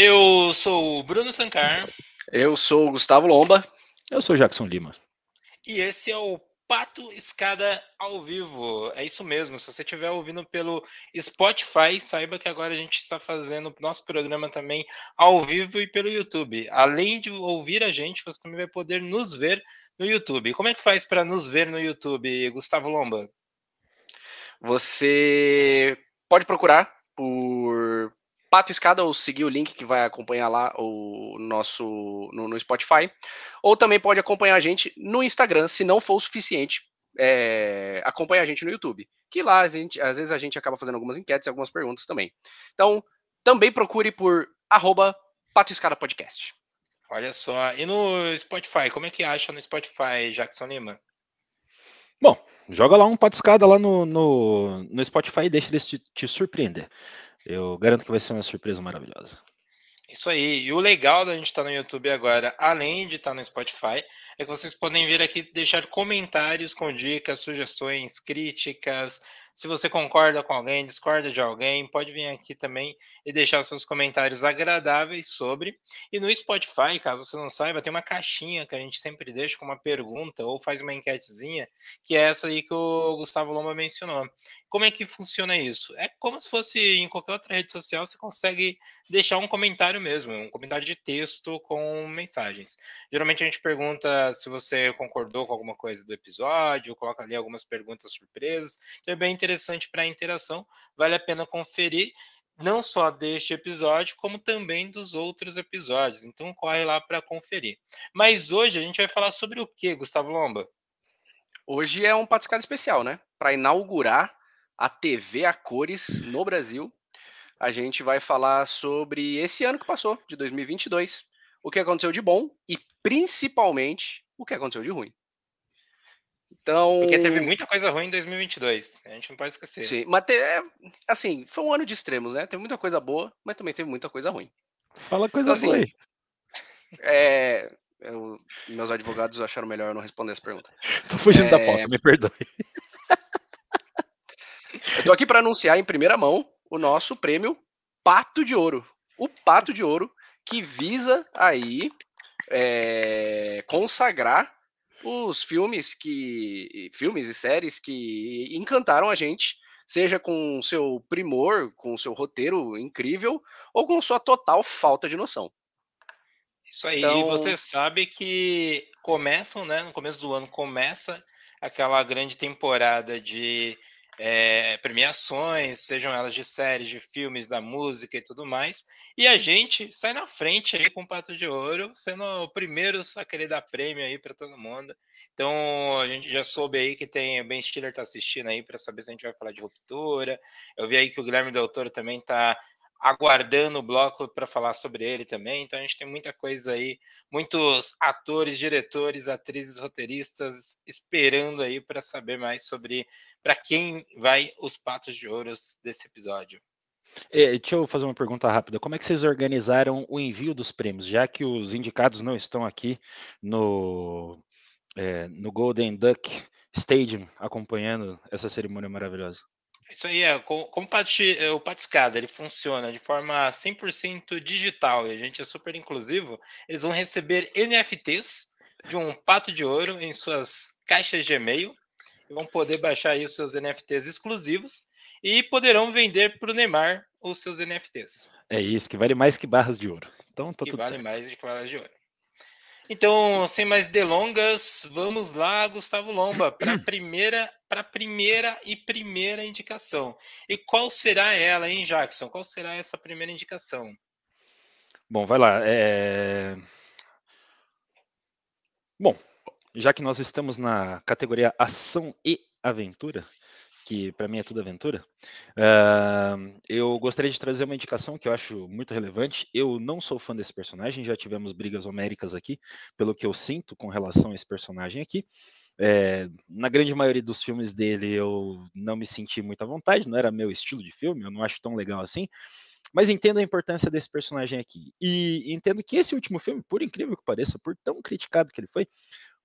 Eu sou o Bruno Sancar. Eu sou o Gustavo Lomba. Eu sou o Jackson Lima. E esse é o Pato Escada ao vivo. É isso mesmo. Se você estiver ouvindo pelo Spotify, saiba que agora a gente está fazendo nosso programa também ao vivo e pelo YouTube. Além de ouvir a gente, você também vai poder nos ver no YouTube. Como é que faz para nos ver no YouTube, Gustavo Lomba? Você pode procurar por Pato Escada ou seguir o link que vai acompanhar lá o nosso no, no, Spotify, ou também pode acompanhar a gente no Instagram, se não for o suficiente, é, acompanhar a gente no YouTube, que lá a gente, às vezes a gente acaba fazendo algumas enquetes e algumas perguntas também. Então, também procure por arroba Pato Escada Podcast. Olha só, e no Spotify, como é que acha no Spotify, Jackson Lima? Bom, joga lá um Pato Escada lá no, no, no Spotify e deixa eles te, te surpreender. Eu garanto que vai ser uma surpresa maravilhosa. Isso aí. E o legal da gente estar tá no YouTube agora, além de estar tá no Spotify, é que vocês podem vir aqui deixar comentários com dicas, sugestões, críticas, se você concorda com alguém, discorda de alguém, pode vir aqui também e deixar seus comentários agradáveis sobre. E no Spotify, caso você não saiba, tem uma caixinha que a gente sempre deixa com uma pergunta ou faz uma enquetezinha, que é essa aí que o Gustavo Lomba mencionou. Como é que funciona isso? É como se fosse em qualquer outra rede social, você consegue deixar um comentário mesmo, um comentário de texto com mensagens. Geralmente a gente pergunta se você concordou com alguma coisa do episódio, coloca ali algumas perguntas surpresas, que é bem interessante para a interação, vale a pena conferir não só deste episódio, como também dos outros episódios. Então corre lá para conferir. Mas hoje a gente vai falar sobre o que, Gustavo Lomba? Hoje é um patiscado especial, né? Para inaugurar a TV a cores no Brasil. A gente vai falar sobre esse ano que passou, de 2022, o que aconteceu de bom e principalmente o que aconteceu de ruim. Então, Porque teve muita coisa ruim em 2022, a gente não pode esquecer. Sim, mas te, é, assim, foi um ano de extremos, né? Teve muita coisa boa, mas também teve muita coisa ruim. Fala coisa então, boa assim, aí. É, eu, meus advogados acharam melhor não responder essa pergunta. Tô fugindo é... da pauta, me perdoe. Eu tô aqui para anunciar em primeira mão o nosso prêmio Pato de Ouro. O Pato de Ouro que visa aí é, consagrar os filmes que filmes e séries que encantaram a gente, seja com seu primor, com seu roteiro incrível ou com sua total falta de noção. Isso aí, então... você sabe que começam, né, no começo do ano começa aquela grande temporada de é, premiações, sejam elas de séries, de filmes, da música e tudo mais. E a gente sai na frente aí com o Pato de Ouro, sendo o primeiro a querer dar prêmio aí para todo mundo. Então a gente já soube aí que tem o Ben Stiller tá assistindo aí para saber se a gente vai falar de ruptura. Eu vi aí que o Guilherme Del Toro também tá aguardando o bloco para falar sobre ele também. Então a gente tem muita coisa aí, muitos atores, diretores, atrizes, roteiristas esperando aí para saber mais sobre para quem vai os patos de ouro desse episódio. É, deixa eu fazer uma pergunta rápida. Como é que vocês organizaram o envio dos prêmios, já que os indicados não estão aqui no, é, no Golden Duck Stadium acompanhando essa cerimônia maravilhosa? Isso aí é, como é, o Patiscada, ele funciona de forma 100% digital e a gente é super inclusivo, eles vão receber NFTs de um pato de ouro em suas caixas de e-mail e vão poder baixar aí os seus NFTs exclusivos e poderão vender para o Neymar os seus NFTs. É isso, que vale mais que barras de ouro. Então, tá que vale certo. mais que barras de ouro. Então, sem mais delongas, vamos lá, Gustavo Lomba, para a primeira, para primeira e primeira indicação. E qual será ela, hein, Jackson? Qual será essa primeira indicação? Bom, vai lá. É... Bom, já que nós estamos na categoria ação e aventura, que para mim é tudo aventura, uh, eu gostaria de trazer uma indicação que eu acho muito relevante. Eu não sou fã desse personagem, já tivemos brigas homéricas aqui, pelo que eu sinto com relação a esse personagem aqui. É, na grande maioria dos filmes dele eu não me senti muito à vontade, não era meu estilo de filme, eu não acho tão legal assim. Mas entendo a importância desse personagem aqui. E entendo que esse último filme, por incrível que pareça, por tão criticado que ele foi,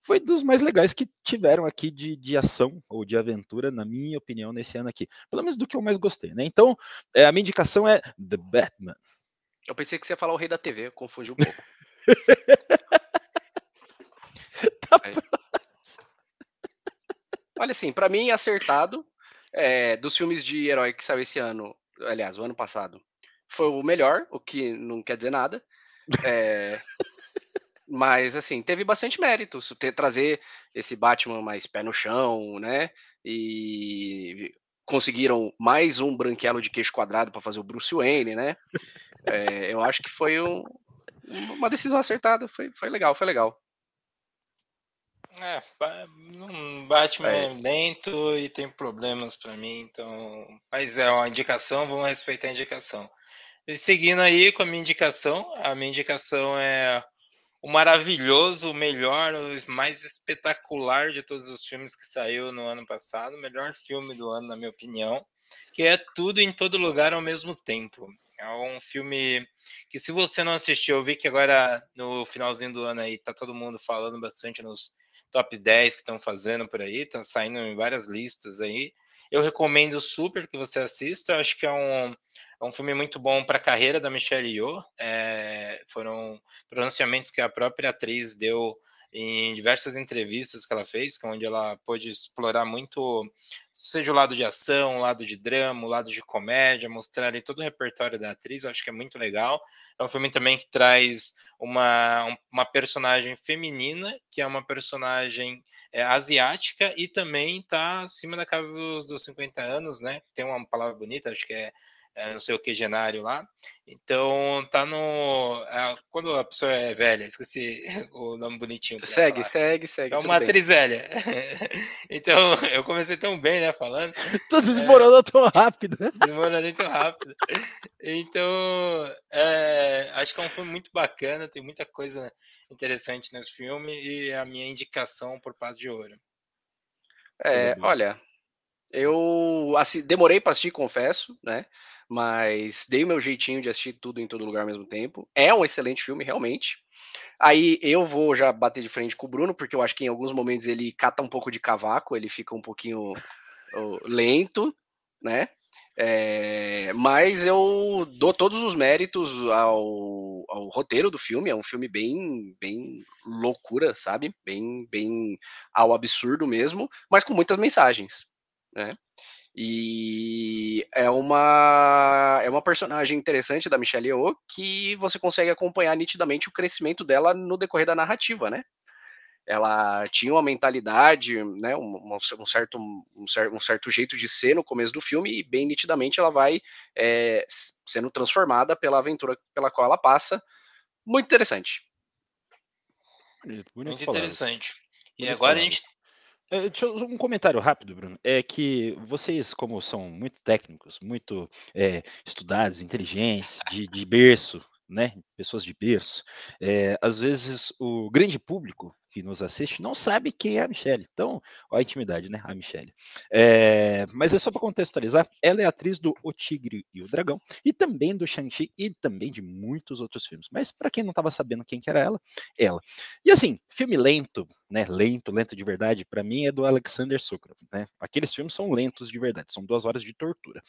foi dos mais legais que tiveram aqui de, de ação ou de aventura, na minha opinião, nesse ano aqui. Pelo menos do que eu mais gostei, né? Então, é, a minha indicação é The Batman. Eu pensei que você ia falar o rei da TV, confundi um pouco. tá Olha assim, para mim acertado é, dos filmes de herói que saiu esse ano, aliás, o ano passado, foi o melhor, o que não quer dizer nada. É, mas assim, teve bastante mérito ter, trazer esse Batman mais pé no chão, né? E conseguiram mais um branquelo de queixo quadrado para fazer o Bruce Wayne, né? É, eu acho que foi um, uma decisão acertada, foi, foi legal, foi legal. É, um Batman é. lento e tem problemas para mim, então. Mas é uma indicação, vamos respeitar a indicação. E seguindo aí com a minha indicação, a minha indicação é o maravilhoso, o melhor, o mais espetacular de todos os filmes que saiu no ano passado, o melhor filme do ano, na minha opinião, que é Tudo em Todo Lugar ao mesmo tempo. É um filme que, se você não assistiu, eu vi que agora no finalzinho do ano aí tá todo mundo falando bastante nos top 10 que estão fazendo por aí, tá saindo em várias listas aí. Eu recomendo super que você assista, eu acho que é um, é um filme muito bom para a carreira da Michelle Yeoh. É, foram pronunciamentos que a própria atriz deu em diversas entrevistas que ela fez, é onde ela pôde explorar muito, seja o lado de ação, o lado de drama, o lado de comédia, mostrar ali todo o repertório da atriz, eu acho que é muito legal. É um filme também que traz uma, uma personagem feminina, que é uma personagem é, asiática e também está acima da casa dos, dos 50 anos, né? Tem uma palavra bonita, acho que é é, não sei o que genário lá. Então tá no. É, quando a pessoa é velha, esqueci o nome bonitinho. Segue, segue, segue. É uma atriz bem. velha. então eu comecei tão bem, né, falando. Tô desmoronando é, tão rápido, né? Desmoronando tão rápido. Então, é, acho que é um filme muito bacana, tem muita coisa interessante nesse filme e a minha indicação por parte de ouro. É, olha, eu assim, demorei para assistir, confesso, né? Mas dei o meu jeitinho de assistir tudo em todo lugar ao mesmo tempo. É um excelente filme, realmente. Aí eu vou já bater de frente com o Bruno, porque eu acho que em alguns momentos ele cata um pouco de cavaco, ele fica um pouquinho lento, né? É, mas eu dou todos os méritos ao, ao, roteiro do filme. É um filme bem, bem loucura, sabe? Bem, bem ao absurdo mesmo, mas com muitas mensagens, né? E é uma é uma personagem interessante da Michelle Yeoh que você consegue acompanhar nitidamente o crescimento dela no decorrer da narrativa, né? Ela tinha uma mentalidade, né, um, um certo, um, certo, um certo jeito de ser no começo do filme e bem nitidamente ela vai é, sendo transformada pela aventura pela qual ela passa. Muito interessante. Bonito, bonito Muito interessante. E agora a gente um comentário rápido, Bruno. É que vocês, como são muito técnicos, muito é, estudados, inteligentes, de, de berço, né? Pessoas de berço, é, às vezes o grande público que nos assiste não sabe quem é a Michelle. Então, olha a intimidade, né? A Michelle. É, mas é só para contextualizar, ela é atriz do O Tigre e o Dragão, e também do Shang-Chi, e também de muitos outros filmes. Mas para quem não estava sabendo quem que era ela, ela. E assim, filme lento, né? Lento, lento de verdade, para mim é do Alexander Sokurov, né? Aqueles filmes são lentos de verdade, são duas horas de tortura.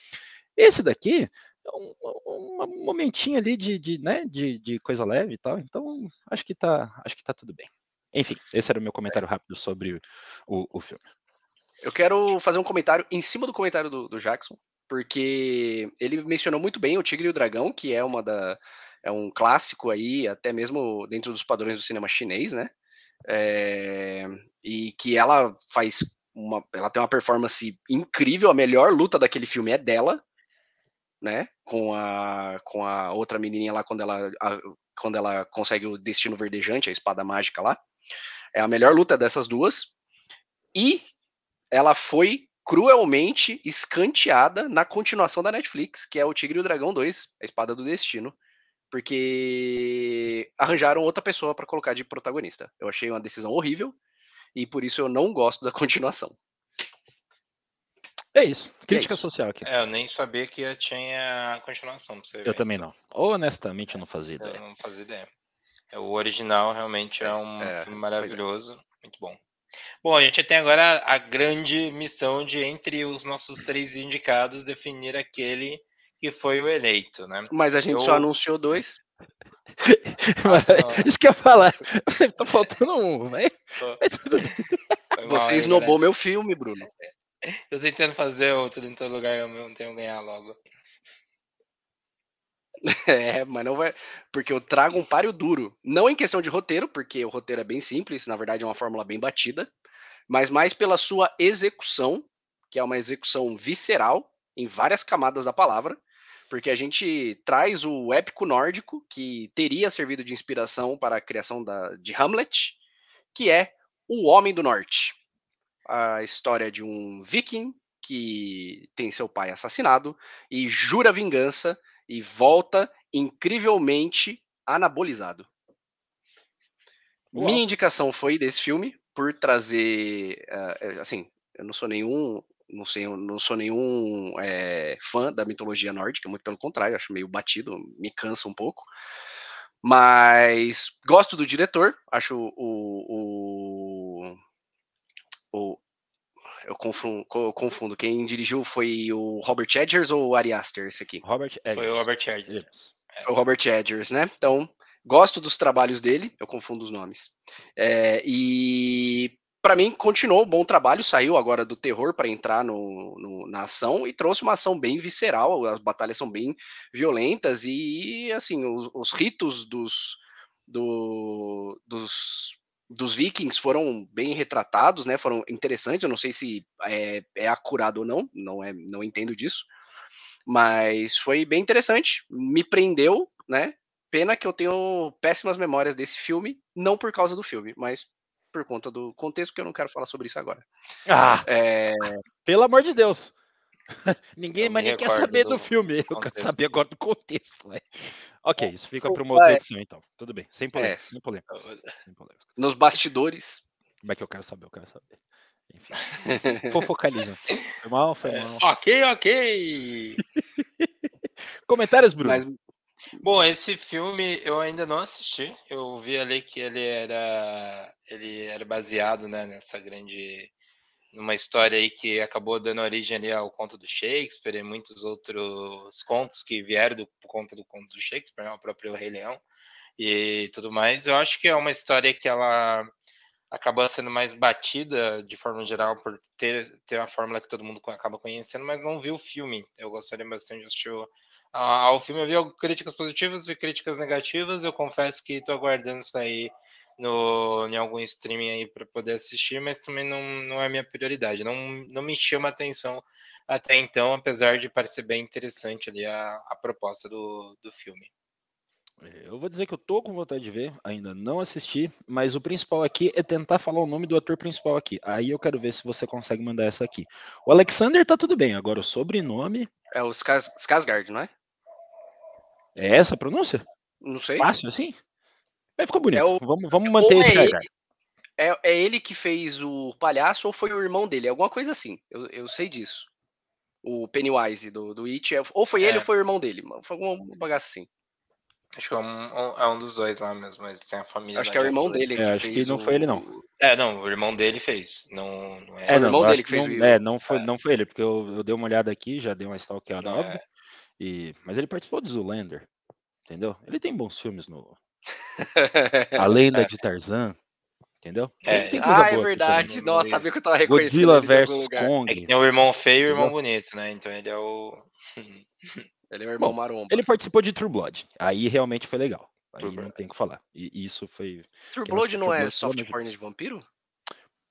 Esse daqui é um, um, um momentinho ali de, de, né, de, de coisa leve e tal, então acho que tá, acho que tá tudo bem. Enfim, esse era o meu comentário rápido sobre o, o filme. Eu quero fazer um comentário em cima do comentário do, do, Jackson, porque ele mencionou muito bem o Tigre e o Dragão, que é uma da é um clássico aí, até mesmo dentro dos padrões do cinema chinês, né? É, e que ela faz uma, ela tem uma performance incrível, a melhor luta daquele filme é dela, né? Com a com a outra menininha lá quando ela a, quando ela consegue o destino verdejante, a espada mágica lá. É a melhor luta dessas duas. E ela foi cruelmente escanteada na continuação da Netflix, que é o Tigre e o Dragão 2, a Espada do Destino, porque arranjaram outra pessoa para colocar de protagonista. Eu achei uma decisão horrível e por isso eu não gosto da continuação. É isso. Crítica é isso. social aqui. É, eu nem sabia que tinha continuação. Pra você ver. Eu também não. Honestamente, eu não fazia ideia. Eu não fazia ideia. É, o original realmente é, é um é, filme é. maravilhoso, muito bom. Bom, a gente tem agora a grande missão de, entre os nossos três indicados, definir aquele que foi o eleito, né? Mas a gente Eu- só anunciou dois. Mas, não. isso que eu ia falar. tá faltando um, né? Você esnobou meu filme, Bruno. Tô tentando fazer outro em todo lugar, eu não tenho ganhar logo. É, mas não vai. Porque eu trago um páreo duro. Não em questão de roteiro, porque o roteiro é bem simples, na verdade é uma fórmula bem batida, mas mais pela sua execução, que é uma execução visceral, em várias camadas da palavra, porque a gente traz o épico nórdico, que teria servido de inspiração para a criação da, de Hamlet, que é o Homem do Norte. A história de um viking que tem seu pai assassinado e jura vingança e volta incrivelmente anabolizado. Uau. Minha indicação foi desse filme por trazer, eh, assim, eu não sou nenhum, não sei, não sou nenhum eh, fã da mitologia nórdica, muito pelo contrário, acho meio batido, me cansa um pouco. Mas gosto do diretor, acho o, o, o eu confundo, co- confundo, quem dirigiu foi o Robert Edgers ou o Ari Aster, esse aqui? Robert Eggers. Foi o Robert Eggers. Isso. Foi o Robert Edgers, né? Então, gosto dos trabalhos dele, eu confundo os nomes. É, e para mim, continuou um bom trabalho, saiu agora do terror para entrar no, no- na ação e trouxe uma ação bem visceral, as batalhas são bem violentas e, assim, os, os ritos dos, do- dos, dos vikings foram bem retratados, né? Foram interessantes, eu não sei se é, é acurado ou não, não, é, não entendo disso, mas foi bem interessante, me prendeu, né? Pena que eu tenho péssimas memórias desse filme, não por causa do filme, mas por conta do contexto, que eu não quero falar sobre isso agora. Ah, É, pelo amor de Deus. Ninguém mais nem quer saber do, do filme. Eu quero saber agora do contexto. né? Ok, isso fica Foi- para uma outra é. edição, então. Tudo bem. Sem polêmica. Sem polêmica. Sem polêmica. nos bastidores. Como é que eu quero saber? Eu quero saber. Enfim. Fofocalizando. Foi mal, foi mal. Ok, ok. Comentários, Bruno? Mas Bom, esse filme eu ainda não assisti. Eu vi ali que ele era ele era baseado, né, nessa grande numa história aí que acabou dando origem ali ao conto do Shakespeare e muitos outros contos que vieram do por conta do conto do Shakespeare, né, o próprio Rei Leão e tudo mais. Eu acho que é uma história que ela acabou sendo mais batida de forma geral por ter, ter uma fórmula que todo mundo acaba conhecendo, mas não vi o filme. Eu gostaria bastante de assistir o, a- ao filme. Eu vi críticas positivas, vi críticas negativas. Eu confesso que estou aguardando aí no, em algum streaming aí para poder assistir, mas também não, não é minha prioridade. Não, não me chama atenção até então, apesar de parecer bem interessante ali a, a proposta do, do filme. É, Eu vou dizer que eu tô com vontade de ver, ainda não assisti, mas o principal aqui é tentar falar o nome do ator principal aqui. Aí eu quero ver se você consegue mandar essa aqui. O Alexander tá tudo bem, agora o sobrenome é o Skars- Skarsgård, não é? é essa a pronúncia? Não sei. Fácil assim? Vai ficar bonito. É o- Vamos, vamos manter ou esse é cargar. É, é ele que fez o palhaço ou foi o irmão dele? Alguma coisa assim. Eu, eu sei disso. O Pennywise do, do It. é- ou foi ele É. ou foi o irmão dele. Foi alguma bagaça assim. Acho que é um, um- é um dos dois lá mesmo, mas tem a família. Acho que é o irmão dele É, que acho que fez não foi ele, não. o- É, não, o irmão dele fez. Não, não é. É, o não, irmão eu dele que fez não, o- é, não foi, É. não foi ele, porque eu, eu dei uma olhada aqui, já dei uma stalkeada, óbvio. é. E, mas ele participou de Zoolander, entendeu? Ele tem bons filmes no A Lenda É. de Tarzan, entendeu? É. Ah, é aqui verdade. também. Nossa, sabia que eu tava reconhecendo Godzilla lugar. Kong. É que tem o irmão feio e o irmão bonito, né? Então ele é o. Ele é o irmão Bom, maromba. Ele participou de True Blood. Aí realmente foi legal. Aí True não Blood. tem o que falar. E isso foi. True Blood não é soft porn de vampiro?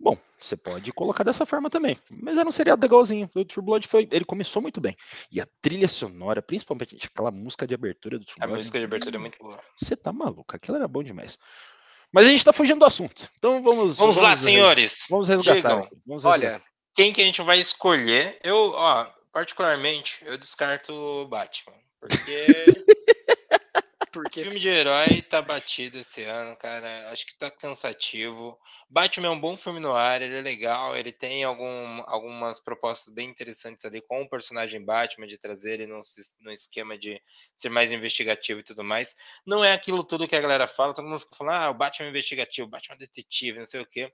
Bom, você pode colocar dessa forma também. Mas era um seriado legalzinho. O True Blood foi. Ele começou muito bem. E a trilha sonora, principalmente aquela música de abertura do True A Blood. música de abertura é muito boa. Você tá maluco? Aquilo era bom demais. Mas a gente tá fugindo do assunto. Então vamos. Vamos lá, res- senhores. Vamos resgatar. Vamos resgatar. Olha, Quem que a gente vai escolher? Eu, ó, particularmente, eu descarto o Batman. Porque porque filme de herói tá batido esse ano, cara. Acho que tá cansativo. Batman é um bom filme no ar, ele é legal, ele tem algum, algumas propostas bem interessantes ali com o personagem Batman, de trazer ele num, num esquema de ser mais investigativo e tudo mais. Não é aquilo tudo que a galera fala, todo mundo fica falando, ah, o Batman é investigativo, o Batman é detetive, não sei o quê.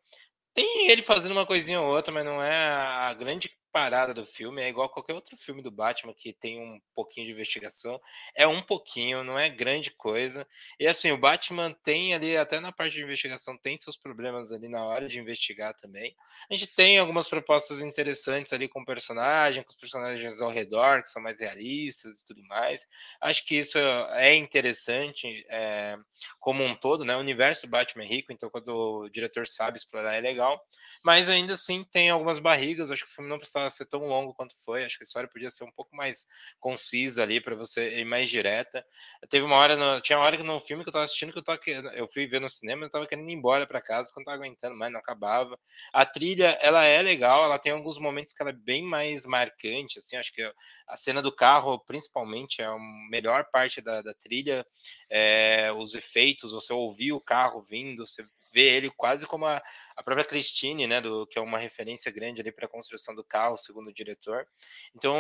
Tem ele fazendo uma coisinha ou outra, mas não é a grande parada do filme, é igual qualquer outro filme do Batman que tem um pouquinho de investigação. É um pouquinho, não é grande coisa. E assim, o Batman tem ali, até na parte de investigação, tem seus problemas ali na hora de investigar também. A gente tem algumas propostas interessantes ali com o personagem, com os personagens ao redor, que são mais realistas e tudo mais. Acho que isso é interessante é, como um todo, né? O universo do Batman é rico, então quando o diretor sabe explorar é legal. Mas ainda assim tem algumas barrigas, acho que o filme não precisa ser tão longo quanto foi. Acho que a história podia ser um pouco mais concisa ali para você ir mais direta. Teve uma hora, no, tinha uma hora que no filme que eu tava assistindo que eu tava eu fui ver no cinema, eu tava querendo ir embora para casa, quando tava aguentando, mas não acabava. A trilha, ela é legal, ela tem alguns momentos que ela é bem mais marcante, assim, acho que a cena do carro, principalmente, é a melhor parte da, da trilha, é, os efeitos, você ouvir o carro vindo, você vê ele quase como a, a própria Christine, né, do, que é uma referência grande ali para a construção do carro, segundo o diretor. Então,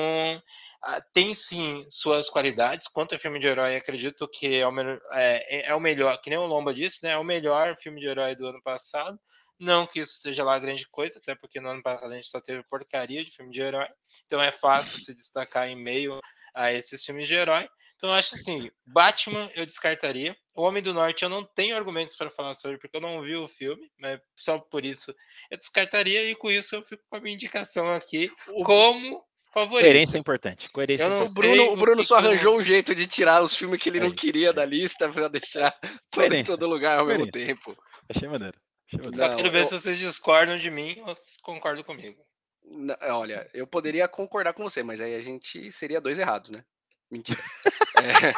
a, tem sim suas qualidades. Quanto a filme de herói, acredito que é o, é, é, é o melhor, que nem o Lomba disse, né, é o melhor filme de herói do ano passado. Não que isso seja lá grande coisa, até porque no ano passado a gente só teve porcaria de filme de herói. Então é fácil se destacar em meio a esses filmes de herói. Então eu acho assim, Batman eu descartaria. O Homem do Norte eu não tenho argumentos para falar sobre, porque eu não vi o filme, mas só por isso eu descartaria, e com isso eu fico com a minha indicação aqui como favorito. Coerência é importante. Coerência é o Bruno, o Bruno só arranjou um jeito de tirar os filmes que ele não queria da lista para deixar tudo em todo lugar ao Coerência. mesmo tempo. Achei maneiro. Achei maneiro. Só quero ver eu... se vocês discordam de mim ou concordam comigo. Olha, eu poderia concordar com você, mas aí a gente seria dois errados, né? Mentira. é...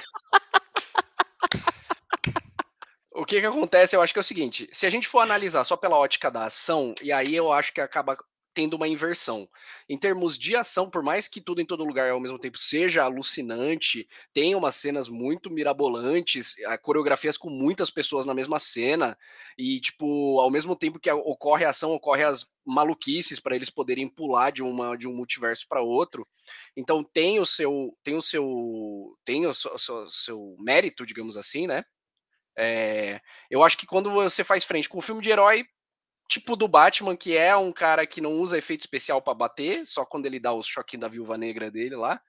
O que que acontece, eu acho que é o seguinte, se a gente for analisar só pela ótica da ação, e aí eu acho que acaba tendo uma inversão. Em termos de ação, por mais que tudo em todo lugar ao mesmo tempo seja alucinante, tem umas cenas muito mirabolantes, coreografias com muitas pessoas na mesma cena, e, tipo, ao mesmo tempo que ocorre a ação, ocorre as maluquices para eles poderem pular de, uma, de um multiverso para outro. Então tem o seu tem o seu tem o seu, seu, mérito, digamos assim, né? É, eu acho que quando você faz frente com um filme de herói, tipo do Batman, que é um cara que não usa efeito especial para bater, só quando ele dá o choquinho da viúva negra dele lá.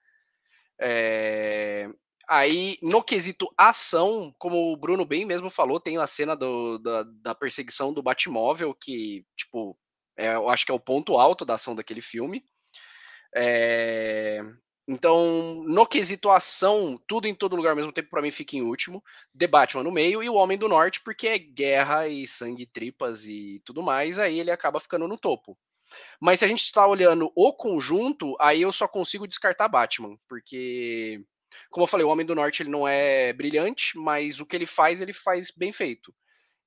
É... Aí, no quesito ação, como o Bruno bem mesmo falou, tem a cena do, da, da perseguição do Batmóvel, que, tipo, é, eu acho que é o ponto alto da ação daquele filme. É... Então, no quesito ação, tudo em todo lugar ao mesmo tempo, para mim fica em último. The Batman no meio e o Homem do Norte, porque é guerra e sangue, tripas e tudo mais, aí ele acaba ficando no topo. Mas se a gente está olhando o conjunto, aí eu só consigo descartar Batman, porque, como eu falei, o Homem do Norte ele não é brilhante, mas o que ele faz, ele faz bem feito.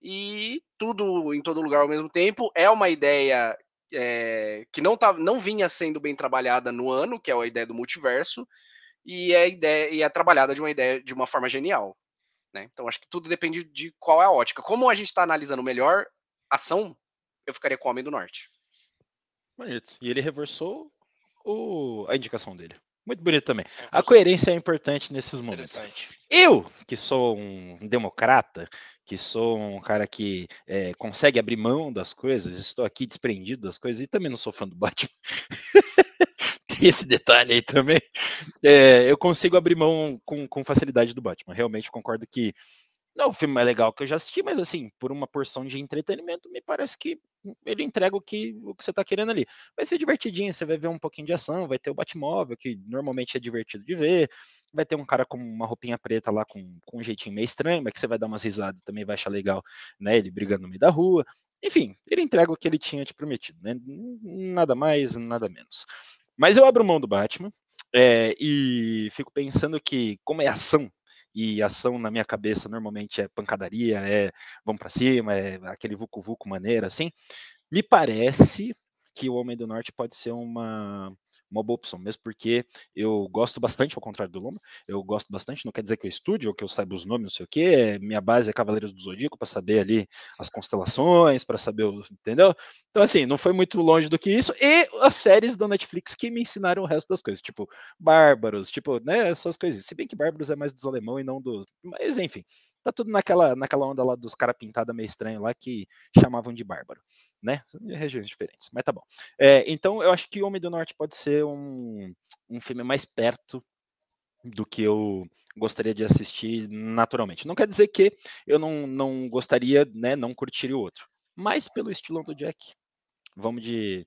E tudo em todo lugar ao mesmo tempo é uma ideia é, que não, tá, não vinha sendo bem trabalhada no ano, que é a ideia do multiverso, e é, ideia, e é trabalhada de uma ideia de uma forma genial. Né? Então acho que tudo depende de qual é a ótica. Como a gente está analisando melhor ação, eu ficaria com o Homem do Norte. Bonito. E ele reversou o, a indicação dele. Muito bonito também. A coerência é importante nesses momentos. Eu, que sou um democrata, que sou um cara que é, consegue abrir mão das coisas, estou aqui desprendido das coisas e também não sou fã do Batman. Tem esse detalhe aí também. É, eu consigo abrir mão com, com facilidade do Batman. Realmente concordo que não é o filme mais legal que eu já assisti, mas assim, por uma porção de entretenimento, me parece que ele entrega o que, o que você está querendo ali. Vai ser divertidinho, você vai ver um pouquinho de ação, vai ter o Batmóvel, que normalmente é divertido de ver, vai ter um cara com uma roupinha preta lá com, com um jeitinho meio estranho, mas que você vai dar umas risadas também vai achar legal, né? Ele brigando no meio da rua. Enfim, ele entrega o que ele tinha te prometido, né? Nada mais, nada menos. Mas eu abro mão do Batman é, e fico pensando que, como é ação, e ação na minha cabeça normalmente é pancadaria, é vamos para cima, é aquele vucu vucu maneira assim. Me parece que o Homem do Norte pode ser uma uma boa opção, mesmo porque eu gosto bastante, ao contrário do Loma, eu gosto bastante, não quer dizer que eu estude ou que eu saiba os nomes, não sei o que, minha base é Cavaleiros do Zodíaco, para saber ali as constelações, para saber, entendeu? Então, assim, não foi muito longe do que isso, e as séries da Netflix que me ensinaram o resto das coisas, tipo, Bárbaros, tipo, né, essas coisas, se bem que Bárbaros é mais dos alemão e não do, mas enfim, tá tudo naquela, naquela onda lá dos caras pintados meio estranho lá que chamavam de bárbaro, né? Regiões diferentes, mas tá bom. É, então eu acho que Homem do Norte pode ser um, um filme mais perto do que eu gostaria de assistir naturalmente. Não quer dizer que eu não, não gostaria, né, não curtiria o outro, mas pelo estilão do Jack. Vamos de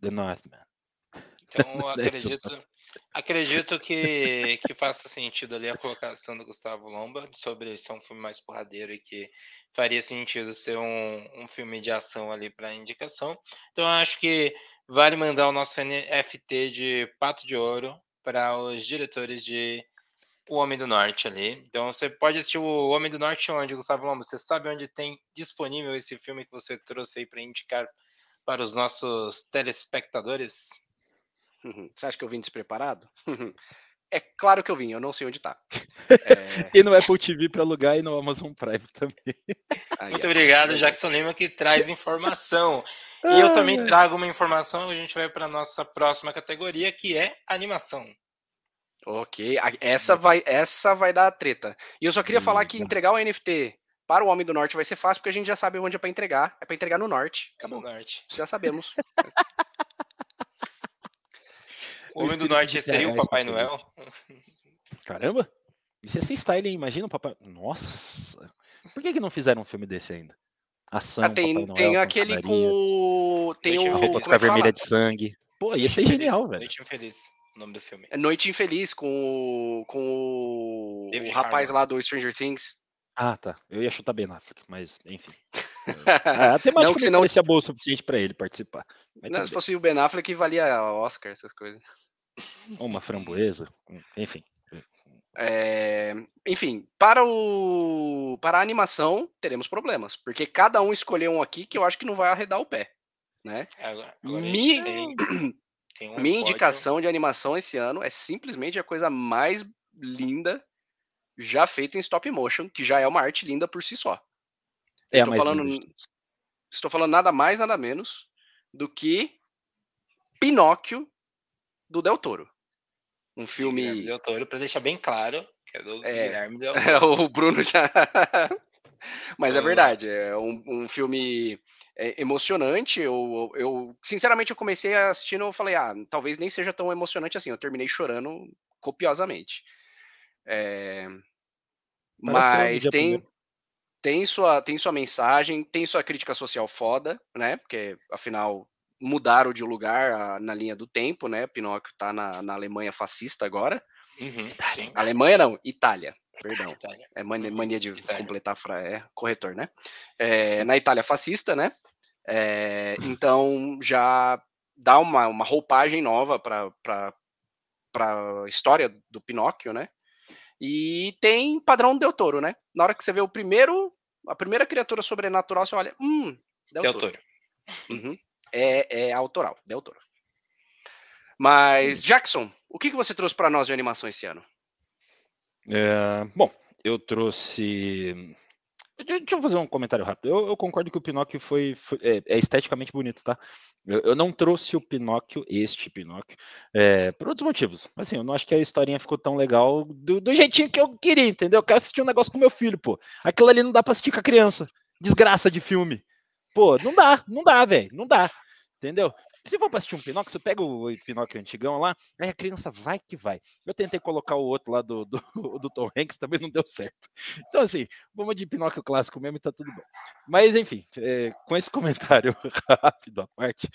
The Northman. Então, acredito, acredito que, que faça sentido ali a colocação do Gustavo Lomba sobre ser um filme mais porradeiro e que faria sentido ser um, um filme de ação ali para indicação. Então, acho que vale mandar o nosso NFT de Pato de Ouro para os diretores de O Homem do Norte ali. Então, você pode assistir O Homem do Norte onde, Gustavo Lomba? Você sabe onde tem disponível esse filme que você trouxe aí para indicar para os nossos telespectadores? Você acha que eu vim despreparado? É claro que eu vim, eu não sei onde tá. É... e no Apple TV para alugar e no Amazon Prime também. Aí, Muito obrigado, Jackson Lima, que traz informação. E eu também trago uma informação, a gente vai para nossa próxima categoria, que é animação. Ok, essa vai, essa vai dar treta. E eu só queria falar que entregar o NFT para o Homem do Norte vai ser fácil, porque a gente já sabe onde é para entregar. É para entregar no Norte. É no Norte. Já sabemos. O Homem do Norte seria o Papai Noel? Caramba! Isso ia ser style, hein? Imagina o Papai... Nossa! Por que, que não fizeram um filme desse ainda? Ação, ah, tem, Noel, tem aquele com... Tem o... A roupa ficar vermelha de sangue. Pô, ia ser genial, velho. Noite Infeliz, o nome do filme. É Noite Infeliz, com, com o, o rapaz lá do Stranger Things. Ah, tá. Eu ia chutar Ben Affleck, mas enfim. Ah, a temática não, senão... parecia boa o suficiente para ele participar. Não, se fosse o Ben Affleck, valia Oscar, essas coisas. Uma framboesa, enfim. É, enfim, para o para a animação teremos problemas, porque cada um escolheu um aqui que eu acho que não vai arredar o pé, né? Agora, agora Mi... tem, tem um Minha indicação de animação esse ano é simplesmente a coisa mais linda já feita em stop motion, que já é uma arte linda por si só. É estou falando, estou falando nada mais nada menos do que Pinóquio do Del Toro. Um filme. Guilherme Del Toro, para deixar bem claro, que é do é, Guilherme Del Toro. o Bruno já. Mas é verdade, é um, um filme é, emocionante. Eu, eu, sinceramente, eu comecei assistindo, eu falei, ah, talvez nem seja tão emocionante assim. Eu terminei chorando copiosamente. É... Mas tem, tem, sua, tem sua mensagem, tem sua crítica social foda, né? Porque, afinal, mudaram de lugar na linha do tempo, né? Pinóquio tá na, na Alemanha fascista agora. Uhum, Alemanha não, Itália. Perdão. Itália. É mania, uhum, mania de Itália. completar fra... é corretor, né? É, na Itália fascista, né? É, então já dá uma, uma roupagem nova para a história do Pinóquio, né? E tem padrão Del Toro, né? Na hora que você vê o primeiro, a primeira criatura sobrenatural, você olha, hum, Del, Del Toro. Toro. Uhum é, é autoral, Del Toro. Mas, Jackson, o que, que você trouxe para nós de animação esse ano? É, bom, eu trouxe. Deixa eu fazer um comentário rápido. Eu, eu concordo que o Pinóquio foi, foi é, é, esteticamente bonito, tá? Eu, eu, não trouxe o Pinóquio, este Pinóquio, é, por outros motivos. Assim, eu não acho que a historinha ficou tão legal do, do jeitinho que eu queria, entendeu? Eu quero assistir um negócio com meu filho, pô. Aquilo ali não dá pra assistir com a criança. Desgraça de filme. Pô, não dá, não dá, velho, não dá. Entendeu? Se for pra assistir um Pinóquio, você pega o Pinóquio antigão lá, aí a criança vai que vai. Eu tentei colocar o outro lá do, do, do Tom Hanks, também não deu certo. Então, assim, vamos de Pinóquio clássico mesmo e tá tudo bom. Mas, enfim, é, com esse comentário rápido à parte,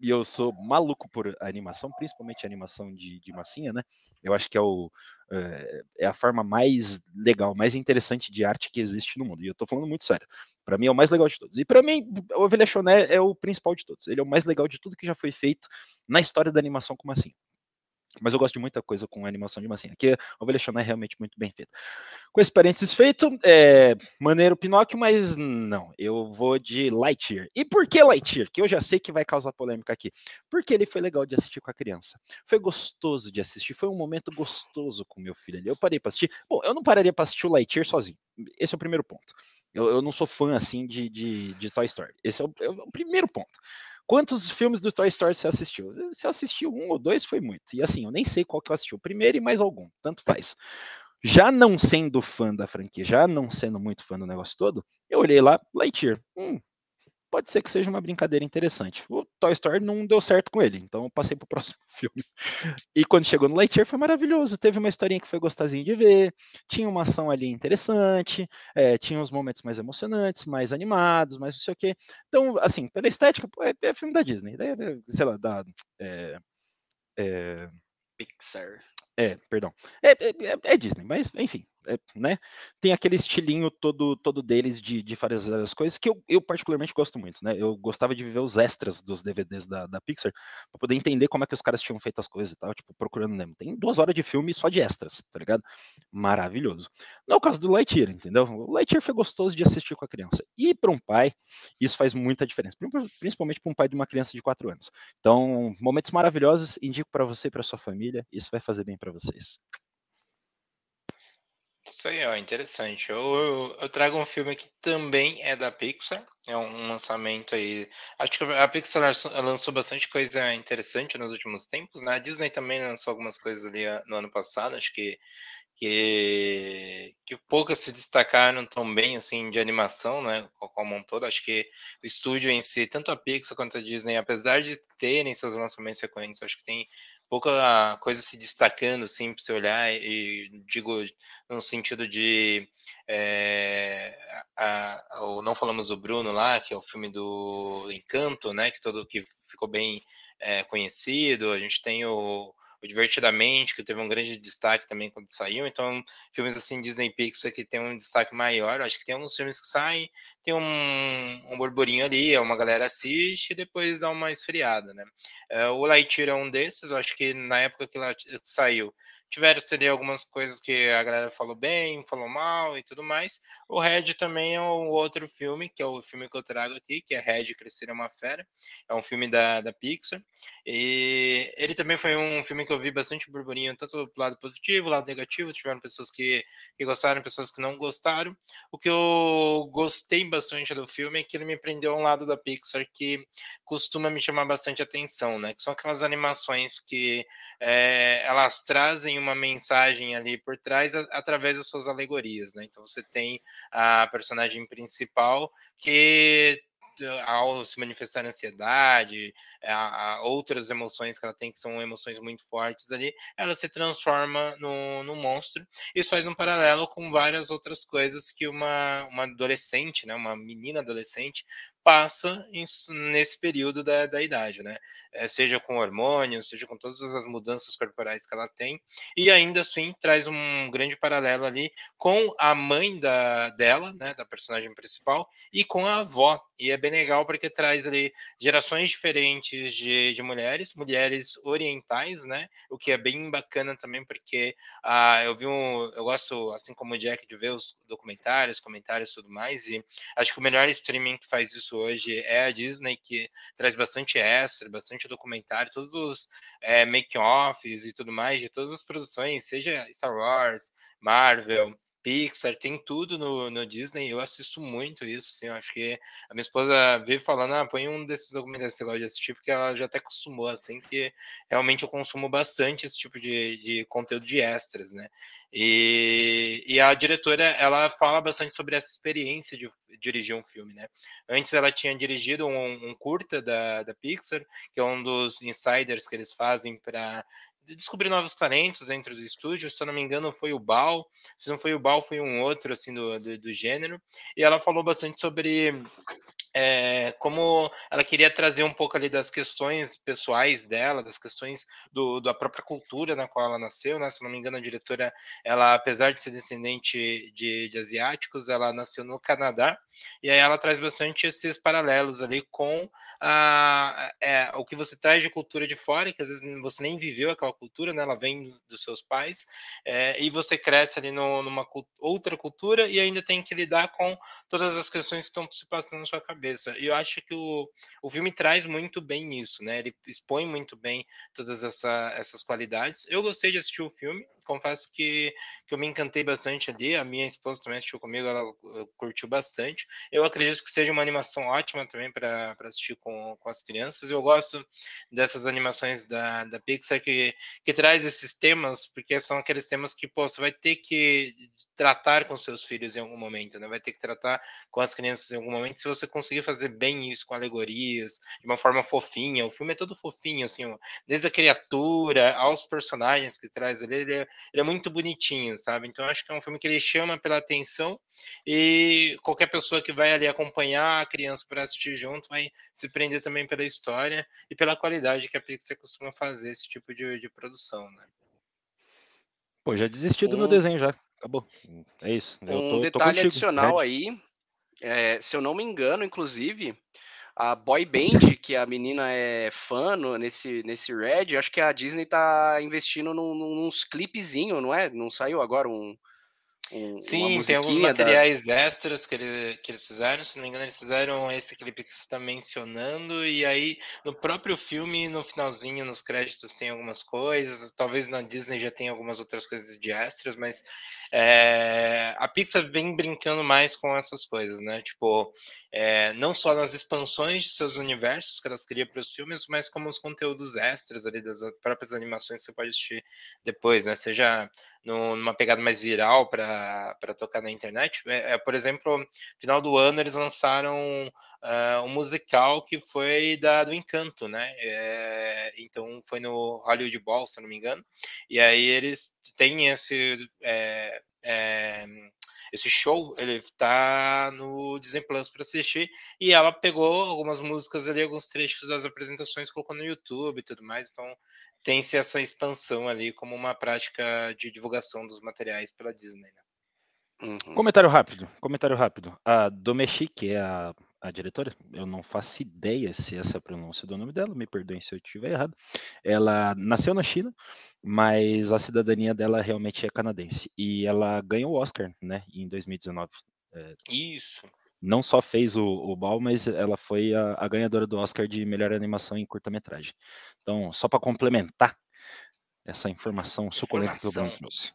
e eu sou maluco por animação, principalmente animação de, de massinha, né? Eu acho que é, o, é, é, a forma mais legal, mais interessante de arte que existe no mundo. E eu tô falando muito sério. Para mim é o mais legal de todos. E para mim, o Ovelha Choné é o principal de todos. Ele é o mais legal de tudo que já foi feito na história da animação como assim. Mas eu gosto de muita coisa com animação de massinha. Aqui a Ovelha Choné é realmente muito bem feita. Com esse parênteses feito, é maneiro Pinóquio, mas não, eu vou de Lightyear. E por que Lightyear? Que eu já sei que vai causar polêmica aqui. Porque ele foi legal de assistir com a criança. Foi gostoso de assistir, foi um momento gostoso com meu filho ali. Eu parei para assistir. Bom, eu não pararia para assistir o Lightyear sozinho. Esse é o primeiro ponto. Eu, eu não sou fã assim de, de, de Toy Story. Esse é o, é o primeiro ponto. Quantos filmes do Toy Story você assistiu? Se eu assisti um ou dois, foi muito. E assim, eu nem sei qual que eu assisti. O primeiro e mais algum, tanto faz. já não sendo fã da franquia, já não sendo muito fã do negócio todo, eu olhei lá, Lightyear. Hum, pode ser que seja uma brincadeira interessante. O Toy Story não deu certo com ele, então eu passei pro próximo filme. E quando chegou no Lightyear foi maravilhoso. Teve uma historinha que foi gostosinha de ver, tinha uma ação ali interessante, é, tinha uns momentos mais emocionantes, mais animados, mais não sei o quê. Então, assim, pela estética, é, é filme da Disney, é, sei lá, da. É, é Pixar. É, perdão. É, é, é, Disney, mas enfim, é, né? Tem aquele estilinho todo todo deles de, de fazer as coisas que eu, eu particularmente gosto muito, né? Eu gostava de ver os extras dos DVDs da, da Pixar para poder entender como é que os caras tinham feito as coisas e tal, tipo, procurando Nemo. Tem duas horas de filme só de extras, tá ligado? Maravilhoso. Não é o caso do Lightyear, entendeu? O Lightyear foi gostoso de assistir com a criança. E para um pai, isso faz muita diferença, principalmente para um pai de uma criança de 4 anos. Então, momentos maravilhosos, indico para você e para sua família, isso vai fazer bem para vocês. Isso aí, ó, interessante. Eu, eu, trago um filme que também é da Pixar, é um lançamento aí. Acho que a Pixar lançou bastante coisa interessante nos últimos tempos, né? A Disney também lançou algumas coisas ali ah, no ano passado, acho que que, que poucas se destacaram tão bem assim de animação, né, como um todo. Acho que o estúdio em si, tanto a Pixar quanto a Disney, apesar de terem seus lançamentos frequentes, acho que tem pouca coisa se destacando, assim, para você olhar, e digo no sentido de. É, a, a, não falamos do Bruno lá, que é o filme do Encanto, né, que todo que ficou bem é, conhecido. A gente tem o o Divertidamente, que teve um grande destaque também quando saiu. Então, filmes assim, Disney Pixar que tem um destaque maior. Acho que tem alguns filmes que saem, tem um, um burburinho ali, uma galera assiste e depois dá uma esfriada, né? É, o Lightyear é um desses, eu acho que na época que ela saiu, tiveram seria algumas coisas que a galera falou bem, falou mal e tudo mais. O Red também é um outro filme, que é o filme que eu trago aqui, que é Red Crescer é uma Fera. É um filme da, da Pixar. E ele também foi um filme que eu vi bastante burburinho, tanto do lado positivo, lado negativo. Tiveram pessoas que, que gostaram, pessoas que não gostaram. O que eu gostei bastante do filme é que ele me prendeu a um lado da Pixar que costuma me chamar bastante atenção, né? Que são aquelas animações que é, elas trazem uma mensagem ali por trás a, através das suas alegorias, né? Então você tem a personagem principal que ao se manifestar ansiedade, a, a, outras emoções que ela tem, que são emoções muito fortes ali, ela se transforma no, no monstro. Isso faz um paralelo com várias outras coisas que uma, uma adolescente, né, uma menina adolescente, passa nesse período da, da idade, né? É, seja com hormônios, seja com todas as mudanças corporais que ela tem, e ainda assim traz um grande paralelo ali com a mãe da, dela, né, da personagem principal, e com a avó. E é bem legal porque traz ali gerações diferentes de, de mulheres, mulheres orientais, né? O que é bem bacana também, porque ah, eu vi um. Eu gosto, assim como o Jack, de ver os documentários, comentários tudo mais, e acho que o melhor streaming que faz isso hoje é a Disney, que traz bastante extra, bastante documentário, todos os é, make-offs e tudo mais de todas as produções, seja Star Wars, Marvel, Pixar, tem tudo no, no Disney, eu assisto muito isso, assim, acho que a minha esposa vive falando, ah, põe um desses documentários que você gosta de assistir, porque ela já até acostumou, assim, que realmente eu consumo bastante esse tipo de, de conteúdo de extras, né, e, e a diretora, ela fala bastante sobre essa experiência de dirigir um filme, né, antes ela tinha dirigido um, um curta da, da Pixar, que é um dos insiders que eles fazem para descobrir novos talentos dentro do estúdio. Se eu não me engano, foi o Bal. Se não foi o Bal, foi um outro assim do, do, do gênero. E ela falou bastante sobre é, como ela queria trazer um pouco ali das questões pessoais dela, das questões do, da própria cultura na qual ela nasceu, né? Se não me engano, a diretora, ela, apesar de ser descendente de, de asiáticos, ela nasceu no Canadá, e aí ela traz bastante esses paralelos ali com a, é, o que você traz de cultura de fora, que às vezes você nem viveu aquela cultura, né? Ela vem dos seus pais, é, e você cresce ali no, numa outra cultura e ainda tem que lidar com todas as questões que estão se passando na sua cabeça cabeça. E eu acho que o, o filme traz muito bem isso, né? Ele expõe muito bem todas essa, essas qualidades. Eu gostei de assistir o filme, confesso que, que eu me encantei bastante ali. A minha esposa também assistiu comigo, ela curtiu bastante. Eu acredito que seja uma animação ótima também para assistir com, com as crianças. Eu gosto dessas animações da, da Pixar que, que traz esses temas, porque são aqueles temas que pô, você vai ter que tratar com seus filhos em algum momento, né? Vai ter que tratar com as crianças em algum momento. Se você conseguir fazer bem isso com alegorias, de uma forma fofinha, o filme é todo fofinho, assim, desde a criatura aos personagens que traz ali, ele é, ele é muito bonitinho, sabe? Então acho que é um filme que ele chama pela atenção e qualquer pessoa que vai ali acompanhar a criança para assistir junto vai se prender também pela história e pela qualidade que a Pixar costuma fazer esse tipo de, de produção, né? Pô, já desisti do um, meu desenho já. Acabou. É isso. um tô, detalhe tô adicional aí, é, se eu não me engano, inclusive, a boy band, que a menina é fã no, nesse, nesse Red, acho que a Disney tá investindo num, num, uns clipezinhos, não é? Não saiu agora um, um, Sim, tem alguns materiais da... extras que, ele, que eles fizeram. Se não me engano, eles fizeram esse clipe que você está mencionando. E aí, no próprio filme, no finalzinho, nos créditos, tem algumas coisas. Talvez na Disney já tenha algumas outras coisas de extras, mas é, a Pixar vem brincando mais com essas coisas, né? Tipo, é, não só nas expansões de seus universos que elas criam para os filmes, mas como os conteúdos extras ali das próprias animações que você pode assistir depois, né? Seja no, numa pegada mais viral para tocar na internet. É, é, por exemplo, final do ano eles lançaram uh, um musical que foi da, do Encanto, né? É, então foi no Hollywood Bowl, se não me engano. E aí eles têm esse. É, é, esse show ele tá no Disney Plus para assistir e ela pegou algumas músicas ali, alguns trechos das apresentações, colocou no YouTube e tudo mais. Então tem-se essa expansão ali como uma prática de divulgação dos materiais pela Disney. Né? Uhum. Comentário rápido, comentário rápido. A Domeshi, que é a a diretora, eu não faço ideia se essa é a pronúncia do nome dela, me perdoem se eu estiver errado. Ela nasceu na China, mas a cidadania dela realmente é canadense. E ela ganhou o Oscar, né, em 2019. É, Isso. Não só fez o, o Ball, mas ela foi a, a ganhadora do Oscar de melhor animação em curta-metragem. Então, só para complementar essa informação suculenta que o Bruno trouxe.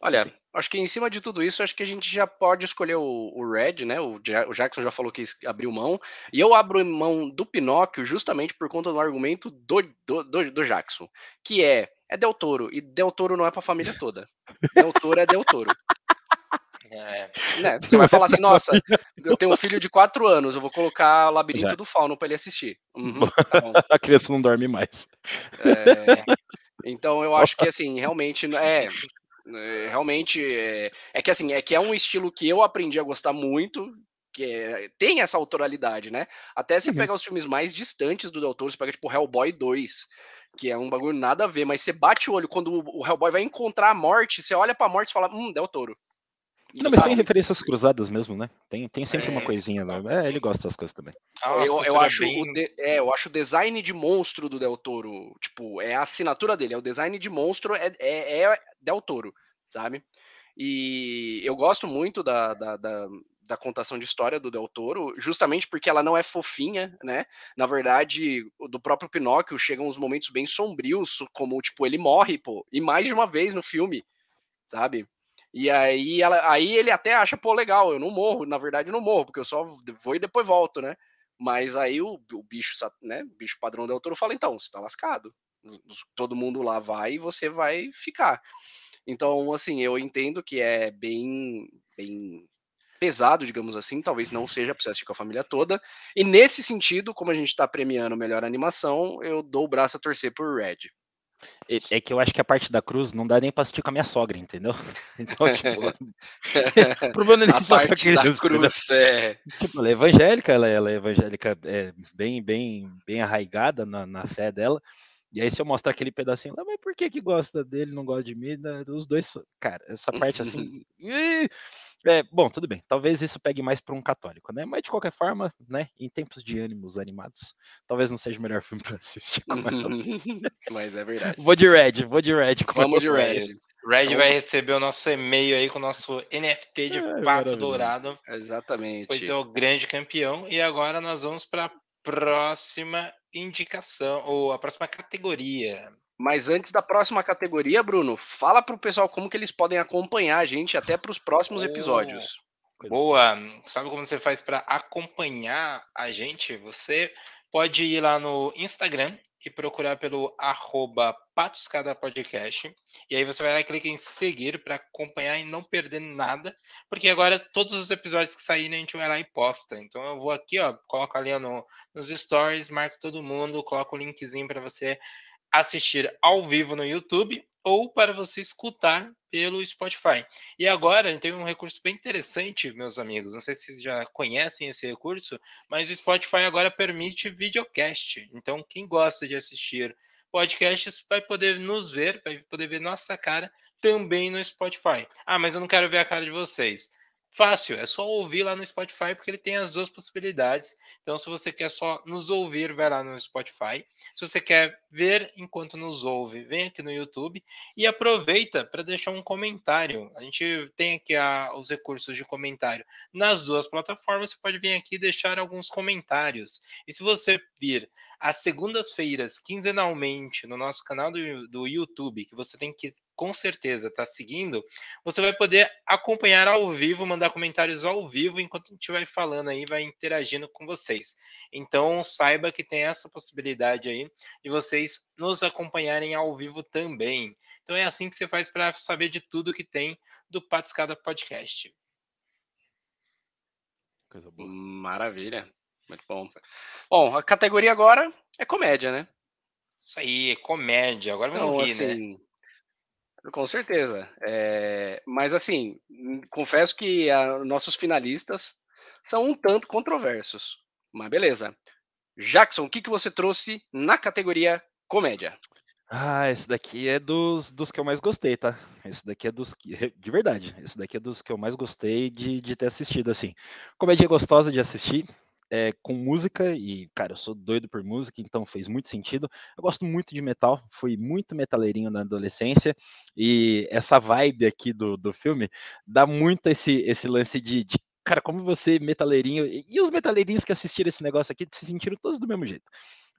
Olha, acho que em cima de tudo isso, acho que a gente já pode escolher o, o Red, né? O, o, Jackson já falou que abriu mão. E eu abro mão do Pinóquio justamente por conta do argumento do, do, do, do Jackson, que é, é Del Toro, e Del Toro não é pra família toda. Del Toro é Del Toro. É. Né? Você vai falar assim, nossa, eu tenho um filho de quatro anos, eu vou colocar Labirinto Já. do Fauno para ele assistir. Uhum, tá a criança não dorme mais. É, então eu acho que assim, realmente é, é, realmente é, é, que assim, é que é um estilo que eu aprendi a gostar muito, que é, tem essa autoralidade, né? Até se uhum. pegar os filmes mais distantes do Del Toro, você pega tipo Hellboy 2, que é um bagulho nada a ver, mas você bate o olho quando o Hellboy vai encontrar a morte, você olha pra morte e fala, hum, Del Toro. Não, mas tem referências cruzadas mesmo, né? Tem, tem sempre é... uma coisinha lá. É, ele gosta das coisas também. Nossa, eu, eu acho bem... o de, é, eu acho o design de monstro do Del Toro, tipo, é a assinatura dele, é o design de monstro é, é, é Del Toro, sabe? E eu gosto muito da, da, da, da, contação de história do Del Toro, justamente porque ela não é fofinha, né? Na verdade, do próprio Pinóquio chegam uns momentos bem sombrios, como, tipo, ele morre, pô, e mais de uma vez no filme, sabe? E aí, ela, aí ele até acha, pô, legal, eu não morro, na verdade eu não morro, porque eu só vou e depois volto, né? Mas aí o, o bicho, né, o bicho padrão do autor fala, então, você tá lascado. Todo mundo lá vai e você vai ficar. Então, assim, eu entendo que é bem, bem pesado, digamos assim, talvez não seja para assistir com a família toda. E nesse sentido, como a gente está premiando melhor animação, eu dou o braço a torcer por Red. É que eu acho que a parte da cruz não dá nem pra assistir com a minha sogra, entendeu? Então, tipo. problema a parte da cruz, é. Tipo, ela é evangélica, ela, ela é evangélica é, bem, bem, bem arraigada na, na fé dela. E aí, se eu mostrar aquele pedacinho lá, mas por que que gosta dele, não gosta de mim? Né? Os dois, cara, essa parte assim. É, bom, tudo bem. Talvez isso pegue mais para um católico, né? Mas de qualquer forma, né? Em tempos de ânimos animados, talvez não seja o melhor filme para assistir. Mas é verdade. Vou de Red, vou de Red. Vamos de Red. Red vai receber o nosso e-mail aí com o nosso NFT de é, pato dourado. Exatamente. Pois é o grande campeão. E agora nós vamos para a próxima indicação, ou a próxima categoria. Mas antes da próxima categoria, Bruno, fala para o pessoal como que eles podem acompanhar a gente até para os próximos episódios. Boa! Sabe como você faz para acompanhar a gente? Você pode ir lá no Instagram e procurar pelo arroba Podcast. E aí você vai lá e clica em seguir para acompanhar e não perder nada. Porque agora todos os episódios que saírem a gente vai lá e posta. Então eu vou aqui, ó, coloco ali no, nos stories, marco todo mundo, coloco o linkzinho para você assistir ao vivo no YouTube ou para você escutar pelo Spotify. E agora tem um recurso bem interessante, meus amigos. Não sei se vocês já conhecem esse recurso, mas o Spotify agora permite videocast. Então, quem gosta de assistir podcasts vai poder nos ver, vai poder ver nossa cara também no Spotify. Ah, mas eu não quero ver a cara de vocês. Fácil, é só ouvir lá no Spotify, porque ele tem as duas possibilidades. Então, se você quer só nos ouvir, vai lá no Spotify. Se você quer ver enquanto nos ouve, vem aqui no YouTube e aproveita para deixar um comentário. A gente tem aqui a, os recursos de comentário nas duas plataformas. Você pode vir aqui e deixar alguns comentários. E se você vir às segundas-feiras, quinzenalmente, no nosso canal do, do YouTube, que você tem que com certeza está seguindo, você vai poder acompanhar ao vivo, mandar comentários ao vivo enquanto a gente vai falando aí, vai interagindo com vocês. Então, saiba que tem essa possibilidade aí de vocês nos acompanharem ao vivo também. Então, é assim que você faz para saber de tudo que tem do Patiscada Podcast. Coisa boa. Maravilha. Muito bom. Bom, a categoria agora é comédia, né? Isso aí, comédia. Agora vamos então, rir, né? assim, né? Com certeza. É, mas assim, confesso que a, nossos finalistas são um tanto controversos. Mas beleza. Jackson, o que, que você trouxe na categoria comédia? Ah, esse daqui é dos, dos que eu mais gostei, tá? Esse daqui é dos que. De verdade, esse daqui é dos que eu mais gostei de, de ter assistido, assim. Comédia gostosa de assistir, é, com música, e, cara, eu sou doido por música, então fez muito sentido. Eu gosto muito de metal, fui muito metaleirinho na adolescência, e essa vibe aqui do, do filme dá muito esse, esse lance de, de cara, como você, metaleirinho, e os metaleirinhos que assistiram esse negócio aqui se sentiram todos do mesmo jeito.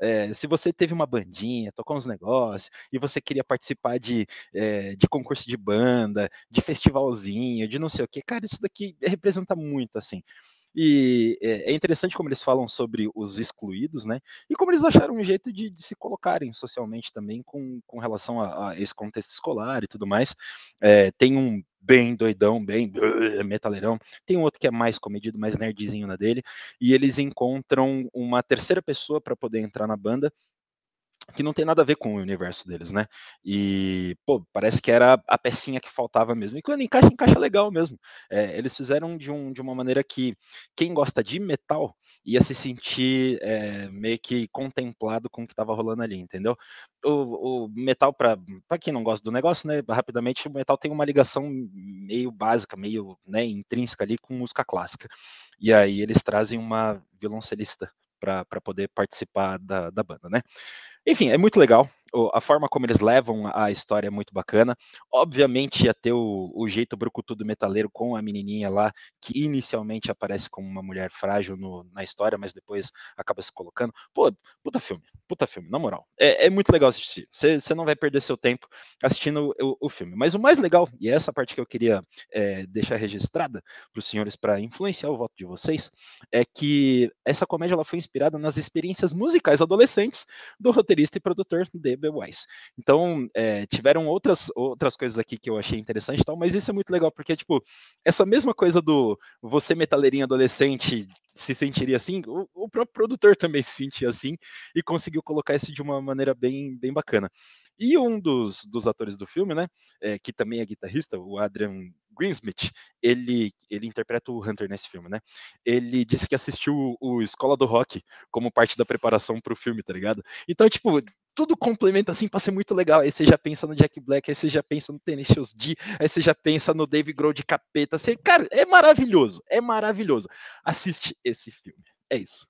É, se você teve uma bandinha, tocou uns negócios, e você queria participar de, é, de concurso de banda, de festivalzinho, de não sei o que, cara, isso daqui representa muito, assim. E é, é interessante como eles falam sobre os excluídos, né? E como eles acharam um jeito de, de se colocarem socialmente também com, com relação a, a, esse contexto escolar e tudo mais. É, tem um bem doidão, bem metaleirão. Tem um outro que é mais comedido, mais nerdzinho na dele. E eles encontram uma terceira pessoa para poder entrar na banda que não tem nada a ver com o universo deles, né? E, pô, parece que era a pecinha que faltava mesmo. E quando encaixa, encaixa legal mesmo. É, eles fizeram de, um, de uma maneira que quem gosta de metal ia se sentir é, meio que contemplado com o que estava rolando ali, entendeu? O, o metal, para quem não gosta do negócio, né, rapidamente, o metal tem uma ligação meio básica, meio né, intrínseca ali com música clássica. E aí eles trazem uma violoncelista para poder participar da, da banda, né? Enfim, é muito legal a forma como eles levam a história é muito bacana. Obviamente ia ter o, o jeito brucutu do metaleiro com a menininha lá, que inicialmente aparece como uma mulher frágil no, na história, mas depois acaba se colocando. Pô, puta filme, puta filme, na moral. É, é muito legal assistir. Você não vai perder seu tempo assistindo o, o, filme. Mas o mais legal, e é essa parte que eu queria é, deixar registrada para os senhores para influenciar o voto de vocês, é que essa comédia ela foi inspirada nas experiências musicais adolescentes do roteirista e produtor de Wise. Então, é, tiveram outras, outras coisas aqui que eu achei interessante e tal, mas isso é muito legal, porque, tipo, essa mesma coisa do você metaleirinho adolescente se sentiria assim, o, o próprio produtor também se sentia assim e conseguiu colocar isso de uma maneira bem, bem bacana. E um dos, dos atores do filme, né, é, que também é guitarrista, o Adrian Greensmith, ele, ele interpreta o Hunter nesse filme, né? Ele disse que assistiu o Escola do Rock como parte da preparação para o filme, tá ligado? Então, tipo, tudo complementa assim para ser muito legal. Aí você já pensa no Jack Black, aí você já pensa no Tenacious D, aí você já pensa no Dave Grohl de capeta. Você, cara, é maravilhoso, é maravilhoso. Assiste esse filme. É isso.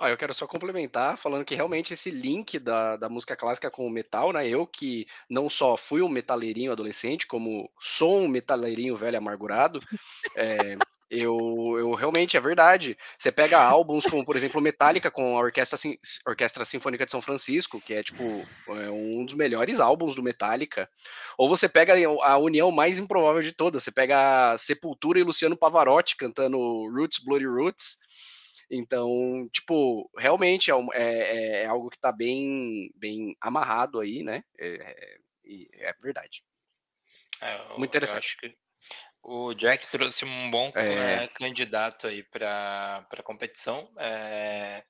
Ah, eu quero só complementar falando que realmente esse link da, da música clássica com o metal, né? Eu que não só fui um metaleirinho adolescente, como sou um metaleirinho velho amargurado, é, Eu, eu realmente, é verdade. Você pega álbuns como, por exemplo, Metallica com a Orquestra, Orquestra Sinfônica de São Francisco, que é tipo é um dos melhores álbuns do Metallica. Ou você pega a união mais improvável de todas. Você pega Sepultura e Luciano Pavarotti cantando Roots, Bloody Roots. Então, tipo, realmente é, é, é algo que está bem, bem amarrado aí, né? É, é, é verdade. É, Muito interessante. O Jack trouxe um bom é... É, candidato aí para a competição. É,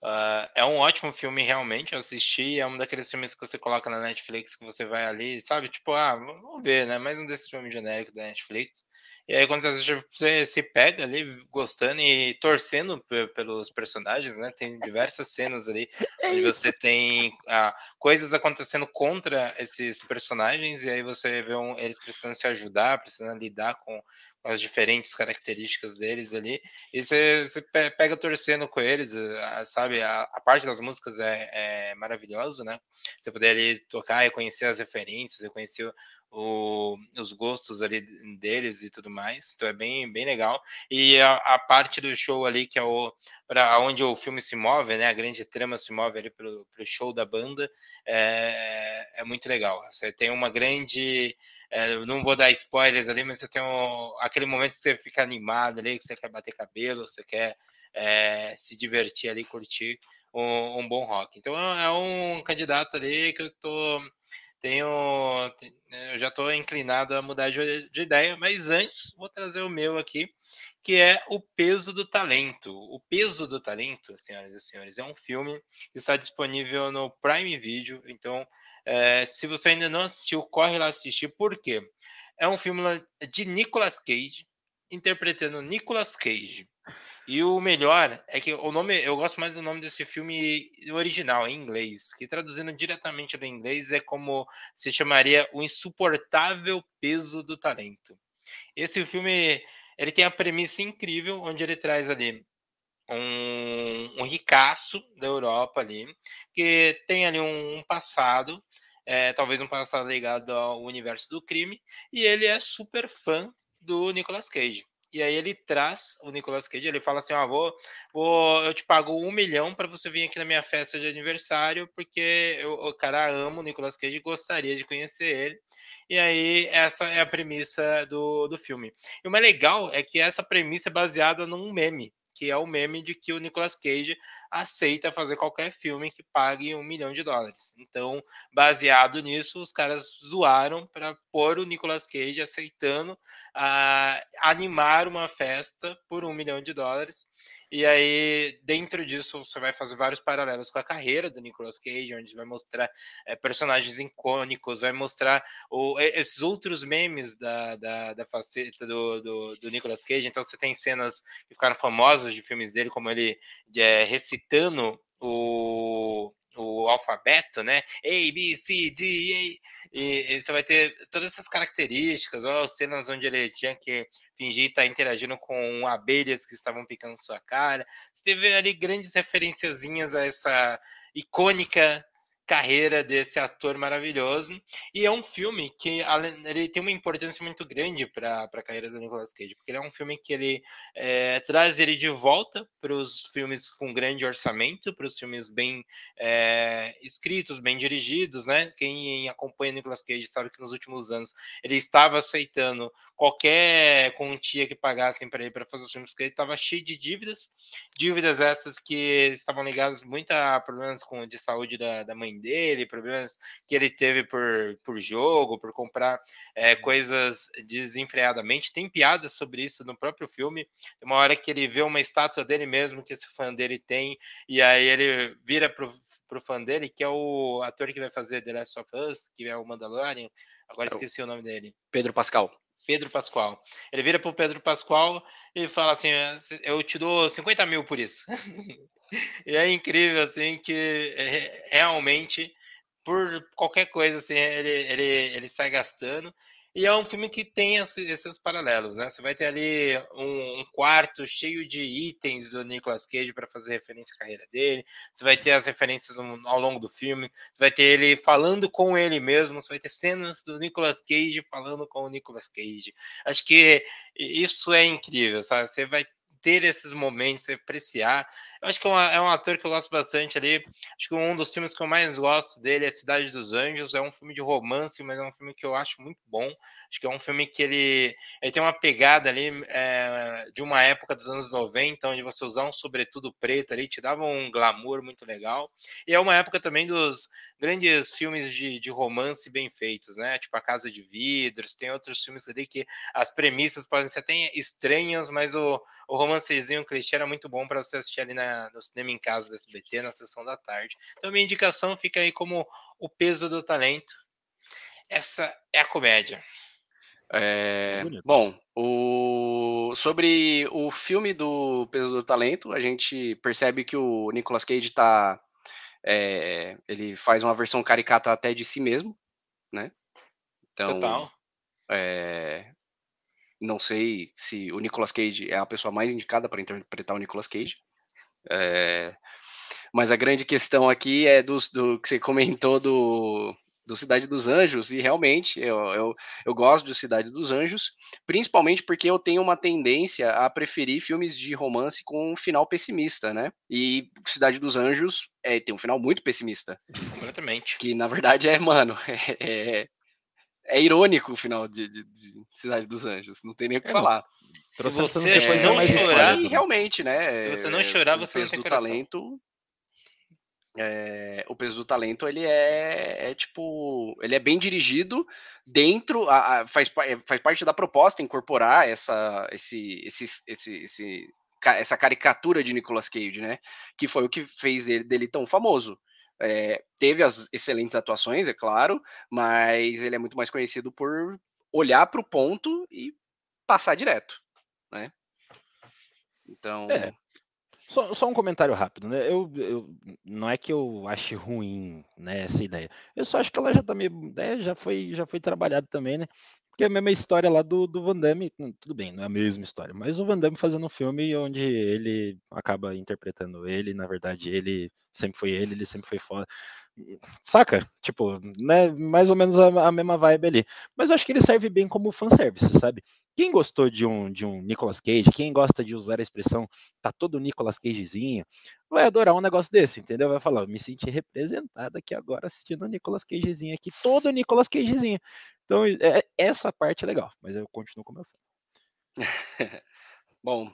uh, é um ótimo filme, realmente. Eu assisti. É um daqueles filmes que você coloca na Netflix que você vai ali, sabe? Tipo, ah, vamos ver, né? Mais um desses filmes genéricos da Netflix. E aí, quando você se pega ali gostando e torcendo pelos personagens, né? Tem diversas cenas ali é onde você tem ah, coisas acontecendo contra esses personagens, e aí você vê um, eles precisando se ajudar, precisando lidar com, com as diferentes características deles ali, e você, você pega torcendo com eles, ah, sabe? A, a parte das músicas é, é maravilhosa, né? Você poder ali tocar e conhecer as referências, reconhecer o, os gostos ali deles e tudo mais. Então é bem, bem legal. E a, a parte do show ali, que é o para onde o filme se move, né? A grande trama se move ali para o show da banda, é, é muito legal. Você tem uma grande. É, não vou dar spoilers ali, mas você tem um, aquele momento que você fica animado ali, que você quer bater cabelo, você quer é, se divertir ali, curtir um, um, bom rock. Então é um candidato ali que eu tô tenho, eu já estou inclinado a mudar de, de, ideia, mas antes vou trazer o meu aqui, que é o peso do talento. O peso do talento, senhoras e senhores, é um filme que está disponível no Prime Video. Então, é, se você ainda não assistiu, corre lá assistir. Por quê? É um filme de Nicolas Cage interpretando Nicolas Cage. E o melhor é que o nome, eu gosto mais do nome desse filme original, em inglês, que traduzindo diretamente do inglês é como se chamaria O Insuportável Peso do Talento. Esse filme, ele tem a premissa incrível, onde ele traz ali um, um ricaço da Europa ali, que tem ali um, um passado, é, talvez um passado ligado ao universo do crime, e ele é super fã do Nicolas Cage. E aí ele traz o Nicolas Cage, ele fala assim, ó, vou, vou, eu te pago um milhão para você vir aqui na minha festa de aniversário, porque eu, o cara ama o Nicolas Cage e gostaria de conhecer ele. E aí essa é a premissa do, do filme. E o mais legal é que essa premissa é baseada num meme que é o meme de que o Nicolas Cage aceita fazer qualquer filme que pague um milhão de dólares. Então, baseado nisso, os caras zoaram para pôr o Nicolas Cage aceitando uh, animar uma festa por um milhão de dólares. E aí, dentro disso, você vai fazer vários paralelos com a carreira do Nicolas Cage, onde vai mostrar é, personagens icônicos, vai mostrar o, esses outros memes da, da, da faceta do, do, do, Nicolas Cage. Então, você tem cenas que ficaram famosas de filmes dele, como ele é, recitando o, o alfabeto, né? A, B, C, D, A. E, e, você vai ter todas essas características, ó, cenas onde ele tinha que fingir estar interagindo com abelhas que estavam picando sua cara. Você teve ali grandes referenciazinhas a essa icônica carreira desse ator maravilhoso. E é um filme que ele tem uma importância muito grande para a carreira do Nicolas Cage, porque ele é um filme que ele é, traz ele de volta para os filmes com grande orçamento, para os filmes bem é, escritos, bem dirigidos, né? Quem acompanha o Nicolas Cage sabe que nos últimos anos ele estava aceitando qualquer quantia que pagassem para ele para fazer os filmes, porque ele estava cheio de dívidas, dívidas essas que estavam ligadas muito a problemas com, de saúde da, da mãe dele, problemas que ele teve por, por jogo, por comprar é, coisas desenfreadamente. Tem piadas sobre isso no próprio filme. Tem uma hora que ele vê uma estátua dele mesmo, que esse fã dele tem, e aí ele vira pro, pro fã dele, que é o ator que vai fazer The Last of Us, que é o Mandalorian. Agora é esqueci o nome dele. Pedro Pascal. Pedro Pascoal. Ele vira pro Pedro Pascoal e fala assim: Eu te dou 50 mil por isso. e é incrível, assim, que realmente, por qualquer coisa, assim, ele, ele, ele sai gastando. E é um filme que tem esses paralelos, né? Você vai ter ali um, um quarto cheio de itens do Nicolas Cage para fazer referência à carreira dele. Você vai ter as referências ao longo do filme. Você vai ter ele falando com ele mesmo. Você vai ter cenas do Nicolas Cage falando com o Nicolas Cage. Acho que isso é incrível, sabe? Você vai ter esses momentos, apreciar. Eu acho que é, é, um ator que eu gosto bastante ali. Acho que um dos filmes que eu mais gosto dele é Cidade dos Anjos. É um filme de romance, mas é um filme que eu acho muito bom. Acho que é um filme que ele, ele tem uma pegada ali é, de uma época dos anos 90, onde você usar um sobretudo preto ali te dava um glamour muito legal. E é uma época também dos grandes filmes de, de romance bem feitos, né? Tipo A Casa de Vidros, tem outros filmes ali que as premissas podem ser até estranhas, mas o, o romance romancezinho clichê era muito bom para você assistir ali na, no cinema em casa do SBT, na sessão da tarde. Então, minha indicação fica aí como o peso do talento. Essa é a comédia. É, bom, o, sobre o filme do Peso do Talento, a gente percebe que o Nicolas Cage tá. É, ele faz uma versão caricata até de si mesmo, né? Então, Total. É, não sei se o Nicolas Cage é a pessoa mais indicada para interpretar o Nicolas Cage. É, mas a grande questão aqui é do, do que você comentou do, do Cidade dos Anjos, e realmente eu, eu, eu gosto de Cidade dos Anjos, principalmente porque eu tenho uma tendência a preferir filmes de romance com um final pessimista, né? E Cidade dos Anjos é, tem um final muito pessimista. Completamente. Que na verdade é, mano, é, é é irônico o final de, de, de, Cidade dos Anjos, não tem nem o que é, falar. Se você é, não chorar, e realmente, né? Se você não chorar, você não tem do talento. É, o peso do talento ele é, é, tipo ele é bem dirigido dentro a, a, faz, faz parte da proposta incorporar essa esse, esse, esse, esse, essa caricatura de Nicolas Cage né que foi o que fez ele dele tão famoso é, teve as excelentes atuações, é claro, mas ele é muito mais conhecido por olhar para o ponto e passar direto, né? Então. É. Só, só, um comentário rápido, né? Eu, eu, não é que eu ache ruim né, essa ideia. Eu só acho que ela já tá meio. Né, já foi, já foi trabalhada também, né? Porque é a mesma história lá do, do Van Damme, hum, tudo bem, não é a mesma história, mas o Van Damme fazendo um filme onde ele acaba interpretando ele, na verdade, ele sempre foi ele, ele sempre foi foda. Saca? Tipo, né, mais ou menos a, a mesma vibe ali. Mas eu acho que ele serve bem como fanservice, sabe? Quem gostou de um, de um Nicolas Cage, quem gosta de usar a expressão tá todo Nicolas Cagezinho, vai adorar um negócio desse, entendeu? Vai falar, me senti representado aqui agora assistindo o Nicolas Cagezinho aqui, todo Nicolas Cagezinho. Então, é, essa parte é legal, mas eu continuo como eu falo. Bom,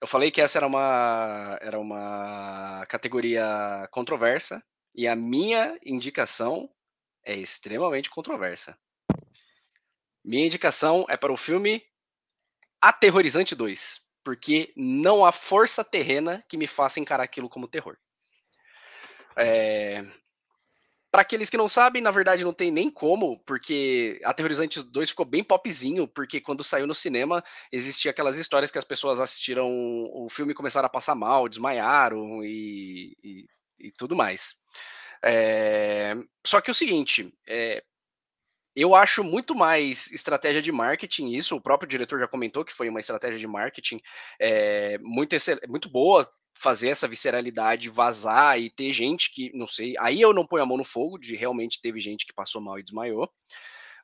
eu falei que essa era uma, era uma categoria controversa, e a minha indicação é extremamente controversa. Minha indicação é para o filme Aterrorizante 2, porque não há força terrena que me faça encarar aquilo como terror. É... Para aqueles que não sabem, na verdade não tem nem como, porque Aterrorizante 2 ficou bem popzinho, porque quando saiu no cinema existia aquelas histórias que as pessoas assistiram o filme e começaram a passar mal, desmaiaram e, e, e tudo mais. É... Só que é o seguinte, é... Eu acho muito mais estratégia de marketing isso. O próprio diretor já comentou que foi uma estratégia de marketing é, muito, muito boa fazer essa visceralidade vazar e ter gente que, não sei, aí eu não ponho a mão no fogo de realmente teve gente que passou mal e desmaiou,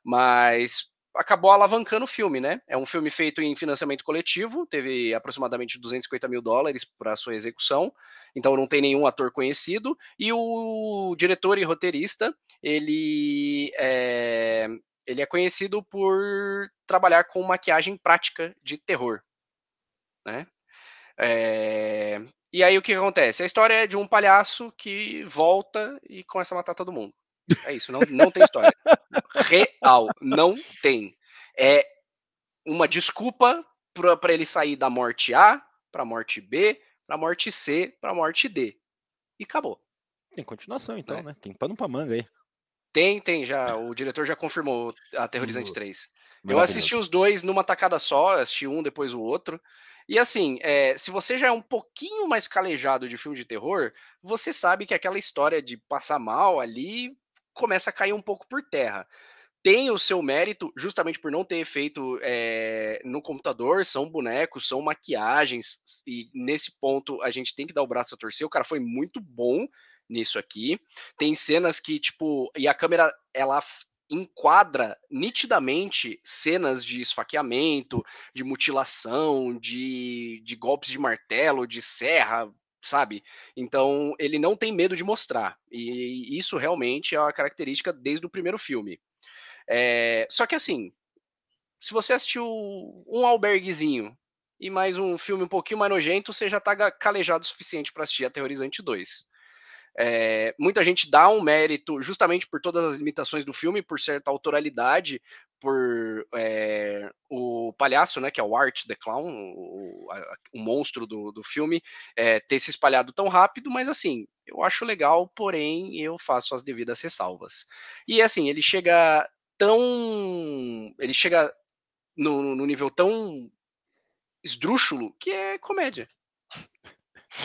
mas acabou alavancando o filme, né? É um filme feito em financiamento coletivo, teve aproximadamente 250 mil dólares para sua execução, então não tem nenhum ator conhecido, e o diretor e roteirista, ele é, ele é conhecido por trabalhar com maquiagem prática de terror, né? É, e aí o que acontece? A história é de um palhaço que volta e começa a matar todo mundo. É isso, não, não tem história. Real, não tem. É uma desculpa para ele sair da morte A para morte B, para morte C, para morte D. E acabou. Tem continuação, então, é. né? Tem pano pra manga aí. Tem, tem, já. O diretor já confirmou a Terrorizante 3. Eu assisti os dois numa tacada só, assisti um, depois o outro. E assim, é, se você já é um pouquinho mais calejado de filme de terror, você sabe que aquela história de passar mal ali começa a cair um pouco por terra. tem o seu mérito, justamente por não ter feito é, no computador, são bonecos, são maquiagens, e nesse ponto a gente tem que dar o braço a torcer. O cara foi muito bom nisso aqui. Tem cenas que, tipo, e a câmera ela enquadra nitidamente cenas de esfaqueamento, de mutilação, de, de golpes de martelo, de serra, sabe? Então ele não tem medo de mostrar. E isso realmente é uma característica desde o primeiro filme. É, só que assim, se você assistiu um alberguezinho e mais um filme um pouquinho mais nojento, você já tá calejado o suficiente para assistir Aterrorizante 2. É, muita gente dá um mérito justamente por todas as limitações do filme, por certa autoralidade, por é, o palhaço, né, que é o Art the Clown, o, o monstro do, do filme, é, ter se espalhado tão rápido, mas assim, eu acho legal, porém eu faço as devidas ressalvas. E assim, ele chega tão. Ele chega no, no nível tão esdrúxulo que é comédia.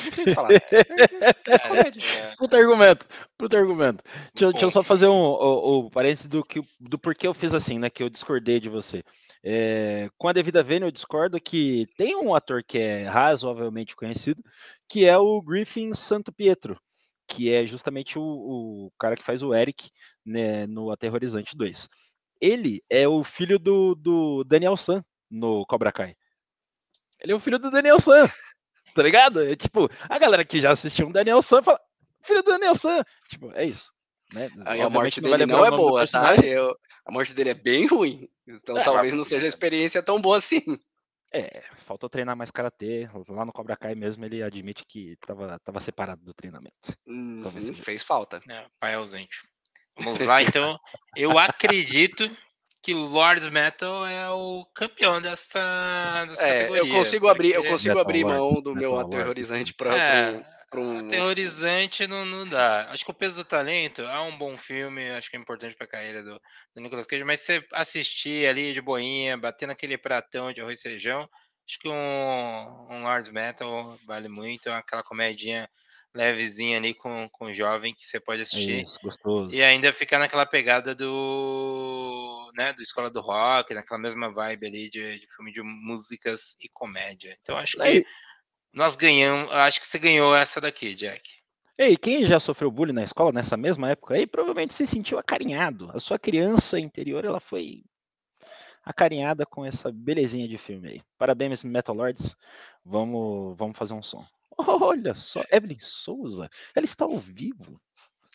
Não tem que falar. É, comédia. É. Puta argumento, puta argumento. Deixa, deixa eu só fazer um, o, o parênteses do, que, do porquê eu fiz assim, né? Que eu discordei de você. É, com a devida vênia, eu discordo que tem um ator que é razoavelmente conhecido, que é o Griffin Santo Pietro, que é justamente o, o cara que faz o Eric né, no Aterrorizante 2. Ele é o filho do, do Daniel San no Cobra Kai. Ele é o filho do Daniel San tá ligado? É, tipo, a galera que já assistiu um Daniel San fala, filho do Daniel San. Tipo, é isso. Né? A morte dele não, é boa, tá? Eu, a morte dele é bem ruim. Então é, talvez não seja a experiência tão boa assim. É, faltou treinar mais karatê. Lá no Cobra Kai mesmo ele admite que tava, tava separado do treinamento. Uhum, fez falta. É, pai ausente. Vamos lá, então. Eu acredito que Lord Metal é o campeão dessa, dessa é, categoria. Eu consigo abrir, eu consigo abrir mão do meu aterrorizante para é, um... Aterrorizante não, não dá. Acho que o peso do talento é um bom filme, acho que é importante para a carreira do, do Nicolas Cage, mas você assistir ali de boinha, bater naquele pratão de arroz e feijão, acho que um, um Lord Metal vale muito, aquela comedinha levezinha ali com, com jovem que você pode assistir. Isso, gostoso. E ainda ficar naquela pegada do, né, do Escola do Rock, naquela mesma vibe ali de, de filme de músicas e comédia. Então acho que nós ganhamos, acho que você ganhou essa daqui, Jack. Ei, quem já sofreu bullying na escola nessa mesma época aí, provavelmente se sentiu acarinhado. A sua criança interior, ela foi acarinhada com essa belezinha de filme aí. Parabéns, Metal Lords. Vamos, vamos fazer um som. Olha só, Evelyn Souza, ela está ao vivo.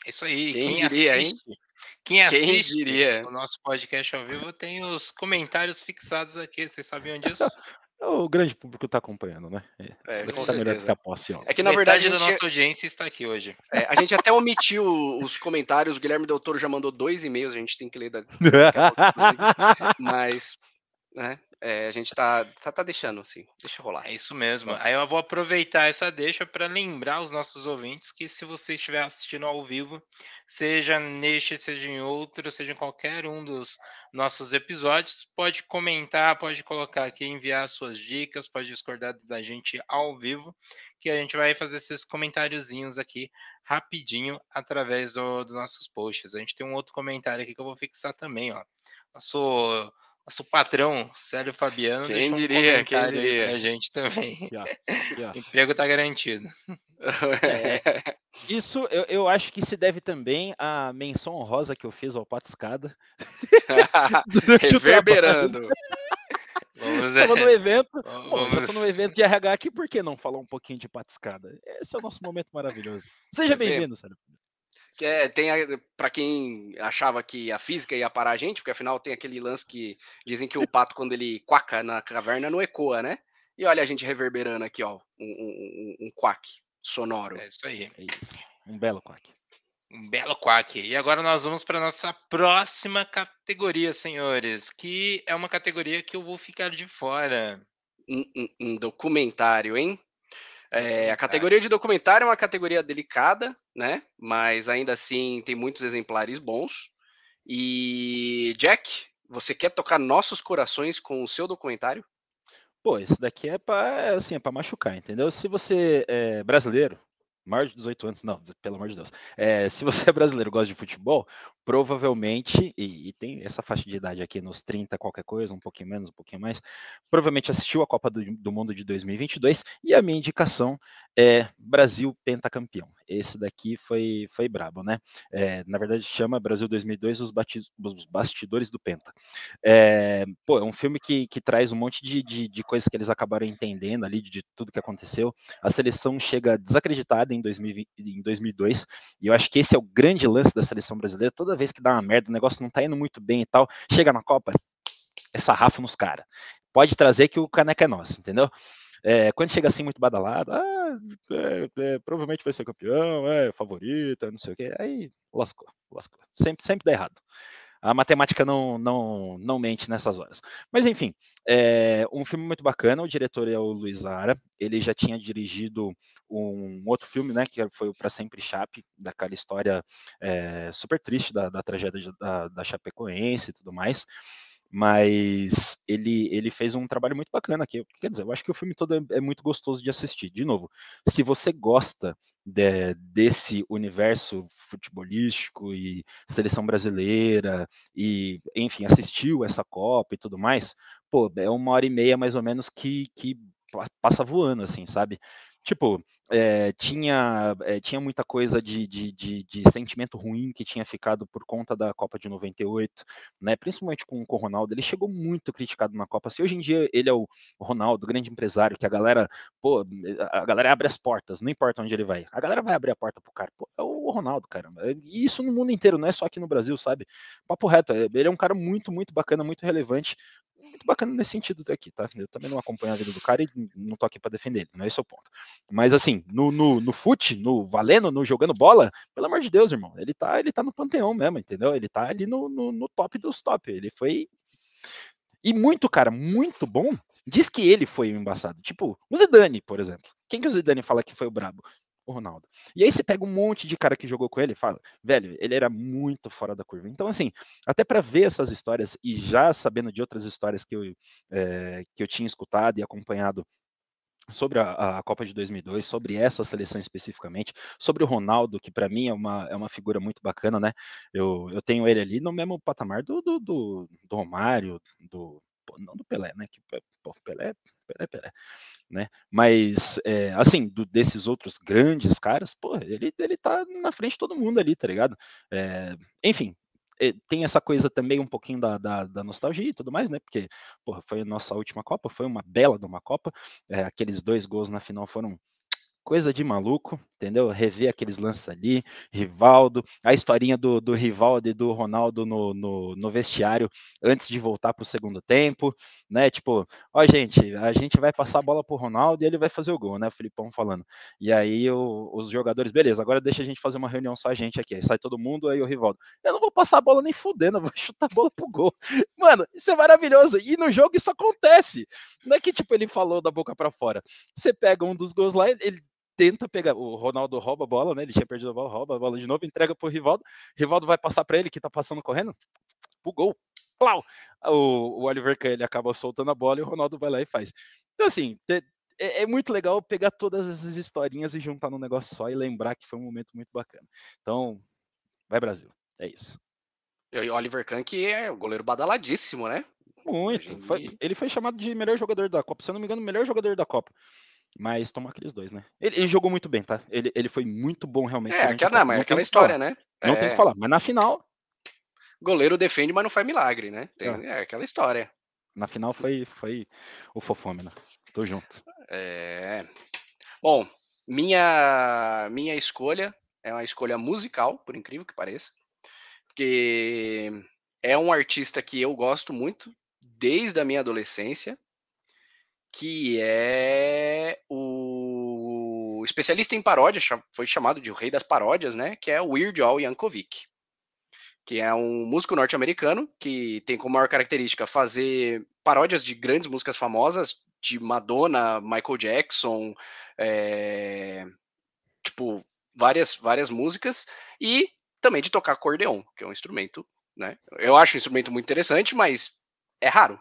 Isso aí, quem, quem diria, assiste, hein? Quem assiste quem diria? o nosso podcast ao vivo tem os comentários fixados aqui, vocês sabiam disso? o grande público está acompanhando, né? É, é tá melhor ficar posse, ó. É que na Metade verdade a nossa audiência está aqui hoje. É, a gente até omitiu os comentários. O Guilherme Del Toro já mandou dois e-mails, a gente tem que ler da... mas, né? É, a gente tá, tá, tá, deixando, assim, deixa rolar. É isso mesmo. Aí eu vou aproveitar essa deixa para lembrar os nossos ouvintes que se você estiver assistindo ao vivo, seja neste, seja em outro, seja em qualquer um dos nossos episódios, pode comentar, pode colocar aqui, enviar suas dicas, pode discordar da gente ao vivo, que a gente vai fazer esses comentáriozinhos aqui rapidinho através dos do nossos posts. A gente tem um outro comentário aqui que eu vou fixar também, ó. Nosso nosso patrão, Célio Fabiano, quem diria, um quem diria. a gente também. Yeah, yeah. Emprego tá garantido. É, isso eu, eu acho que se deve também à menção honrosa que eu fiz ao Pato Escada. Reverberando. Vamos Estava no evento, vamos... no evento de RH aqui, por que não falar um pouquinho de Pato Escada? Esse é o nosso momento maravilhoso. Seja bem-vindo, Célio. Que é, tem para quem achava que a física ia parar a gente, porque afinal tem aquele lance que dizem que o pato quando ele quaca na caverna não ecoa, né? E olha a gente reverberando aqui, ó, um, um, um quack sonoro. É isso aí. É isso. Um belo quack. Um belo quack. E agora nós vamos para nossa próxima categoria, senhores, que é uma categoria que eu vou ficar de fora. Um, um, um documentário, hein? É, a categoria de documentário é uma categoria delicada, né? Mas ainda assim tem muitos exemplares bons. E Jack, você quer tocar nossos corações com o seu documentário? Pô, esse daqui é para assim, é para machucar, entendeu? Se você é brasileiro, maior de 18 anos, não, pelo amor de Deus. É, se você é brasileiro gosta de futebol, provavelmente, e, e, tem essa faixa de idade aqui nos 30, qualquer coisa, um pouquinho menos, um pouquinho mais, provavelmente assistiu a Copa do, do Mundo de 2022 e a minha indicação é Brasil pentacampeão. Esse daqui foi, foi brabo, né? É, na verdade, chama Brasil 2002 os, os bastidores do Penta. É, pô, é um filme que, que traz um monte de, de, de coisas que eles acabaram entendendo ali, de, de tudo que aconteceu. A seleção chega desacreditada em, 2020, em 2002, e eu acho que esse é o grande lance da seleção brasileira. Toda vez que dá uma merda, o negócio não tá indo muito bem e tal, chega na Copa, é sarrafo nos caras. Pode trazer que o caneca é nosso, entendeu? É, quando chega assim muito badalado, ah, é, é, provavelmente vai ser campeão, é favorito, não sei o quê, aí lascou, lascou. Sempre, sempre dá errado. A matemática não, não, não mente nessas horas. Mas enfim, é um filme muito bacana. O diretor é o Luiz Ara. Ele já tinha dirigido um outro filme, né, que foi o Para Sempre Chape, daquela história é, super triste da, da tragédia da, da Chapecoense e tudo mais mas ele, ele fez um trabalho muito bacana aqui. Quer dizer, eu acho que o filme todo é, é muito gostoso de assistir. De novo, se você gosta de, desse universo futebolístico e seleção brasileira, e, enfim, assistiu essa Copa e tudo mais, pô, é uma hora e meia mais ou menos que, que passa voando, assim, sabe? Tipo, é, tinha, é, tinha muita coisa de, de, de, de, sentimento ruim que tinha ficado por conta da Copa de 98, né? Principalmente com, o Ronaldo. Ele chegou muito criticado na Copa. Se hoje em dia ele é o, Ronaldo, grande empresário, que a galera, pô, a galera abre as portas, não importa onde ele vai. A galera vai abrir a porta pro cara. Pô, é o Ronaldo, cara. E isso no mundo inteiro, não é só aqui no Brasil, sabe? Papo reto, ele é um cara muito, muito bacana, muito relevante muito bacana nesse sentido daqui, tá? Eu também não acompanho a vida do cara e não tô aqui para defender ele, não é esse o ponto. Mas assim, no, no, no fute, no valendo, no jogando bola, pelo amor de Deus, irmão, ele tá, ele tá no panteão mesmo, entendeu? Ele tá ali no, no, no top dos top. Ele foi. E muito, cara, muito bom. Diz que ele foi o embaçado. Tipo, o Zidane, por exemplo. Quem que o Zidane fala que foi o brabo? O Ronaldo. E aí você pega um monte de cara que jogou com ele e fala, velho, ele era muito fora da curva. Então, assim, até para ver essas histórias e já sabendo de outras histórias que eu, é, que eu tinha escutado e acompanhado sobre a, a, Copa de 2002, sobre essa seleção especificamente, sobre o Ronaldo, que para mim é uma, é uma figura muito bacana, né? Eu, eu tenho ele ali no mesmo patamar do, do, do, do Romário, do, não do Pelé, né? Que, pô, Pelé, Pelé, Pelé né? Mas, é, assim, do, desses outros grandes caras, pô, ele, ele tá na frente de todo mundo ali, tá ligado? É, enfim, tem essa coisa também um pouquinho da, da, da, nostalgia e tudo mais, né? Porque, porra, foi a nossa última Copa, foi uma bela de uma Copa. É, aqueles dois gols na final foram coisa de maluco, entendeu? Rever aqueles lances ali, Rivaldo, a historinha do, do Rivaldo e do Ronaldo no, no, no vestiário antes de voltar para o segundo tempo, né? Tipo, ó, gente, a gente vai passar a bola pro Ronaldo e ele vai fazer o gol, né? O Filipão falando. E aí o, os jogadores, beleza, agora deixa a gente fazer uma reunião só a gente aqui. Aí sai todo mundo, aí o Rivaldo. Eu não vou passar a bola nem fudendo, eu vou chutar a bola pro gol. Mano, isso é maravilhoso. E no jogo isso acontece. Não é que, tipo, ele falou da boca para fora. Você pega um dos gols lá, ele tenta pegar. O Ronaldo rouba a bola, né? Ele tinha perdido a bola, rouba a bola de novo, entrega pro Rivaldo. Rivaldo vai passar para ele, que tá passando correndo, pro gol. Plau! O, o Oliver Kahn, ele acaba soltando a bola e o Ronaldo vai lá e faz. Então, assim, é, é, muito legal pegar todas essas historinhas e juntar num negócio só e lembrar que foi um momento muito bacana. Então, vai Brasil. É isso. E o Oliver Kahn, que é o goleiro badaladíssimo, né? Muito. Foi, ele foi chamado de melhor jogador da Copa. Se eu não me engano, melhor jogador da Copa. Mas tomou aqueles dois, né? Ele, ele, jogou muito bem, tá? Ele, ele foi muito bom realmente. É, aquela, não, mas é aquela história, né? Não é... tem que falar. Mas na final. Goleiro defende, mas não faz milagre, né? Tem, é. é aquela história. Na final foi, foi o fofômeno. Tô junto. É. Bom, minha, minha escolha é uma escolha musical, por incrível que pareça. Porque é um artista que eu gosto muito desde a minha adolescência que é o especialista em paródia, foi chamado de o rei das paródias, né? Que é o Weird Al Yankovic, que é um músico norte-americano que tem como maior característica fazer paródias de grandes músicas famosas, de Madonna, Michael Jackson, é, tipo várias várias músicas e também de tocar acordeon, que é um instrumento, né? Eu acho um instrumento muito interessante, mas é raro.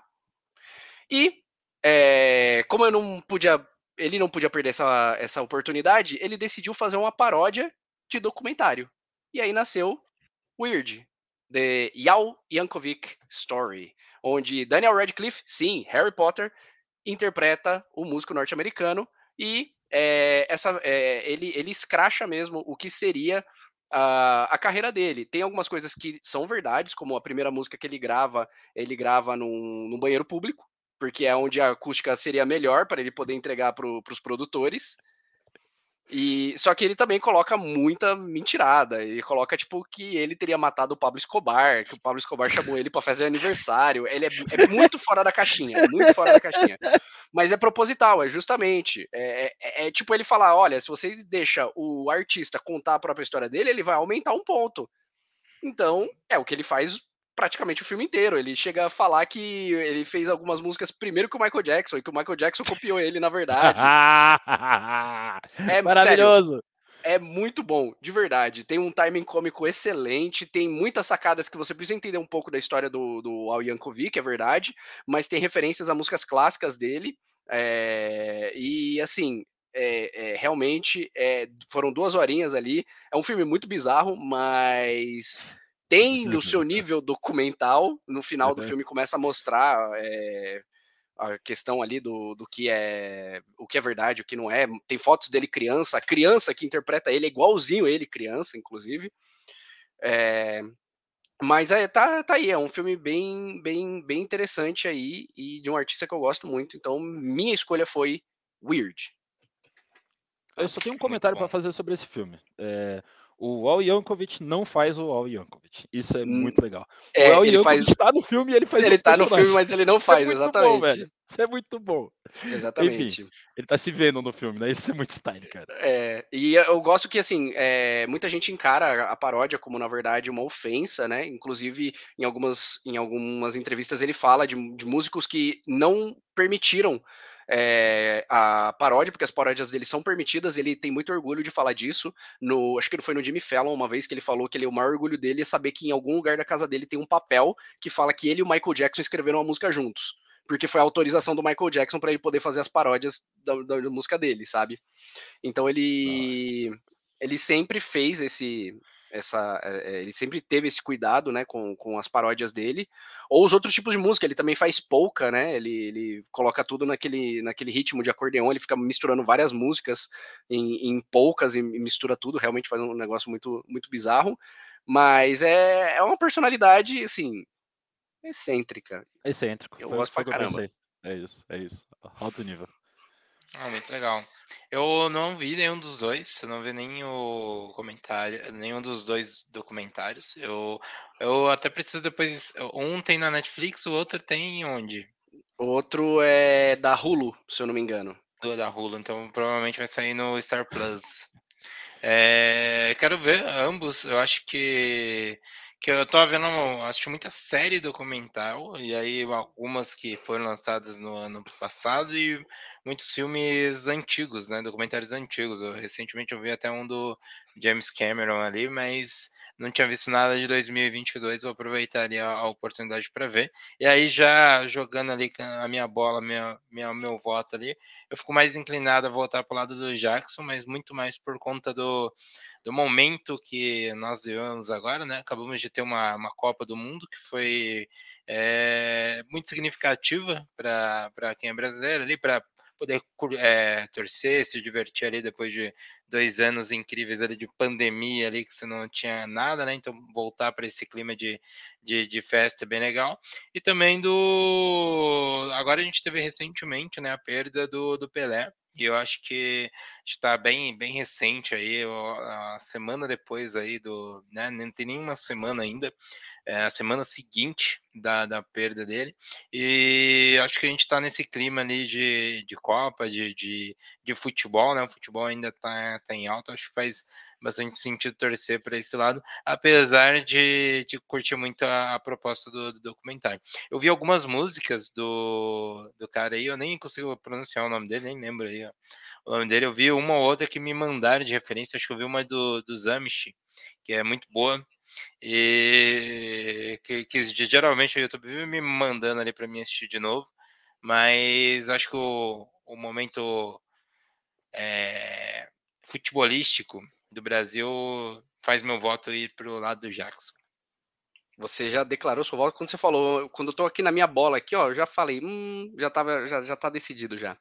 E é, como eu não podia ele não podia perder essa, essa oportunidade, ele decidiu fazer uma paródia de documentário. E aí nasceu Weird, The Yao Yankovic Story, onde Daniel Radcliffe, sim, Harry Potter, interpreta o músico norte-americano e é, essa, é, ele, ele escracha mesmo o que seria a, a carreira dele. Tem algumas coisas que são verdades, como a primeira música que ele grava, ele grava num, num banheiro público, porque é onde a acústica seria melhor para ele poder entregar para os produtores. E só que ele também coloca muita mentirada. Ele coloca tipo que ele teria matado o Pablo Escobar, que o Pablo Escobar chamou ele para fazer aniversário. Ele é, é, muito fora da caixinha, muito fora da caixinha. Mas é proposital, é justamente. É, é, é, tipo ele falar: olha, se você deixa o artista contar a própria história dele, ele vai aumentar um ponto. Então, é o que ele faz praticamente o filme inteiro. Ele chega a falar que ele fez algumas músicas primeiro que o Michael Jackson e que o Michael Jackson copiou ele, na verdade. é maravilhoso. Sério, é muito bom, de verdade. Tem um timing cômico excelente, tem muitas sacadas que você precisa entender um pouco da história do, do Al Yankovic, é verdade, mas tem referências a músicas clássicas dele. É, e assim, é, é, realmente é, foram duas horinhas ali. É um filme muito bizarro, mas tem no seu nível documental. No final do filme começa a mostrar é, a questão ali do, do que é o que é verdade, o que não é. Tem fotos dele criança, a criança que interpreta ele é igualzinho ele criança, inclusive. É, mas é, tá, tá aí, é um filme bem, bem, bem interessante aí e de um artista que eu gosto muito. Então minha escolha foi Weird. Eu só tenho um comentário para fazer sobre esse filme. É, o Al Yankovic não faz o Al Yankovic. Isso é hum, muito legal. É, o Al Yankovic faz... tá no filme e ele faz Ele tá no filme, mas ele não faz, Isso é exatamente. Bom, Isso é muito bom. Exatamente. Enfim, ele tá se vendo no filme, né? Isso é muito style, cara. É, e eu gosto que, assim, é, muita gente encara a paródia como, na verdade, uma ofensa, né? Inclusive, em algumas, em algumas entrevistas ele fala de, de músicos que não permitiram é, a paródia, porque as paródias dele são permitidas, ele tem muito orgulho de falar disso. No, acho que foi no Jimmy Fallon uma vez que ele falou que ele, o maior orgulho dele é saber que em algum lugar da casa dele tem um papel que fala que ele e o Michael Jackson escreveram uma música juntos. Porque foi a autorização do Michael Jackson para ele poder fazer as paródias da, da, da música dele, sabe? Então ele, ele sempre fez esse, essa, é, é, ele sempre teve esse cuidado, né, com, com as paródias dele, ou os outros tipos de música, ele também faz polka, né, ele, ele coloca tudo naquele, naquele ritmo de acordeão, ele fica misturando várias músicas em, em polcas e mistura tudo, realmente faz um negócio muito, muito bizarro, mas é, é uma personalidade, assim, excêntrica. Excêntrico. Eu gosto pra caramba. É isso, é isso, alto nível. Ah, muito legal. Eu não vi nenhum dos dois, eu não vi nem o comentário, nenhum dos dois documentários. Eu, eu até preciso depois. Um tem na Netflix, o outro tem onde? O outro é da Hulu, se eu não me engano. Do da Hulu, então provavelmente vai sair no Star Plus. É, quero ver ambos. Eu acho que que eu tô vendo, acho muita série documental, e aí algumas que foram lançadas no ano passado e muitos filmes antigos, né, documentários antigos. Eu, recentemente eu vi até um do James Cameron ali, mas não tinha visto nada de 2022, vou aproveitar ali a, a oportunidade para ver. E aí já jogando ali a minha bola, minha, minha, meu voto ali, eu fico mais inclinado a voltar para o lado do Jackson, mas muito mais por conta do do momento que nós vivemos agora, né? Acabamos de ter uma, uma Copa do Mundo que foi é, muito significativa para quem é brasileiro ali, para poder é, torcer, se divertir ali depois de dois anos incríveis ali de pandemia ali, que você não tinha nada, né? Então voltar para esse clima de, de, de, festa é bem legal. E também do. Agora a gente teve recentemente né, a perda do, do Pelé. E eu acho que está bem, bem recente aí, a semana depois aí do, né, não tem nenhuma semana ainda, é a semana seguinte da, da perda dele, e acho que a gente está nesse clima ali de, de Copa, de, de, de futebol, né, o futebol ainda está tá em alta, acho que faz bastante sentido torcer para esse lado, apesar de, de curtir muito a, a proposta do, do, documentário. Eu vi algumas músicas do, do cara aí, eu nem consigo pronunciar o nome dele, nem lembro aí ó, o nome dele. Eu vi uma ou outra que me mandaram de referência, acho que eu vi uma do, do Zamish, que é muito boa. E que, que geralmente o YouTube vive me mandando ali para mim assistir de novo, mas acho que o, o momento é, futebolístico do Brasil, faz meu voto ir para o lado do Jackson. Você já declarou sua voto quando você falou, quando eu tô aqui na minha bola aqui, ó, eu já falei, hum, já tava, já, já tá decidido já.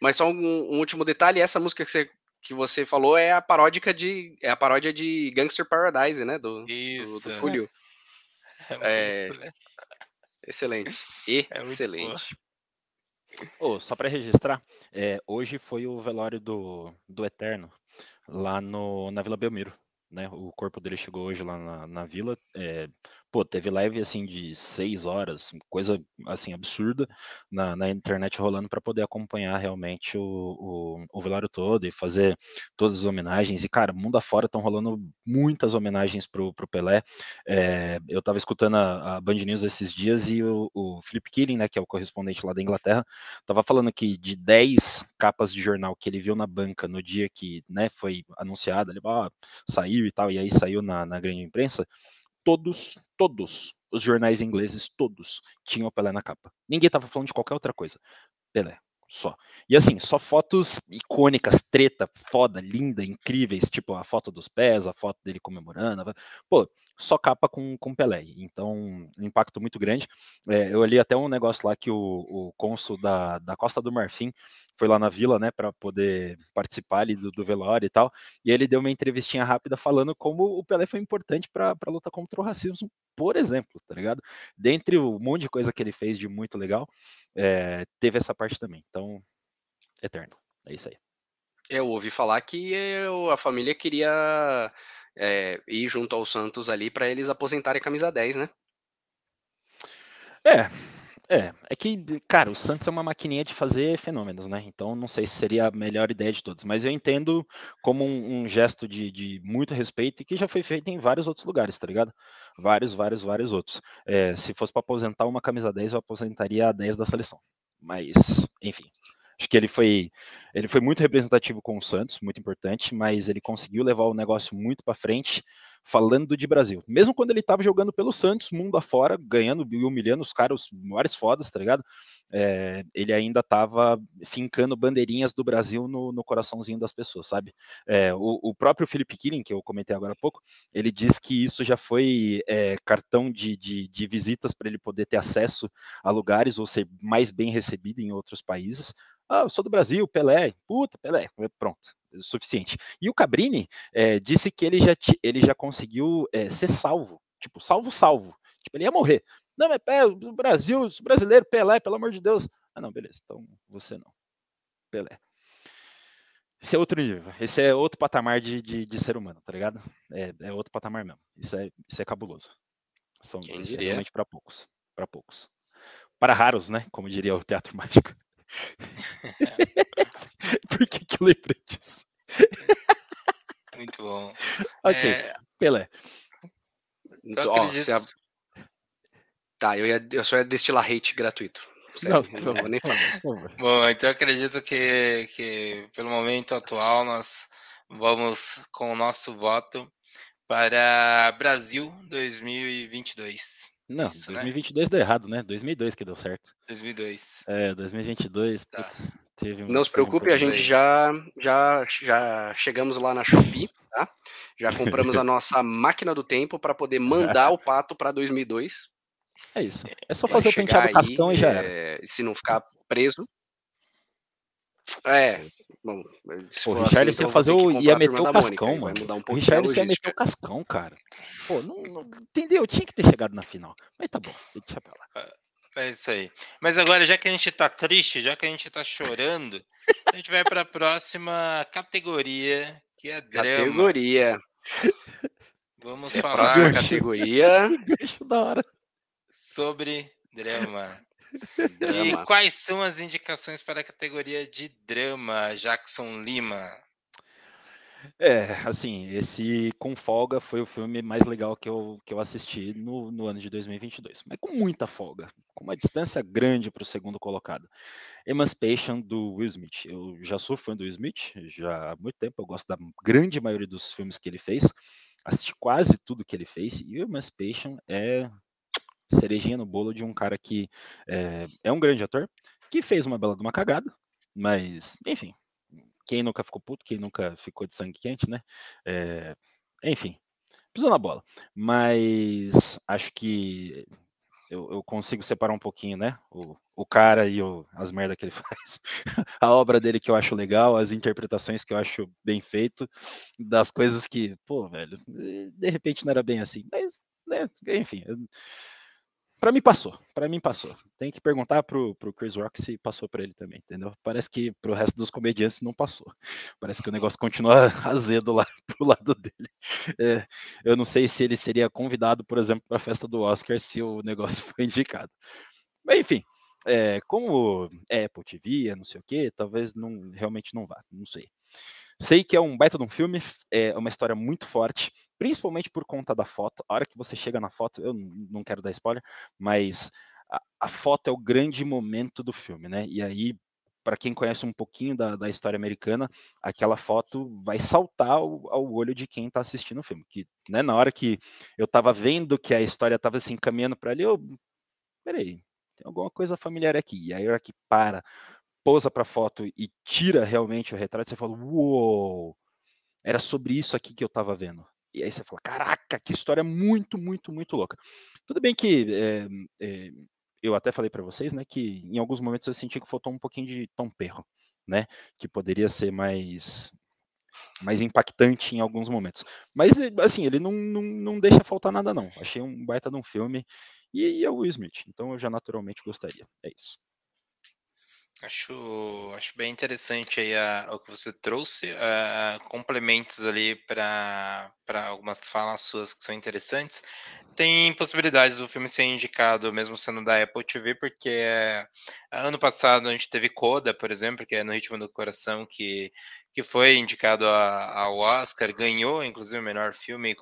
Mas só um, um último detalhe, essa música que você, que você falou é a paródica de, é a paródia de Gangster Paradise, né, do, Isso. do, do Julio. É, É, Excelente, É muito excelente. Ô, só para registrar, é, hoje foi o velório do, do Eterno, lá no, na Vila Belmiro. Né? O corpo dele chegou hoje lá na, na vila. é, pô, teve live assim de seis horas, coisa assim absurda na, na internet rolando para poder acompanhar realmente o, o, o velório todo e fazer todas as homenagens. E, cara, mundo afora estão rolando muitas homenagens pro, pro Pelé. É, eu estava escutando a, a Band News esses dias e o, o Philip Keeling, né, que é o correspondente lá da Inglaterra, tava falando que de 10 capas de jornal que ele viu na banca no dia que né, foi anunciado, ele ah, saiu e tal, e aí saiu na, na grande imprensa, todos, todos os jornais ingleses, todos, tinham o Pelé na capa. Ninguém tava falando de qualquer outra coisa. Pelé, só. E assim, só fotos icônicas, treta, foda, linda, incríveis, tipo a foto dos pés, a foto dele comemorando. Pô, só capa com, com Pelé. Então, um impacto muito grande. É, eu li até um negócio lá que o, o cônsul da, da Costa do Marfim foi lá na vila, né, para poder participar ali do, do velório e tal. E ele deu uma entrevistinha rápida falando como o Pelé foi importante para a luta contra o racismo, por exemplo, tá ligado? Dentre o monte de coisa que ele fez de muito legal, é, teve essa parte também. Então, eterno. É isso aí. Eu ouvi falar que eu- a família queria é, ir junto ao Santos ali para eles aposentarem a camisa 10, né? É, é, é que, cara, o Santos é uma maquininha de fazer fenômenos, né? Então não sei se seria a melhor ideia de todos, mas eu entendo como um, um gesto de, de muito respeito e que já foi feito em vários outros lugares, tá ligado? Vários, vários, vários outros. É, se fosse para aposentar uma camisa 10, eu aposentaria a 10 da seleção. Mas, enfim. Acho que ele foi, ele foi muito representativo com o Santos, muito importante, mas ele conseguiu levar o negócio muito para frente, falando de Brasil. Mesmo quando ele estava jogando pelo Santos, mundo afora, ganhando e humilhando os caras, os maiores fodas, tá ligado? É, ele ainda estava fincando bandeirinhas do Brasil no, no coraçãozinho das pessoas, sabe? É, o, o, próprio Felipe Killing, que eu comentei agora há pouco, ele diz que isso já foi é, cartão de, de, de visitas para ele poder ter acesso a lugares ou ser mais bem recebido em outros países. Ah, eu sou do Brasil, Pelé, puta, Pelé, pronto, suficiente. E o Cabrini é, disse que ele já, ele já conseguiu é, ser salvo, tipo, salvo, salvo. Tipo, ele ia morrer. Não, mas é, o Brasil, o brasileiro, Pelé, pelo amor de Deus. Ah, não, beleza, então você não. Pelé. Esse é outro nível, esse é outro patamar de, de, de ser humano, tá ligado? É, é, outro patamar mesmo. Isso é, isso é cabuloso. São Quem é diria? realmente para poucos. Para poucos. Para raros, né? Como diria o teatro mágico. Por que, que eu lembrei disso? Muito bom. Ok, É, Pelé. Então, ó, acredito- você- Tá, eu, ia, eu só ia destilar hate gratuito. Não, não vou nem falar. Bom, então eu acredito que, que pelo momento atual nós vamos com o nosso voto para Brasil 2022. Não, Isso, né? 2022 deu errado, né? 2002 que deu certo. 2002. É, 2022, Tá. putz, teve um. Não se teve um preocupe, a gente já, já, já chegamos lá na Shopee, tá? Já compramos a nossa máquina do tempo para poder mandar o pato para 2002. É isso. É só fazer o penteado cascão e já era. é, se não ficar preso. É, bom, se Pô, for o assim, Richarlison então ia eu fazer o. ia meter o Mônica, cascão, aí mano. Vai mudar um O Richarlison ia meter o cascão, cara. Pô, não, não- entendeu? Tinha que ter chegado na final. Mas tá bom, deixa pra lá. É isso aí. Mas agora, já que a gente tá triste, já que a gente tá chorando, a gente vai para a próxima categoria, que é drama. Categoria. Vamos É a falar próxima categoria. Da hora. sobre drama. E quais são as indicações para a categoria de drama, Jackson Lima? É, assim, esse com folga foi o filme mais legal que eu, que eu assisti no, no ano de 2022. Mas com muita folga, com uma distância grande para o segundo colocado. Emancipation do Will Smith. Eu já sou fã do Will Smith, já há muito tempo. Eu gosto da grande maioria dos filmes que ele fez. Assisti quase tudo que ele fez. E o Emancipation é cerejinha no bolo de um cara que é, é um grande ator, que fez uma bela de uma cagada, mas, enfim, quem nunca ficou puto, quem nunca ficou de sangue quente, né? É, enfim, pisou na bola. Mas acho que eu, eu, consigo separar um pouquinho, né? O, o cara e o, as merdas que ele faz. a obra dele que eu acho legal, as interpretações que eu acho bem feito, das coisas que, pô, velho, de repente não era bem assim. Mas, né, enfim, para mim passou, para mim passou. Tem que perguntar pro, pro Chris Rock se passou para ele também, entendeu? Parece que pro resto dos comediantes não passou. Parece que o negócio continua azedo lá pro lado dele. É, eu não sei se ele seria convidado, por exemplo, para a festa do Oscar se o negócio foi indicado. Mas enfim, é, como é Apple TV, não sei o que, talvez não realmente não vá, não sei. Sei que é um baita de um filme, é uma história muito forte, principalmente por conta da foto. A hora que você chega na foto, eu não quero dar spoiler, mas a, a foto é o grande momento do filme, né? E aí, para quem conhece um pouquinho da, da, história americana, aquela foto vai saltar ao, ao olho de quem está assistindo o filme. Que, né, na hora que eu estava vendo que a história estava se assim, encaminhando para ali, eu, peraí, tem alguma coisa familiar aqui. E aí, a hora que para, posa para a foto e tira realmente o retrato, você fala, uou, era sobre isso aqui que eu estava vendo. E aí você fala, caraca, que história muito, muito, muito louca. Tudo bem que é, é, eu até falei para vocês, né, que em alguns momentos eu senti que faltou um pouquinho de tom perro, né, que poderia ser mais mais impactante em alguns momentos. Mas, assim, ele não, não, não deixa faltar nada, não. Achei um baita de um filme e, e é o Will Smith, então eu já naturalmente gostaria. É isso. Acho, acho bem interessante aí a, o que você trouxe, uh, complementos ali para algumas falas suas que são interessantes. Tem possibilidades do filme ser indicado, mesmo sendo da Apple TV, porque uh, ano passado a gente teve Coda, por exemplo, que é No Ritmo do Coração, que que foi indicado ao Oscar, ganhou inclusive o melhor filme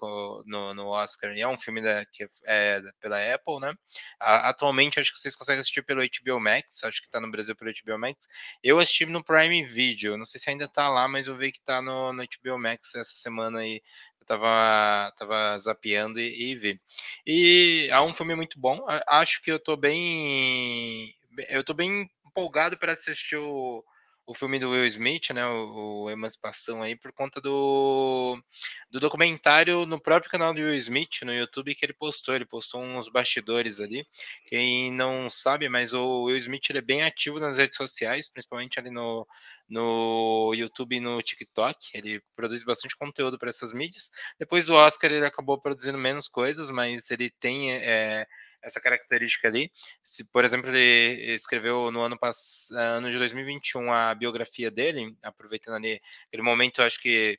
no, no Oscar, e é um filme da, que é pela Apple, né? atualmente acho que vocês conseguem assistir pelo HBO Max, acho que está no Brasil pelo HBO Max. Eu assisti no Prime Video, não sei se ainda está lá, mas eu vi que está no, no HBO Max essa semana aí. Eu tava, tava zapeando e, e vi. E é um filme muito bom. Acho que eu tô bem. Eu tô bem empolgado para assistir o o filme do Will Smith, né, o, o, Emancipação aí, por conta do, do documentário no próprio canal do Will Smith, no YouTube, que ele postou. Ele postou uns bastidores ali. Quem não sabe, mas o Will Smith ele é bem ativo nas redes sociais, principalmente ali no, no YouTube e no TikTok. Ele produz bastante conteúdo para essas mídias. Depois do Oscar, ele acabou produzindo menos coisas, mas ele tem. É, essa característica ali. Se, por exemplo, ele escreveu no ano, pass... ano de 2021 a biografia dele, aproveitando ali aquele momento, acho que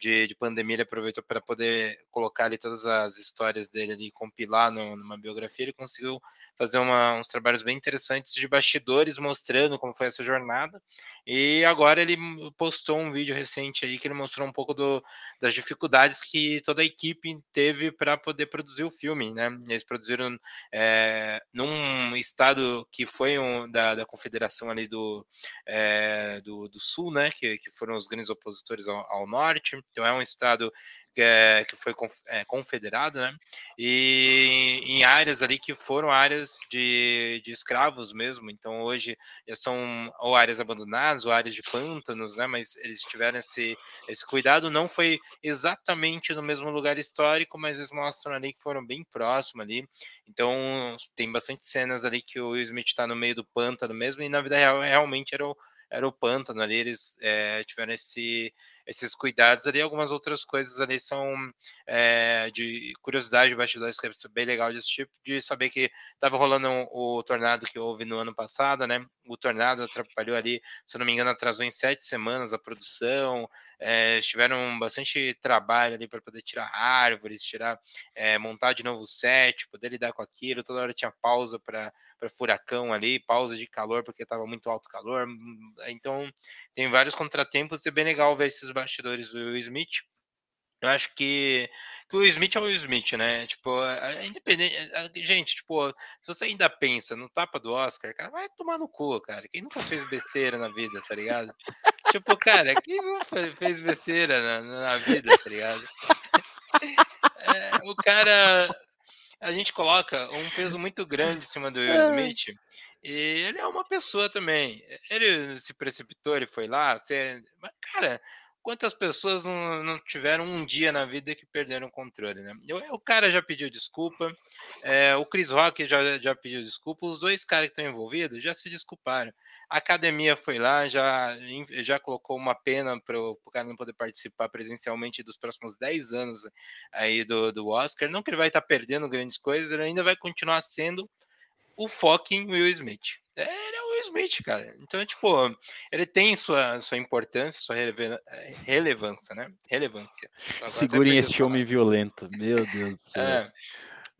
de, de pandemia, ele aproveitou para poder colocar ali todas as histórias dele ali, compilar no, numa biografia. Ele conseguiu fazer uma, uns trabalhos bem interessantes de bastidores, mostrando como foi essa jornada. E agora ele postou um vídeo recente aí que ele mostrou um pouco do, das dificuldades que toda a equipe teve para poder produzir o filme, né? Eles produziram é, num estado que foi um, da, da confederação ali do, é, do, do, Sul, né? Que, que foram os grandes opositores ao, ao norte. Então é um estado é, que foi é, confederado, né? E em áreas ali que foram áreas de, de escravos mesmo. Então hoje já são ou áreas abandonadas ou áreas de pântanos, né? Mas eles tiveram esse, esse cuidado. Não foi exatamente no mesmo lugar histórico, mas eles mostram ali que foram bem próximos ali. Então tem bastante cenas ali que o Will Smith está no meio do pântano mesmo. E na vida real realmente era o era o pântano ali, eles é, tiveram esse, esses cuidados ali. Algumas outras coisas ali são é, de curiosidade de bastidores que é bem legal de assistir, de saber que estava rolando o tornado que houve no ano passado, né? O tornado atrapalhou ali, se eu não me engano, atrasou em sete semanas a produção, é, tiveram bastante trabalho ali para poder tirar árvores, tirar, é, montar de novo o set, poder lidar com aquilo. Toda hora tinha pausa para furacão ali, pausa de calor porque estava muito alto calor. Então tem vários contratempos e é bem legal ver esses bastidores do Will Smith. Eu acho que, que o Will Smith é o Will Smith, né? Tipo, é, é independente. Gente, tipo, se você ainda pensa no tapa do Oscar, cara, vai tomar no cu, cara. Quem nunca fez besteira na vida, tá ligado? tipo, cara, quem não fez besteira na, na vida, tá ligado? É, o cara. A gente coloca um peso muito grande em cima do Will Smith E ele é uma pessoa também. Ele se precipitou, ele foi lá. Você... Mas, cara, quantas pessoas não, não, tiveram um dia na vida que perderam o controle, né? O, o cara já pediu desculpa, é, o Chris Rock já, já pediu desculpa, os dois caras que estão envolvidos já se desculparam. A academia foi lá, já, já colocou uma pena para o cara não poder participar presencialmente dos próximos 10 anos aí do, do Oscar. Não que ele vai estar tá perdendo grandes coisas, ele ainda vai continuar sendo o fucking Will Smith. Ele é o Will Smith, cara. Então, tipo, ele tem sua, sua importância, sua relevância, né? Relevância. Segurem este homem violento. Meu Deus do céu. É.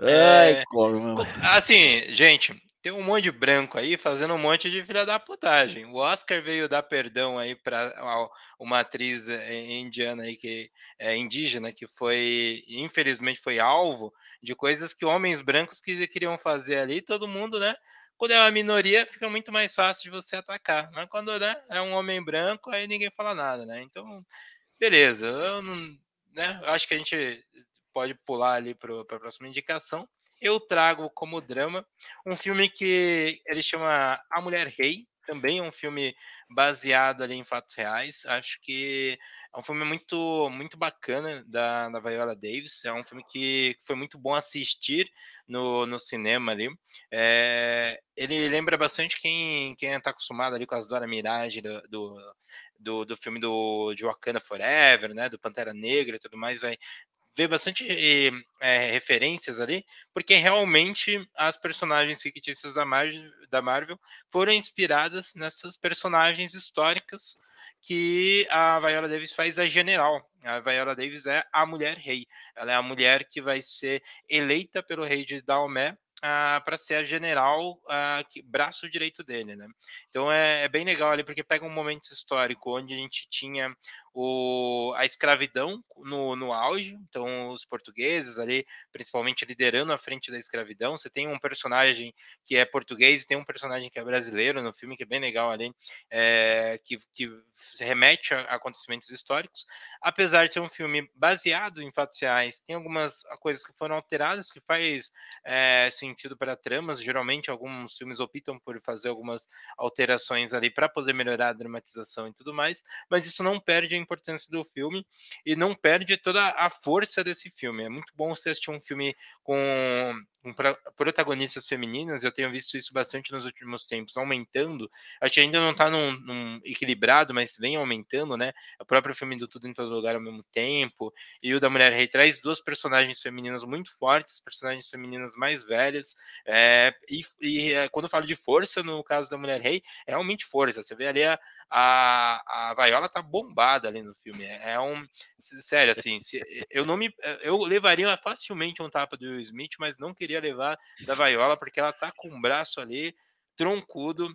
Ai, é, como, assim, gente, tem um monte de branco aí fazendo um monte de filha da putagem. O Oscar veio dar perdão aí para uma atriz eh, indiana aí que é indígena que foi, infelizmente, foi alvo de coisas que homens brancos que queriam fazer ali. Todo mundo, né? Quando é uma minoria, fica muito mais fácil de você atacar. Mas quando né, é um homem branco, aí ninguém fala nada, né? Então, beleza. Eu não, né? Acho que a gente pode pular ali para a próxima indicação eu trago como drama um filme que ele chama A Mulher Rei, também é um filme baseado ali em fatos reais. Acho que é um filme muito muito bacana da, da Viola Davis. É um filme que foi muito bom assistir no, no cinema ali. É, ele lembra bastante quem quem está acostumado ali com as Dora Mirage do, do do, do, filme do, de Wakanda Forever, né, do Pantera Negra e tudo mais, vai, vê bastante é, referências ali, porque realmente as personagens fictícias da Marvel, da Marvel foram inspiradas nessas personagens históricas que a Viola Davis faz a general. A Viola Davis é a mulher rei. Ela é a mulher que vai ser eleita pelo rei de Daomé ah, para ser a general, ah, que, braço direito dele, né? Então é, é, bem legal ali, porque pega um momento histórico onde a gente tinha o, a escravidão no, no auge, então os portugueses ali, principalmente liderando a frente da escravidão. Você tem um personagem que é português e tem um personagem que é brasileiro no filme, que é bem legal ali, é, que, que remete a acontecimentos históricos. Apesar de ser um filme baseado em fatos reais, tem algumas coisas que foram alteradas que faz é, sentido para tramas. Geralmente, alguns filmes optam por fazer algumas alterações ali para poder melhorar a dramatização e tudo mais, mas isso não perde importância do filme e não perde toda a força desse filme. É muito bom você assistir um filme com, com protagonistas femininas, eu tenho visto isso bastante nos últimos tempos, aumentando. Acho que ainda não está num, num, equilibrado, mas vem aumentando, né? O próprio filme do Tudo em Todo Lugar ao mesmo tempo, e o da Mulher Rei traz duas personagens femininas muito fortes, personagens femininas mais velhas, é, e, e é, quando eu falo de força, no caso da Mulher Rei, é realmente força. Você vê ali a, a, a Viola tá bombada ali no filme. É, é um. Sério, assim, se, eu não me. Eu levaria facilmente um tapa do Will Smith, mas não queria levar da Viola, porque ela tá com o braço ali, troncudo.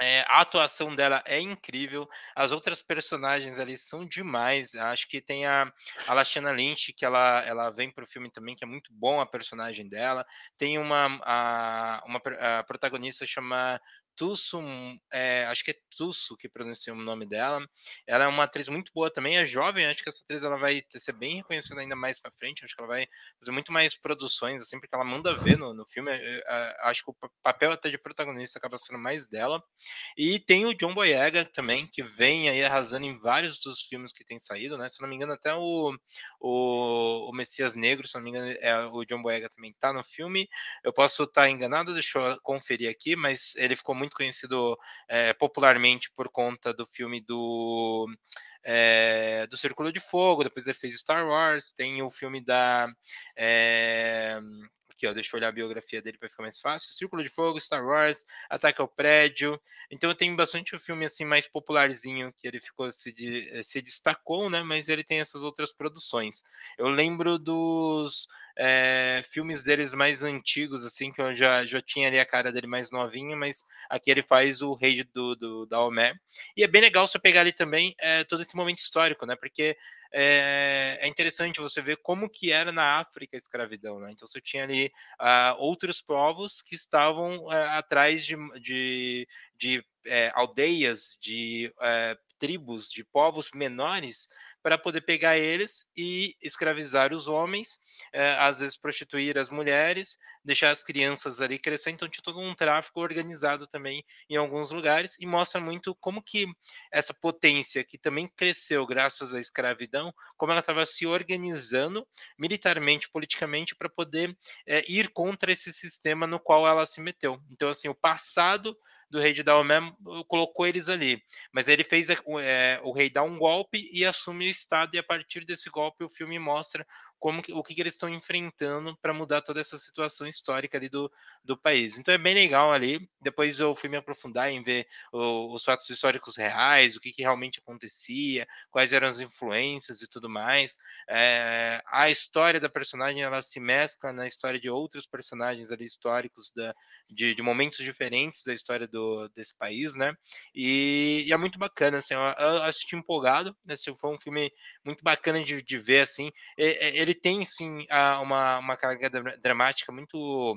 É, a atuação dela é incrível, as outras personagens ali são demais. Acho que tem a, a Lashana Lynch, que ela, ela vem para o filme também, que é muito bom a personagem dela. Tem uma, a, uma a protagonista chama Tusso, é, acho que é Tusso que pronuncia o nome dela. Ela é uma atriz muito boa também, é jovem, acho que essa atriz ela vai ser bem reconhecida ainda mais para frente, acho que ela vai fazer muito mais produções, assim, porque ela manda ver no, no filme, é, acho que o papel até de protagonista acaba sendo mais dela. E tem o John Boyega também, que vem aí arrasando em vários dos filmes que tem saído, né? Se não me engano, até o, o, o Messias Negro, se não me engano, é, o John Boyega também tá no filme. Eu posso estar tá enganado, deixa eu conferir aqui, mas ele ficou muito muito conhecido é, popularmente por conta do filme do é, do Círculo de Fogo, depois ele fez Star Wars, tem o filme da é, aqui, ó, deixa eu olhar a biografia dele para ficar mais fácil. Círculo de Fogo, Star Wars, Ataque ao Prédio. Então tem bastante o filme assim mais popularzinho que ele ficou se, de, se destacou, né? Mas ele tem essas outras produções. Eu lembro dos é, filmes deles mais antigos, assim, que eu já, já tinha ali a cara dele mais novinho, mas aqui ele faz o rei do, do da Omé. E é bem legal você pegar ali também é, todo esse momento histórico, né? Porque é, é, interessante você ver como que era na África a escravidão, né? Então você tinha ali uh, outros povos que estavam uh, atrás de, de, de é, aldeias, de é, tribos, de povos menores, para poder pegar eles e escravizar os homens, é, às vezes prostituir as mulheres, deixar as crianças ali crescer. Então tinha todo um tráfico organizado também em alguns lugares e mostra muito como que essa potência que também cresceu graças à escravidão, como ela estava se organizando militarmente, politicamente para poder é, ir contra esse sistema no qual ela se meteu. Então assim, o passado do rei de Daomé colocou eles ali. Mas ele fez é, o rei dar um golpe e assume o Estado, e a partir desse golpe o filme mostra como que, o que, que eles estão enfrentando para mudar toda essa situação histórica ali do, do país. Então é bem legal ali. Depois eu fui me aprofundar em ver o, os fatos históricos reais, o que, que, realmente acontecia, quais eram as influências e tudo mais. É, a história da personagem ela se mescla na história de outros personagens ali históricos da, de, de momentos diferentes da história do, desse país, né? E, e, é muito bacana, assim, eu, eu assisti empolgado, né? Foi um filme muito bacana de, de ver, assim. Ele, ele tem sim uma, uma carga dramática muito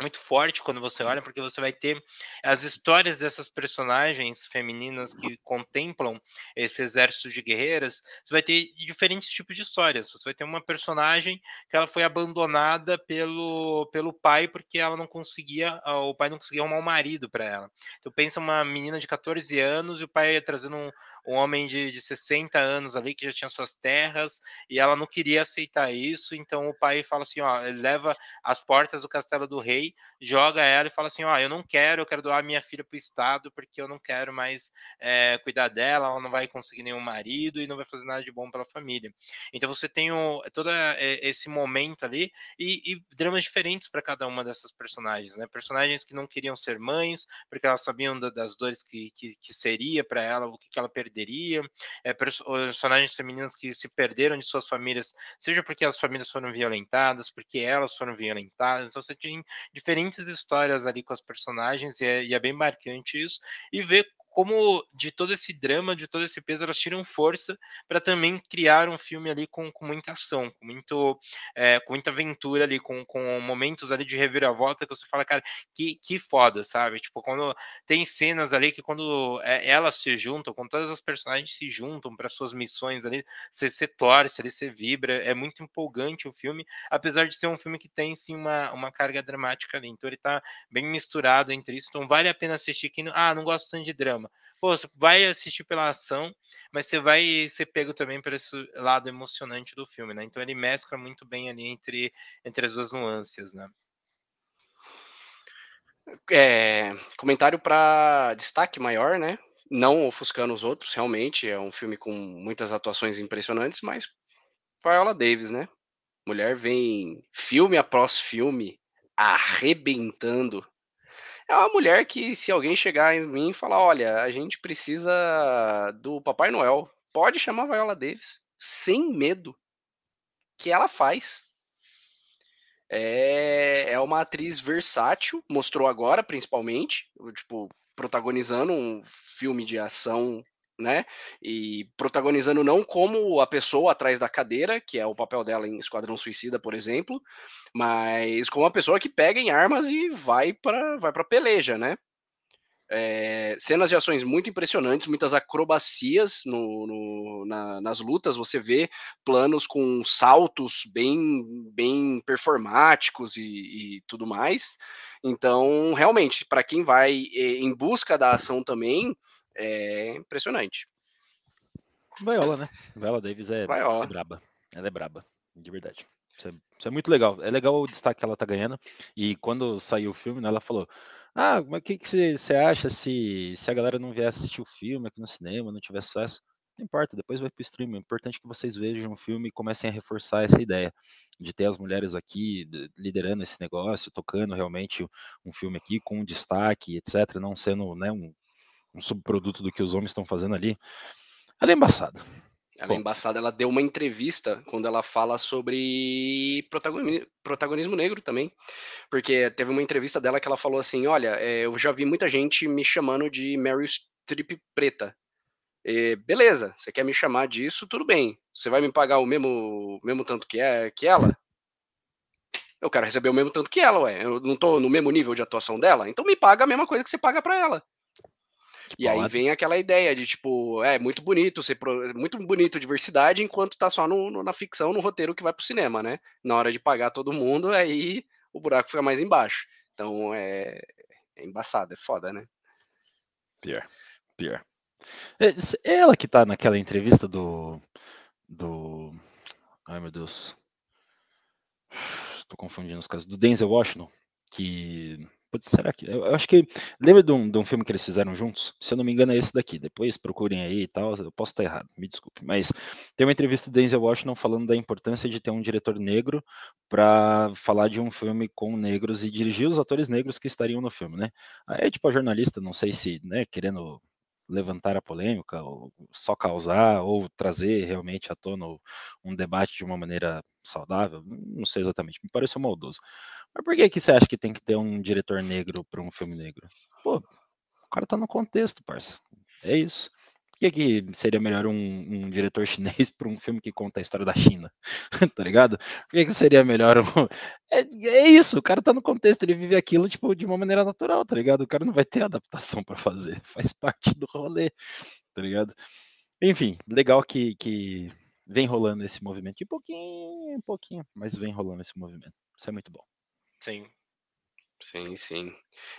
muito forte quando você olha, porque você vai ter as histórias dessas personagens femininas que contemplam esse exército de guerreiras. Você vai ter diferentes tipos de histórias. Você vai ter uma personagem que ela foi abandonada pelo, pelo pai porque ela não conseguia, o pai não conseguia arrumar um marido para ela. Então pensa uma menina de 14 anos e o pai trazendo um, um homem de, de 60 anos ali que já tinha suas terras e ela não queria aceitar isso. Então o pai fala assim, ó, leva as portas do castelo do rei joga ela e fala assim: Ó, oh, eu não quero, eu quero doar minha filha para o Estado porque eu não quero mais é, cuidar dela, ela não vai conseguir nenhum marido e não vai fazer nada de bom pela família. Então você tem o, todo esse momento ali e, e dramas diferentes para cada uma dessas personagens, né? Personagens que não queriam ser mães porque elas sabiam da, das dores que, que, que seria para ela, o que, que, ela perderia, é, personagens femininas que se perderam de suas famílias, seja porque as famílias foram violentadas, porque elas foram violentadas. Então você tem diferentes histórias ali com as personagens, e é, e é bem marcante isso, e ver como de todo esse drama, de todo esse peso, elas tiram força para também criar um filme ali com, com muita ação, com, muito, é, com muita aventura ali, com, com momentos ali de reviravolta que você fala, cara, que, que foda, sabe? Tipo, quando tem cenas ali que quando é, elas se juntam, quando todas as personagens se juntam para suas missões ali, você, você torce ali, você vibra, é muito empolgante o filme, apesar de ser um filme que tem sim uma, uma carga dramática ali, então ele tá bem misturado entre isso, então vale a pena assistir quem, ah, não gosto tanto de drama, Pô, você vai assistir pela ação, mas você vai ser pego também por esse lado emocionante do filme, né? Então ele mescla muito bem ali entre, entre as duas nuances, né? É, comentário para destaque maior, né? Não ofuscando os outros, realmente é um filme com muitas atuações impressionantes, mas Viola Davis, né? Mulher vem filme após filme arrebentando é uma mulher que, se alguém chegar em mim e falar, olha, a gente precisa do Papai Noel, pode chamar a Viola Davis, sem medo, que ela faz. É, é uma atriz versátil, mostrou agora, principalmente, tipo, protagonizando um filme de ação né? E protagonizando não como a pessoa atrás da cadeira, que é o papel dela em Esquadrão Suicida, por exemplo, mas como a pessoa que pega em armas e vai para vai para peleja, né? É, cenas de ações muito impressionantes, muitas acrobacias no, no, na, nas lutas. Você vê planos com saltos bem, bem performáticos e, e tudo mais. Então, realmente, para quem vai em busca da ação também, é impressionante. Viola, né? Viola Davis é, é braba. Ela é braba, de verdade. Isso é, isso é, muito legal. É legal o destaque que ela tá ganhando. E quando saiu o filme, né, ela falou: Ah, mas o que, você acha se, se a galera não vier assistir o filme aqui no cinema, não tiver sucesso? Não importa, depois vai pro streaming. O importante é que vocês vejam o filme e comecem a reforçar essa ideia de ter as mulheres aqui liderando esse negócio, tocando realmente um filme aqui com destaque, etc. Não sendo né, um um subproduto do que os homens estão fazendo ali. Ela é embaçada. Ela é embaçada. Ela deu uma entrevista quando ela fala sobre protagonismo, negro também. Porque teve uma entrevista dela que ela falou assim: Olha, é, eu já vi muita gente me chamando de Meryl Streep preta. E, beleza, você quer me chamar disso, tudo bem. Você vai me pagar o mesmo, mesmo tanto que, é, que ela? Eu quero receber o mesmo tanto que ela, ué. Eu não tô no mesmo nível de atuação dela, então me paga a mesma coisa que você paga para ela. E aí vem aquela ideia de, tipo, é muito bonito, ser pro... muito bonito diversidade, enquanto tá só no, no, na ficção, no roteiro que vai pro cinema, né? Na hora de pagar todo mundo, aí o buraco fica mais embaixo. Então é, é embaçado, é foda, né? Pior, pior. É, ela que tá naquela entrevista do. do. Ai meu Deus. Tô confundindo os casos. Do Denzel Washington, que Putz, será que. Eu acho que. Lembra de um, de um filme que eles fizeram juntos? Se eu não me engano, é esse daqui. Depois procurem aí e tal. Eu posso estar errado, me desculpe. Mas tem uma entrevista do Denzel Washington falando da importância de ter um diretor negro para falar de um filme com negros e dirigir os atores negros que estariam no filme, né? Aí, tipo, a jornalista, não sei se, né, querendo levantar a polêmica, ou só causar, ou trazer realmente à tona um debate de uma maneira saudável, não sei exatamente, me pareceu maldoso. Mas por que, que você acha que tem que ter um diretor negro para um filme negro? Pô, o cara tá no contexto, parça. É isso. Que, que seria melhor um, um diretor chinês para um filme que conta a história da China? tá ligado? Por que, que seria melhor um... é, é, isso, o cara tá no contexto, ele vive aquilo tipo, de uma maneira natural, tá ligado? O cara não vai ter adaptação para fazer. Faz parte do rolê, tá ligado? Enfim, legal que, que vem rolando esse movimento. De pouquinho, um pouquinho, mas vem rolando esse movimento. Isso é muito bom. Sim. Sim, sim.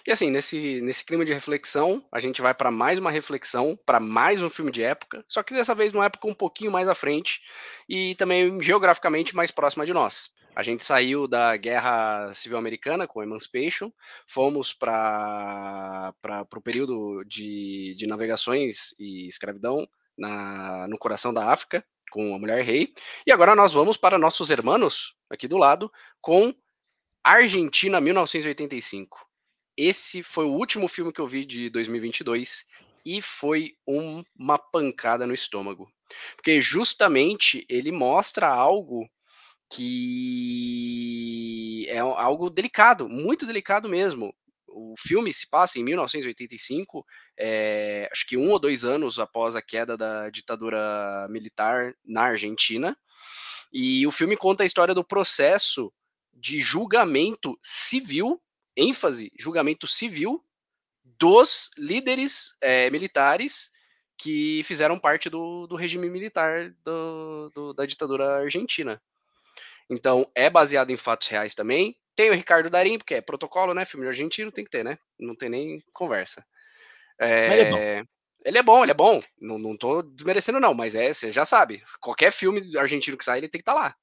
E assim, nesse, nesse clima de reflexão, a gente vai para mais uma reflexão, para mais um filme de época, só que dessa vez numa época um pouquinho mais à frente e também geograficamente mais próxima de nós. A gente saiu da Guerra Civil Americana com Emancipation, fomos para o período de, de navegações e escravidão na, no coração da África, com a Mulher Rei, e agora nós vamos para nossos irmãos, aqui do lado, com Argentina 1985. Esse foi o último filme que eu vi de 2022 e foi um, uma pancada no estômago. Porque justamente ele mostra algo que é algo delicado, muito delicado mesmo. O filme se passa em 1985, é, acho que um ou dois anos após a queda da ditadura militar na Argentina. E o filme conta a história do processo de julgamento civil, ênfase, julgamento civil, dos líderes é, militares que fizeram parte do, do regime militar do, do, da ditadura argentina. Então, é baseado em fatos reais também. Tem o Ricardo Darim, porque é protocolo, né? Filme argentino tem que ter, né? Não tem nem conversa. É... Ele é bom. Ele é bom, ele é bom. Não, não tô desmerecendo, não, mas é, você já sabe. Qualquer filme argentino que sai, ele tem que estar tá lá.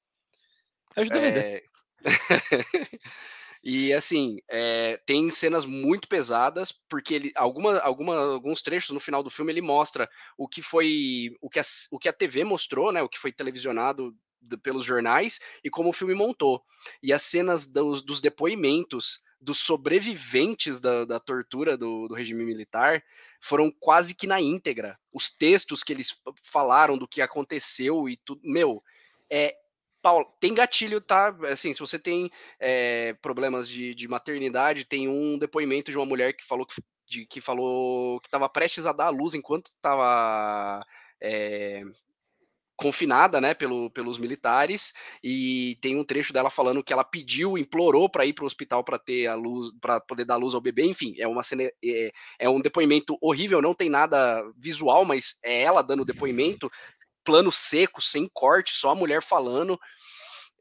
Ajuda é... e assim, é, tem cenas muito pesadas, porque ele, alguma, alguma, alguns trechos no final do filme ele mostra o que foi o que a, o que a TV mostrou, né? O que foi televisionado pelos jornais e como o filme montou. E as cenas dos, dos depoimentos dos sobreviventes da, da tortura do, do, regime militar foram quase que na íntegra. Os textos que eles falaram do que aconteceu e tudo. Meu, é tem gatilho, tá? Assim, se você tem é, problemas de, de, maternidade, tem um depoimento de uma mulher que falou que, de, que falou que estava prestes a dar à luz enquanto estava é, confinada, né, pelo, pelos militares, e tem um trecho dela falando que ela pediu, implorou para ir para o hospital para ter a luz, para poder dar luz ao bebê. Enfim, é uma cena, é, é um depoimento horrível, não tem nada visual, mas é ela dando depoimento plano seco, sem corte, só a mulher falando.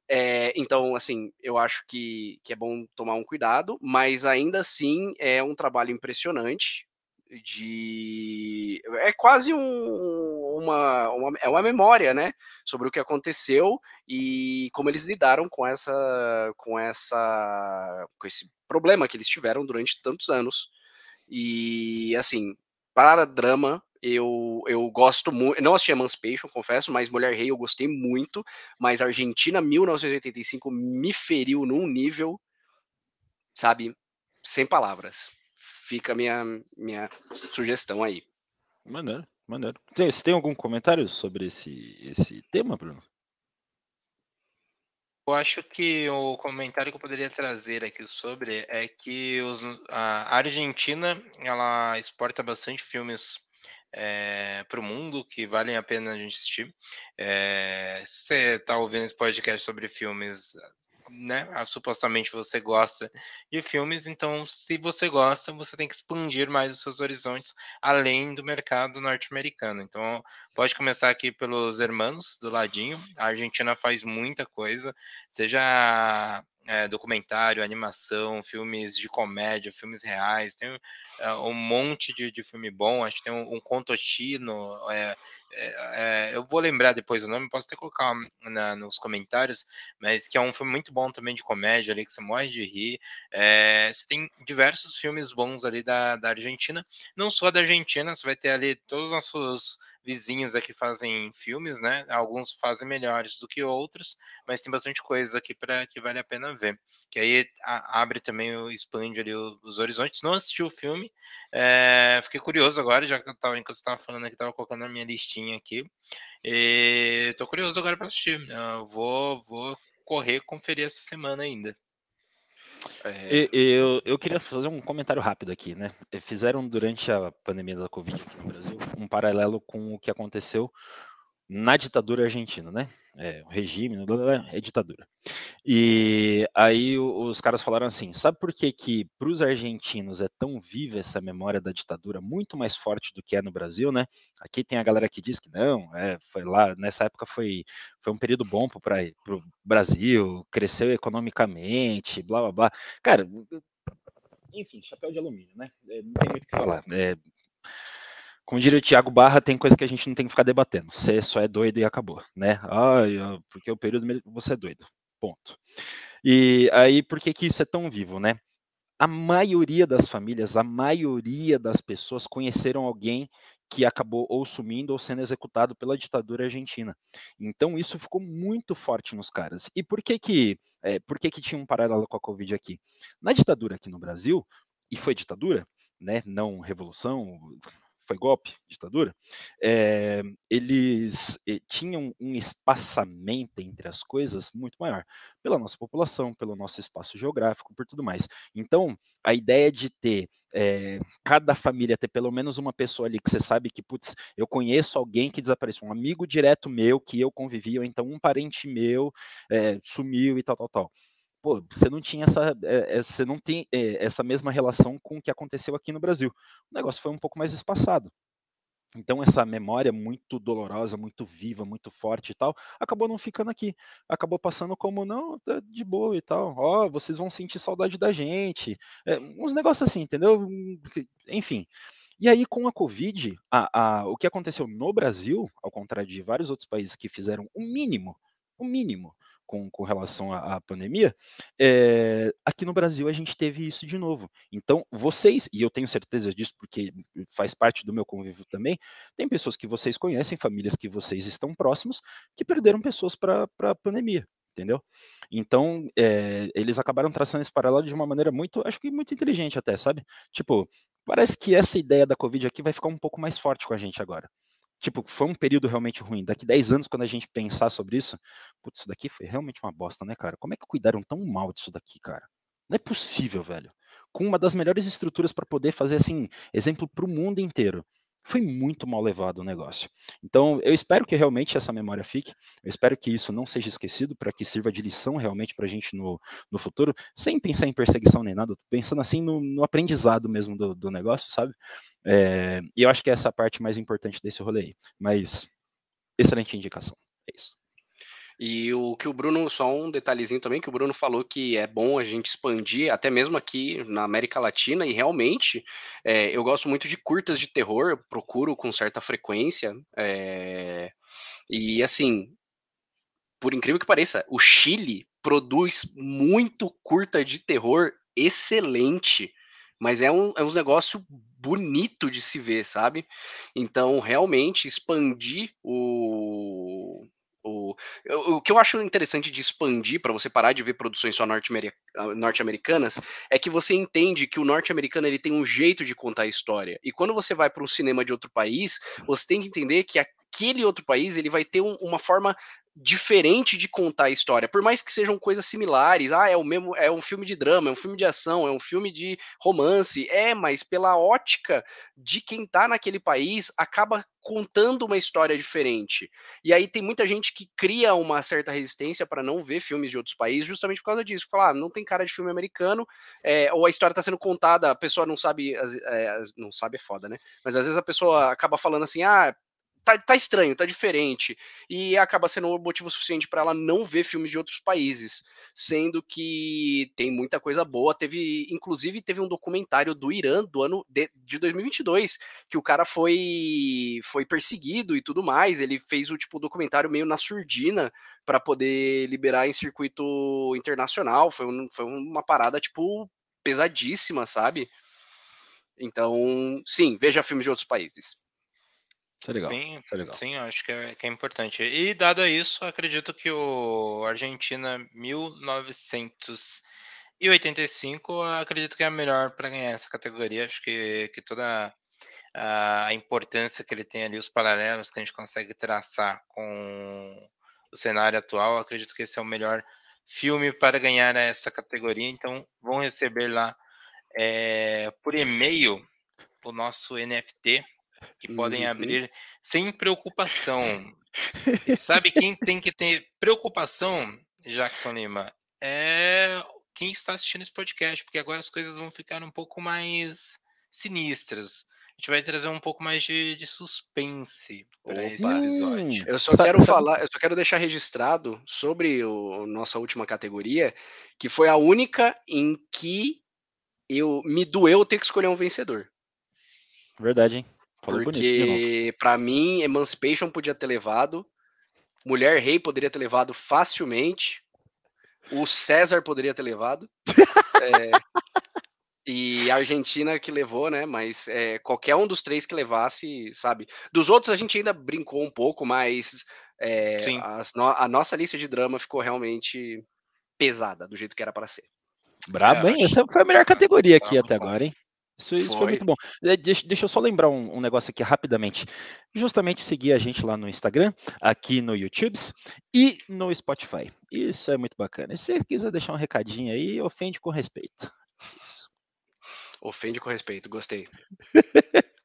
É, então, assim, eu acho que, que é bom tomar um cuidado, mas ainda assim é um trabalho impressionante. De é quase um, uma, uma, é uma memória, né, sobre o que aconteceu e como eles lidaram com essa com essa com esse problema que eles tiveram durante tantos anos. E assim, para drama, eu, eu gosto muito. Não assisti Emancipation, confesso, mas Mulher Rei eu gostei muito. Mas Argentina 1985 me feriu num nível, sabe, sem palavras. Fica a minha, minha sugestão aí. Maneiro, maneiro. Tem, você tem algum comentário sobre esse, esse tema, Bruno? Eu acho que o comentário que eu poderia trazer aqui sobre é que os, a Argentina ela exporta bastante filmes é, para o mundo que valem a pena a gente assistir. É, se você está ouvindo esse podcast sobre filmes, né, supostamente você gosta de filmes, então se você gosta, você tem que expandir mais os seus horizontes além do mercado norte-americano. Então, pode começar aqui pelos hermanos do ladinho. A Argentina faz muita coisa, seja é, documentário, animação, filmes de comédia, filmes reais, tem é, um monte de, de filme bom, acho que tem um, um Contochino, é, é, eu vou lembrar depois o nome, posso até colocar na, nos comentários, mas que é um filme muito bom também de comédia ali, que você morre de rir, você tem diversos filmes bons ali da, da Argentina, não só da Argentina, você vai ter ali todos os nossos vizinhos aqui fazem filmes, né? Alguns fazem melhores do que outros, mas tem bastante coisa aqui para que vale a pena ver. Que aí a, abre também, expande ali os horizontes. Não assisti o filme, é, fiquei curioso agora, já que eu tava, enquanto estava falando aqui, estava colocando na minha listinha aqui. E tô curioso agora para assistir. Eu vou, vou correr conferir essa semana ainda. É... Eu, eu queria fazer um comentário rápido aqui, né? Fizeram durante a pandemia da Covid aqui no Brasil um paralelo com o que aconteceu na ditadura argentina, né? É, o regime, é ditadura. E aí os caras falaram assim: sabe por que, que para os argentinos é tão viva essa memória da ditadura, muito mais forte do que é no Brasil, né? Aqui tem a galera que diz que não, é, foi lá, nessa época foi, foi um período bom para o Brasil, cresceu economicamente, blá blá blá. Cara, enfim, chapéu de alumínio, né? É, não tem muito o que falar. É, como diria o Thiago Barra, tem coisa que a gente não tem que ficar debatendo. Você só é doido e acabou, né? Ah, porque o período você é doido. Ponto. E aí, por que, que isso é tão vivo, né? A maioria das famílias, a maioria das pessoas conheceram alguém que acabou ou sumindo ou sendo executado pela ditadura argentina. Então isso ficou muito forte nos caras. E por que que, é, por que que tinha um paralelo com a Covid aqui? Na ditadura aqui no Brasil, e foi ditadura, né, não revolução, foi golpe, ditadura, é, eles eh, tinham um espaçamento entre as coisas muito maior, pela nossa população, pelo nosso espaço geográfico, por tudo mais. Então, a ideia de ter é, cada família ter pelo menos uma pessoa ali que você sabe que, putz, eu conheço alguém que desapareceu, um amigo direto meu que eu convivi, ou então um parente meu é, sumiu e tal, tal, tal pô, você não tinha essa, é, você não tem é, essa mesma relação com o que aconteceu aqui no Brasil. O negócio foi um pouco mais espaçado. Então essa memória muito dolorosa, muito viva, muito forte e tal, acabou não ficando aqui. Acabou passando como não, tá de boa e tal. Ó, oh, vocês vão sentir saudade da gente. É, uns negócios assim, entendeu? Enfim. E aí, com a Covid, a, a, o que aconteceu no Brasil, ao contrário de vários outros países que fizeram o mínimo, o mínimo, com, com relação à, à pandemia, é, aqui no Brasil a gente teve isso de novo. Então, vocês, e eu tenho certeza disso porque faz parte do meu convívio também, tem pessoas que vocês conhecem, famílias que vocês estão próximos, que perderam pessoas para a pandemia entendeu? Então, é, eles acabaram traçando esse paralelo de uma maneira muito, acho que muito inteligente até, sabe? Tipo, parece que essa ideia da Covid aqui vai ficar um pouco mais forte com a gente agora tipo, foi um período realmente ruim. Daqui 10 anos, quando a gente pensar sobre isso, putz, isso daqui foi realmente uma bosta, né, cara? Como é que cuidaram tão mal disso daqui, cara? Não é possível, velho. Com uma das melhores estruturas para poder fazer, assim, exemplo para o mundo inteiro foi muito mal levado o negócio. Então, eu espero que realmente essa memória fique, eu espero que isso não seja esquecido, para que sirva de lição realmente para a gente no, no futuro, sem pensar em perseguição nem nada, pensando assim no, no aprendizado mesmo do, do negócio, sabe? É, e eu acho que é essa parte mais importante desse rolê aí. Mas, excelente indicação. É isso. E o que o Bruno, só um detalhezinho também, que o Bruno falou que é bom a gente expandir, até mesmo aqui na América Latina, e realmente é, eu gosto muito de curtas de terror, eu procuro com certa frequência. É, e assim, por incrível que pareça, o Chile produz muito curta de terror excelente, mas é um, é um negócio bonito de se ver, sabe? Então, realmente, expandir o, o, o que eu acho interessante de expandir para você parar de ver produções só norte-americanas é que você entende que o norte-americano ele tem um jeito de contar a história. E quando você vai para um cinema de outro país, você tem que entender que aquele outro país ele vai ter um, uma forma diferente de contar a história, por mais que sejam coisas similares. Ah, é o mesmo, é um filme de drama, é um filme de ação, é um filme de romance. É, mas pela ótica de quem tá naquele país, acaba contando uma história diferente. E aí tem muita gente que cria uma certa resistência para não ver filmes de outros países, justamente por causa disso. Falar, ah, não tem cara de filme americano, é, ou a história está sendo contada, a pessoa não sabe, é, não sabe é foda, né? Mas às vezes a pessoa acaba falando assim, ah, tá, tá estranho, tá diferente. E acaba sendo um motivo suficiente para ela não ver filmes de outros países. Sendo que tem muita coisa boa. Teve, inclusive, teve um documentário do Irã do ano de, de 2022, que o cara foi, foi perseguido e tudo mais. Ele fez o tipo documentário meio na surdina para poder liberar em circuito internacional. Foi, um, foi uma parada, tipo, pesadíssima, sabe? Então, sim, veja filmes de outros países. Isso é legal. Sim, isso é legal. sim, acho que é, que é importante. E dado isso, acredito que o Argentina 1985, acredito que é a melhor para ganhar essa categoria. Acho que, que toda a importância que ele tem ali, os paralelos que a gente consegue traçar com o cenário atual, acredito que esse é o melhor filme para ganhar essa categoria. Então, vão receber lá é, por e-mail o nosso NFT que podem Uhum. abrir sem preocupação. E sabe quem tem que ter preocupação, Jackson Lima? É quem está assistindo esse podcast, porque agora as coisas vão ficar um pouco mais sinistras. A gente vai trazer um pouco mais de, de suspense para esse episódio. Eu só quero sabe- falar, eu só quero deixar registrado sobre o nossa última categoria, que foi a única em que eu me doeu ter que escolher um vencedor. Verdade, hein? Falou. Porque pra mim Emancipation podia ter levado, Mulher Rei poderia ter levado facilmente, o César poderia ter levado. é, e a Argentina que levou, né? Mas é, qualquer um dos três que levasse, sabe? Dos outros a gente ainda brincou um pouco, mas é, no- a nossa lista de drama ficou realmente pesada, do jeito que era para ser. Brabo, É, hein? Essa foi a melhor categoria tá aqui até agora, hein? Isso, isso foi. Foi. muito bom. Eh, Deixa, deixa eu só lembrar um, um negócio aqui rapidamente. Justamente seguir a gente lá no Instagram, aqui no YouTube e no Spotify. Isso é muito bacana. E se você quiser deixar um recadinho aí, ofende com respeito. Isso. Ofende com respeito, gostei.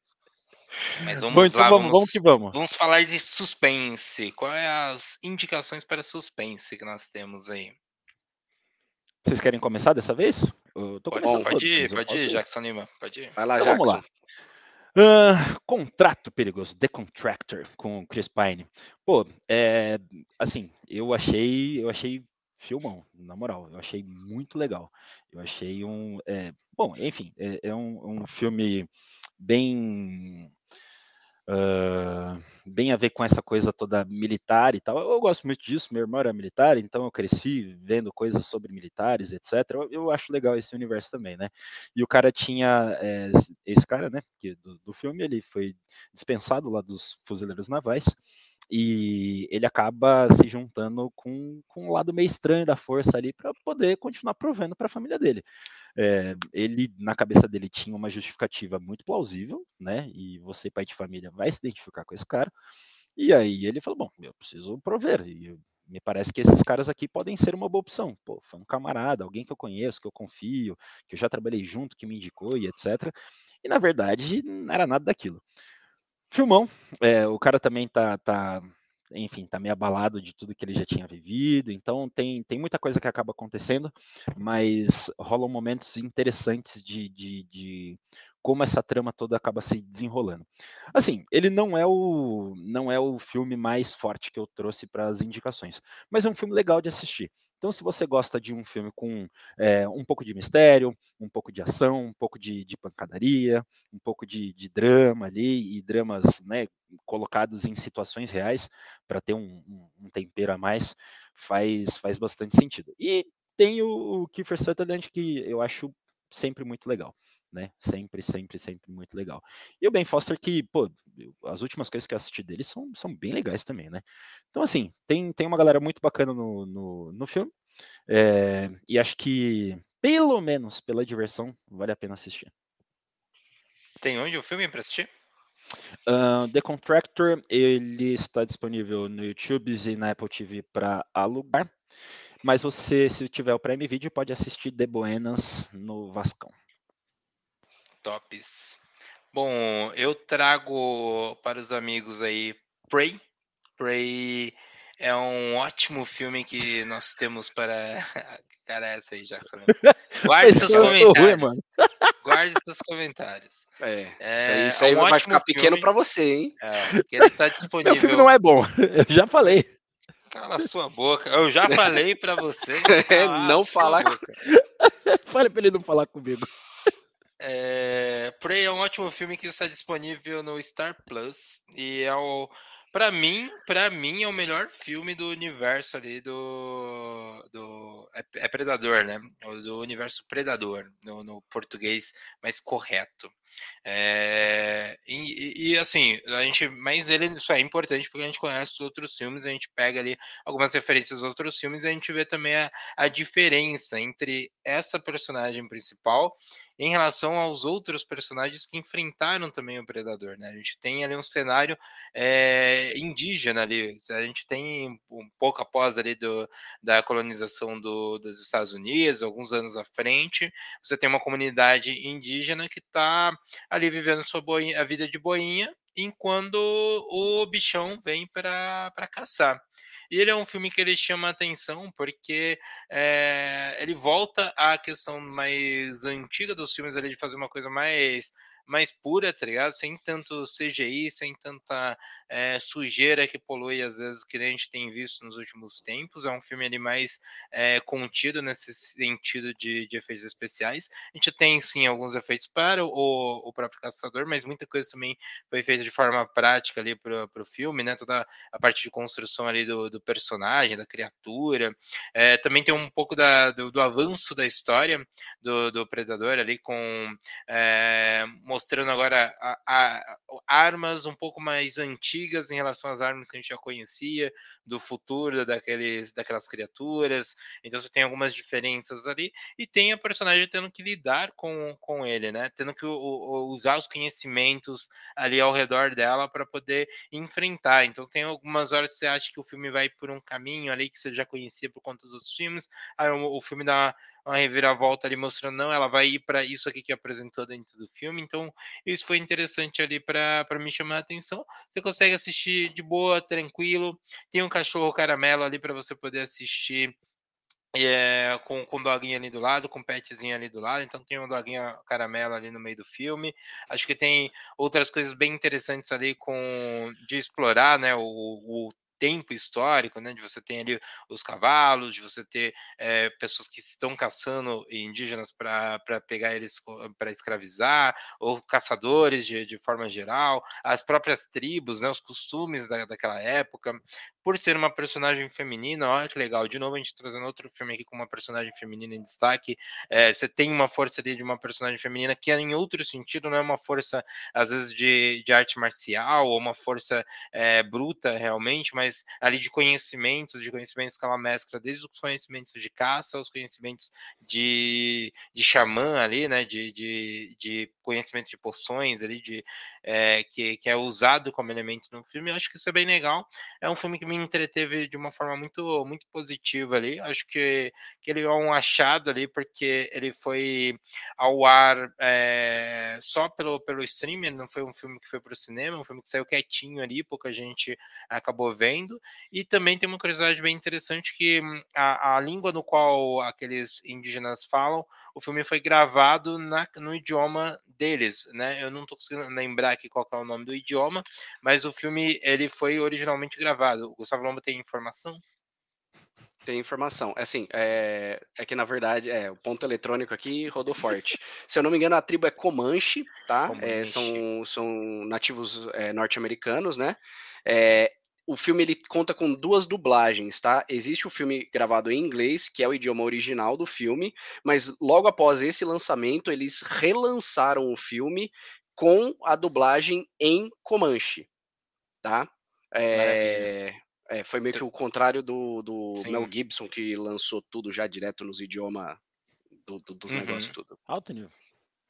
Mas vamos Bom, então lá, vamos, vamos, vamos que vamos. vamos falar de suspense. Quais as indicações para suspense que nós temos aí? Vocês querem começar dessa vez? Eu tô Pode, começando pode todos, ir, pode ir, Jackson Lima, pode ir. Vai lá, Então Jackson. vamos lá. Ah, contrato perigoso, The Contractor, com o Chris Pine. Pô, é, assim, eu achei, eu achei filmão, na moral, eu achei muito legal. Eu achei um, é, bom, enfim, é, é um, um filme bem, ah, bem a ver com essa coisa toda militar e tal. Eu, gosto muito disso, meu irmão era militar, então eu cresci vendo coisas sobre militares, etc. Eu, eu acho legal esse universo também, né? E o cara tinha, é, esse cara, né, que do, do filme, ele foi dispensado lá dos fuzileiros navais, e ele acaba se juntando com, com um lado meio estranho da força ali para poder continuar provendo para a família dele. É, ele, na cabeça dele, tinha uma justificativa muito plausível, né? E você, pai de família, vai se identificar com esse cara. E aí ele falou: Bom, eu preciso prover. E me parece que esses caras aqui podem ser uma boa opção. Pô, foi um camarada, alguém que eu conheço, que eu confio, que eu já trabalhei junto, que me indicou e etc. E na verdade, não era nada daquilo. Filmão, é, o cara também tá, tá, enfim, tá meio abalado de tudo que ele já tinha vivido, então tem, tem muita coisa que acaba acontecendo, mas rolam momentos interessantes de, de, de como essa trama toda acaba se desenrolando. Assim, ele não é o não é o filme mais forte que eu trouxe para as indicações, mas é um filme legal de assistir. Então, se você gosta de um filme com é, um pouco de mistério, um pouco de ação, um pouco de, de pancadaria, um pouco de, de drama ali e dramas né, colocados em situações reais para ter um, um, um tempero a mais, faz, faz bastante sentido. E tem o, o Kiefer Sutherland que eu acho sempre muito legal. Né? Sempre, sempre, sempre muito legal. E o Ben Foster, que, pô, as últimas coisas que eu assisti dele são, são bem legais também, né? Então, assim, tem, tem uma galera muito bacana no, no, no filme. É, e acho que, pelo menos pela diversão, vale a pena assistir. Tem onde o filme para assistir? Uh, The Contractor, ele está disponível no YouTube e na Apple TV para alugar. Mas você, se tiver o Prime Video, pode assistir The Buenas no Vascão. Tops. Bom, eu trago para os amigos aí Prey. Prey é um ótimo filme que nós temos para. Cara, é essa aí, Jackson. Guarde seus comentários. Ruim, Guarde seus comentários. É, é isso aí, é um vai ficar pequeno para você, hein? É, ele está disponível. O filme não é bom, eu já falei. Cala sua boca. Eu já falei para você. não falar. Fale para ele não falar comigo. É, Prey é um ótimo filme que está disponível no Star Plus e é o para mim, para mim é o melhor filme do universo ali do do é, é Predador, né? Do universo Predador no, no português mais correto. É, e, e, assim, a gente, mas ele isso é importante porque a gente conhece os outros filmes, a gente pega ali algumas referências aos outros filmes e a gente vê também a, a diferença entre essa personagem principal em relação aos outros personagens que enfrentaram também o Predador, né? A gente tem ali um cenário é, indígena ali, a gente tem um pouco após ali do, da colonização do, dos Estados Unidos, alguns anos à frente, você tem uma comunidade indígena que está ali vivendo sua boinha, a vida de boinha, enquanto o bichão vem para caçar. E ele é um filme que ele chama atenção porque é, ele volta à questão mais antiga dos filmes ali de fazer uma coisa mais mais pura, tá ligado? Sem tanto CGI, sem tanta é, sujeira que polui às vezes que a gente tem visto nos últimos tempos. É um filme ali mais é, contido nesse sentido de, de, efeitos especiais. A gente tem sim alguns efeitos para o, o próprio caçador, mas muita coisa também foi feita de forma prática ali para o filme, né? Toda a parte de construção ali do, do personagem, da criatura. É, também tem um pouco da, do, do, avanço da história do, do Predador ali com mostrando agora a, a, armas um pouco mais antigas em relação às armas que a gente já conhecia, do futuro daqueles, daquelas criaturas. Então você tem algumas diferenças ali, e tem a personagem tendo que lidar com, com ele, né? Tendo que o, o, usar os conhecimentos ali ao redor dela para poder enfrentar. Então tem algumas horas que você acha que o filme vai por um caminho ali que você já conhecia por conta dos outros filmes, aí o, o filme dá uma reviravolta ali mostrando, não, ela vai ir para isso aqui que apresentou dentro do filme. Então, isso foi interessante ali para me chamar a atenção. Você consegue assistir de boa, tranquilo. Tem um cachorro caramelo ali para você poder assistir. É, com, com doguinha ali do lado, com petzinho ali do lado, então tem um doguinha caramelo ali no meio do filme. Acho que tem outras coisas bem interessantes ali com de explorar, né? O, o tempo histórico, né, de você ter ali os cavalos, de você ter é, pessoas que estão caçando indígenas para pegar eles para escravizar, ou caçadores de, de forma geral, as próprias tribos, né, os costumes da, daquela época, por ser uma personagem feminina, olha que legal, de novo a gente trazendo outro filme aqui com uma personagem feminina em destaque, é, você tem uma força ali de uma personagem feminina que em outro sentido não é uma força, às vezes, de, de arte marcial, ou uma força é, bruta realmente, mas mais ali de conhecimentos, de conhecimentos que ela mescla desde os conhecimentos de caça, os conhecimentos de, de xamã ali, né, de, de, de conhecimento de poções ali, de, é, que, que é usado como elemento no filme, eu acho que isso é bem legal, é um filme que me entreteve de uma forma muito, muito positiva ali, acho que, que ele é um achado ali, porque ele foi ao ar é, só pelo, pelo streaming, não foi um filme que foi para o cinema, um filme que saiu quietinho ali, pouca gente acabou vendo, e também tem uma curiosidade bem interessante que hum, a, a língua no qual aqueles indígenas falam, o filme foi gravado na, no idioma deles, né? Eu não estou conseguindo lembrar aqui qual é o nome do idioma, mas o filme ele foi originalmente gravado. O Gustavo Lomba tem informação? Tem informação. É assim, é, é, que na verdade, é, o ponto eletrônico aqui rodou forte. Se eu não me engano, a tribo é Comanche, tá? Comanche. É, são, são nativos é, norte-americanos, né? É, o filme ele conta com duas dublagens, tá? Existe o filme gravado em inglês, que é o idioma original do filme, mas logo após esse lançamento, eles relançaram o filme com a dublagem em Comanche, tá? É, é, foi meio que o contrário do, do Mel Gibson, que lançou tudo já direto nos idiomas do, do, dos uhum. negócios tudo. Alto nível.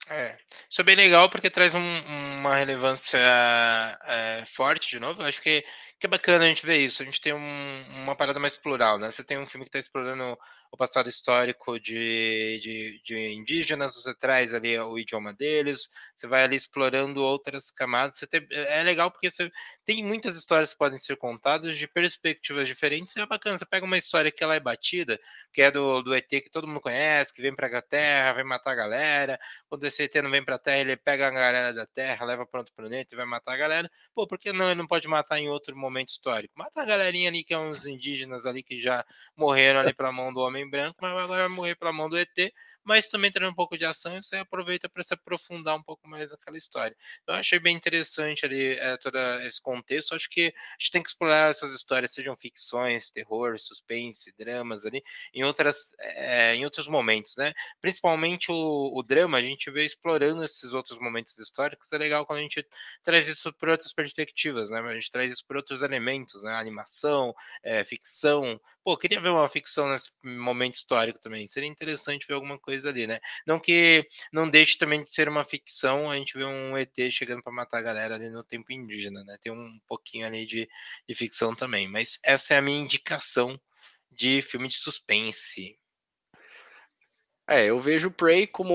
É, isso é bem legal porque traz um, uma relevância é, forte de novo. Eu acho que que é bacana a gente ver isso. A gente tem um, uma parada mais plural, né? Você tem um filme que está explorando o passado histórico de, de, de, indígenas, você traz ali o idioma deles, você vai ali explorando outras camadas. Você tem, é legal porque você tem muitas histórias que podem ser contadas de perspectivas diferentes. E é bacana. Você pega uma história que ela é batida, que é do, do ET que todo mundo conhece, que vem para a Terra, vem matar a galera. Quando esse ET não vem para a Terra, ele pega a galera da Terra, leva para outro planeta e vai matar a galera. Pô, por que não? Ele não pode matar em outro momento? momento histórico. Mata a galerinha ali que é uns indígenas ali que já morreram ali pela mão do homem branco, mas agora vai morrer pela mão do ET, mas também tendo um pouco de ação e você aproveita para se aprofundar um pouco mais naquela história. Então, eu achei bem interessante ali é, todo esse contexto. Acho que a gente tem que explorar essas histórias, sejam ficções, terror, suspense, dramas ali, em outras é, em outros momentos, né? Principalmente o, o drama, a gente vê explorando esses outros momentos históricos. É legal quando a gente traz isso por outras perspectivas, né? A gente traz isso por outros elementos, né? Animação, é, ficção. Pô, queria ver uma ficção nesse momento histórico também. Seria interessante ver alguma coisa ali, né? Não que não deixe também de ser uma ficção, a gente vê um ET chegando para matar a galera ali no tempo indígena, né? Tem um pouquinho ali de, de ficção também. Mas essa é a minha indicação de filme de suspense. É, eu vejo Prey como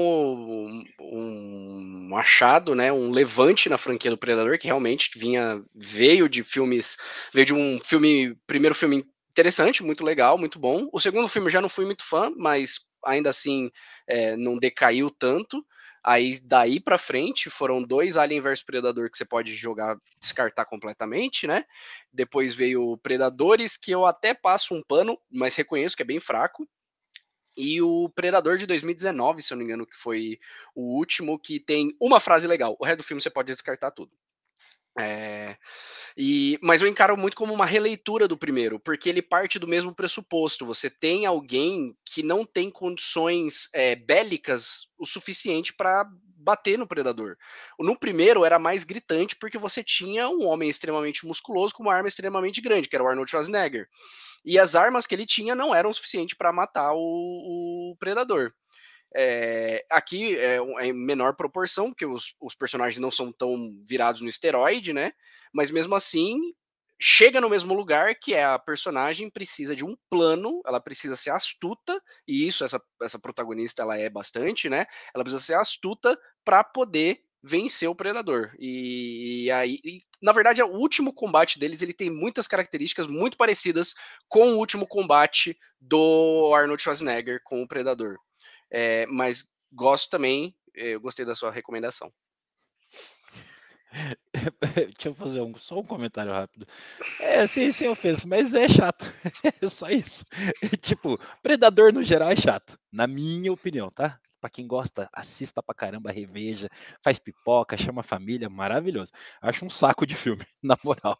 um, achado, né, um levante na franquia do Predador, que realmente vinha, veio de filmes, veio de um filme, primeiro filme interessante, muito legal, muito bom. O segundo filme já não fui muito fã, mas ainda assim é, não decaiu tanto. Aí daí para frente foram dois Alien vs Predador que você pode jogar, descartar completamente, né? Depois veio Predadores, que eu até passo um pano, mas reconheço que é bem fraco e o Predador de 2019, se eu não me engano, que foi o último, que tem uma frase legal. O resto do filme você pode descartar tudo. É, e, mas eu encaro muito como uma releitura do primeiro, porque ele parte do mesmo pressuposto. Você tem alguém que não tem condições é, bélicas o suficiente para bater no predador. No primeiro era mais gritante porque você tinha um homem extremamente musculoso com uma arma extremamente grande, que era o Arnold Schwarzenegger. E as armas que ele tinha não eram suficientes para matar o, o predador. É, aqui é, é, em menor proporção, porque os, os, personagens não são tão virados no esteroide, né? Mas mesmo assim, chega no mesmo lugar que é a personagem precisa de um plano, ela precisa ser astuta, e isso essa, essa protagonista ela é bastante, né? Ela precisa ser astuta para poder vencer o predador. E, e aí, e, na verdade, o último combate deles ele tem muitas características muito parecidas com o último combate do Arnold Schwarzenegger com o predador. É, mas gosto também, eh, eu gostei da sua recomendação. Deixa eu fazer um, só um comentário rápido. É, sem, sem ofensa, mas é chato. É só isso. tipo, Predador no geral é chato, na minha opinião, tá? para quem gosta, assista pra caramba, reveja, faz pipoca, chama a família, maravilhoso. Acho um saco de filme, na moral.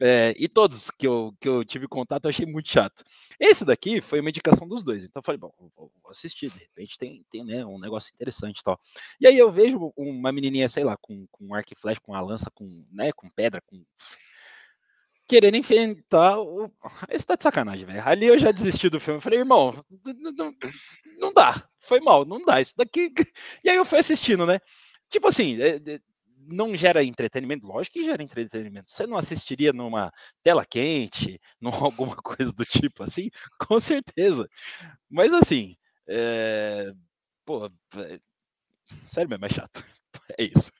É, e todos que eu, que eu tive contato eu achei muito chato. Esse daqui foi uma indicação dos dois, então eu falei, bom, vou, assistir, de repente tem, tem né, um negócio interessante e tal. E aí eu vejo uma menininha, sei lá, com, com arco e flecha, com uma lança, com, né, com pedra, com querendo enfrentar o. Esse tá de sacanagem, velho. Ali eu já desisti do filme. Falei, irmão, não, não dá. Foi mal, não dá. Isso daqui. E aí eu fui assistindo, né? Tipo assim, é, é, não gera entretenimento? Lógico que gera entretenimento. Você não assistiria numa tela quente, numa alguma coisa do tipo assim? Com certeza. Mas assim, é... pô, sério mesmo, é chato. É isso.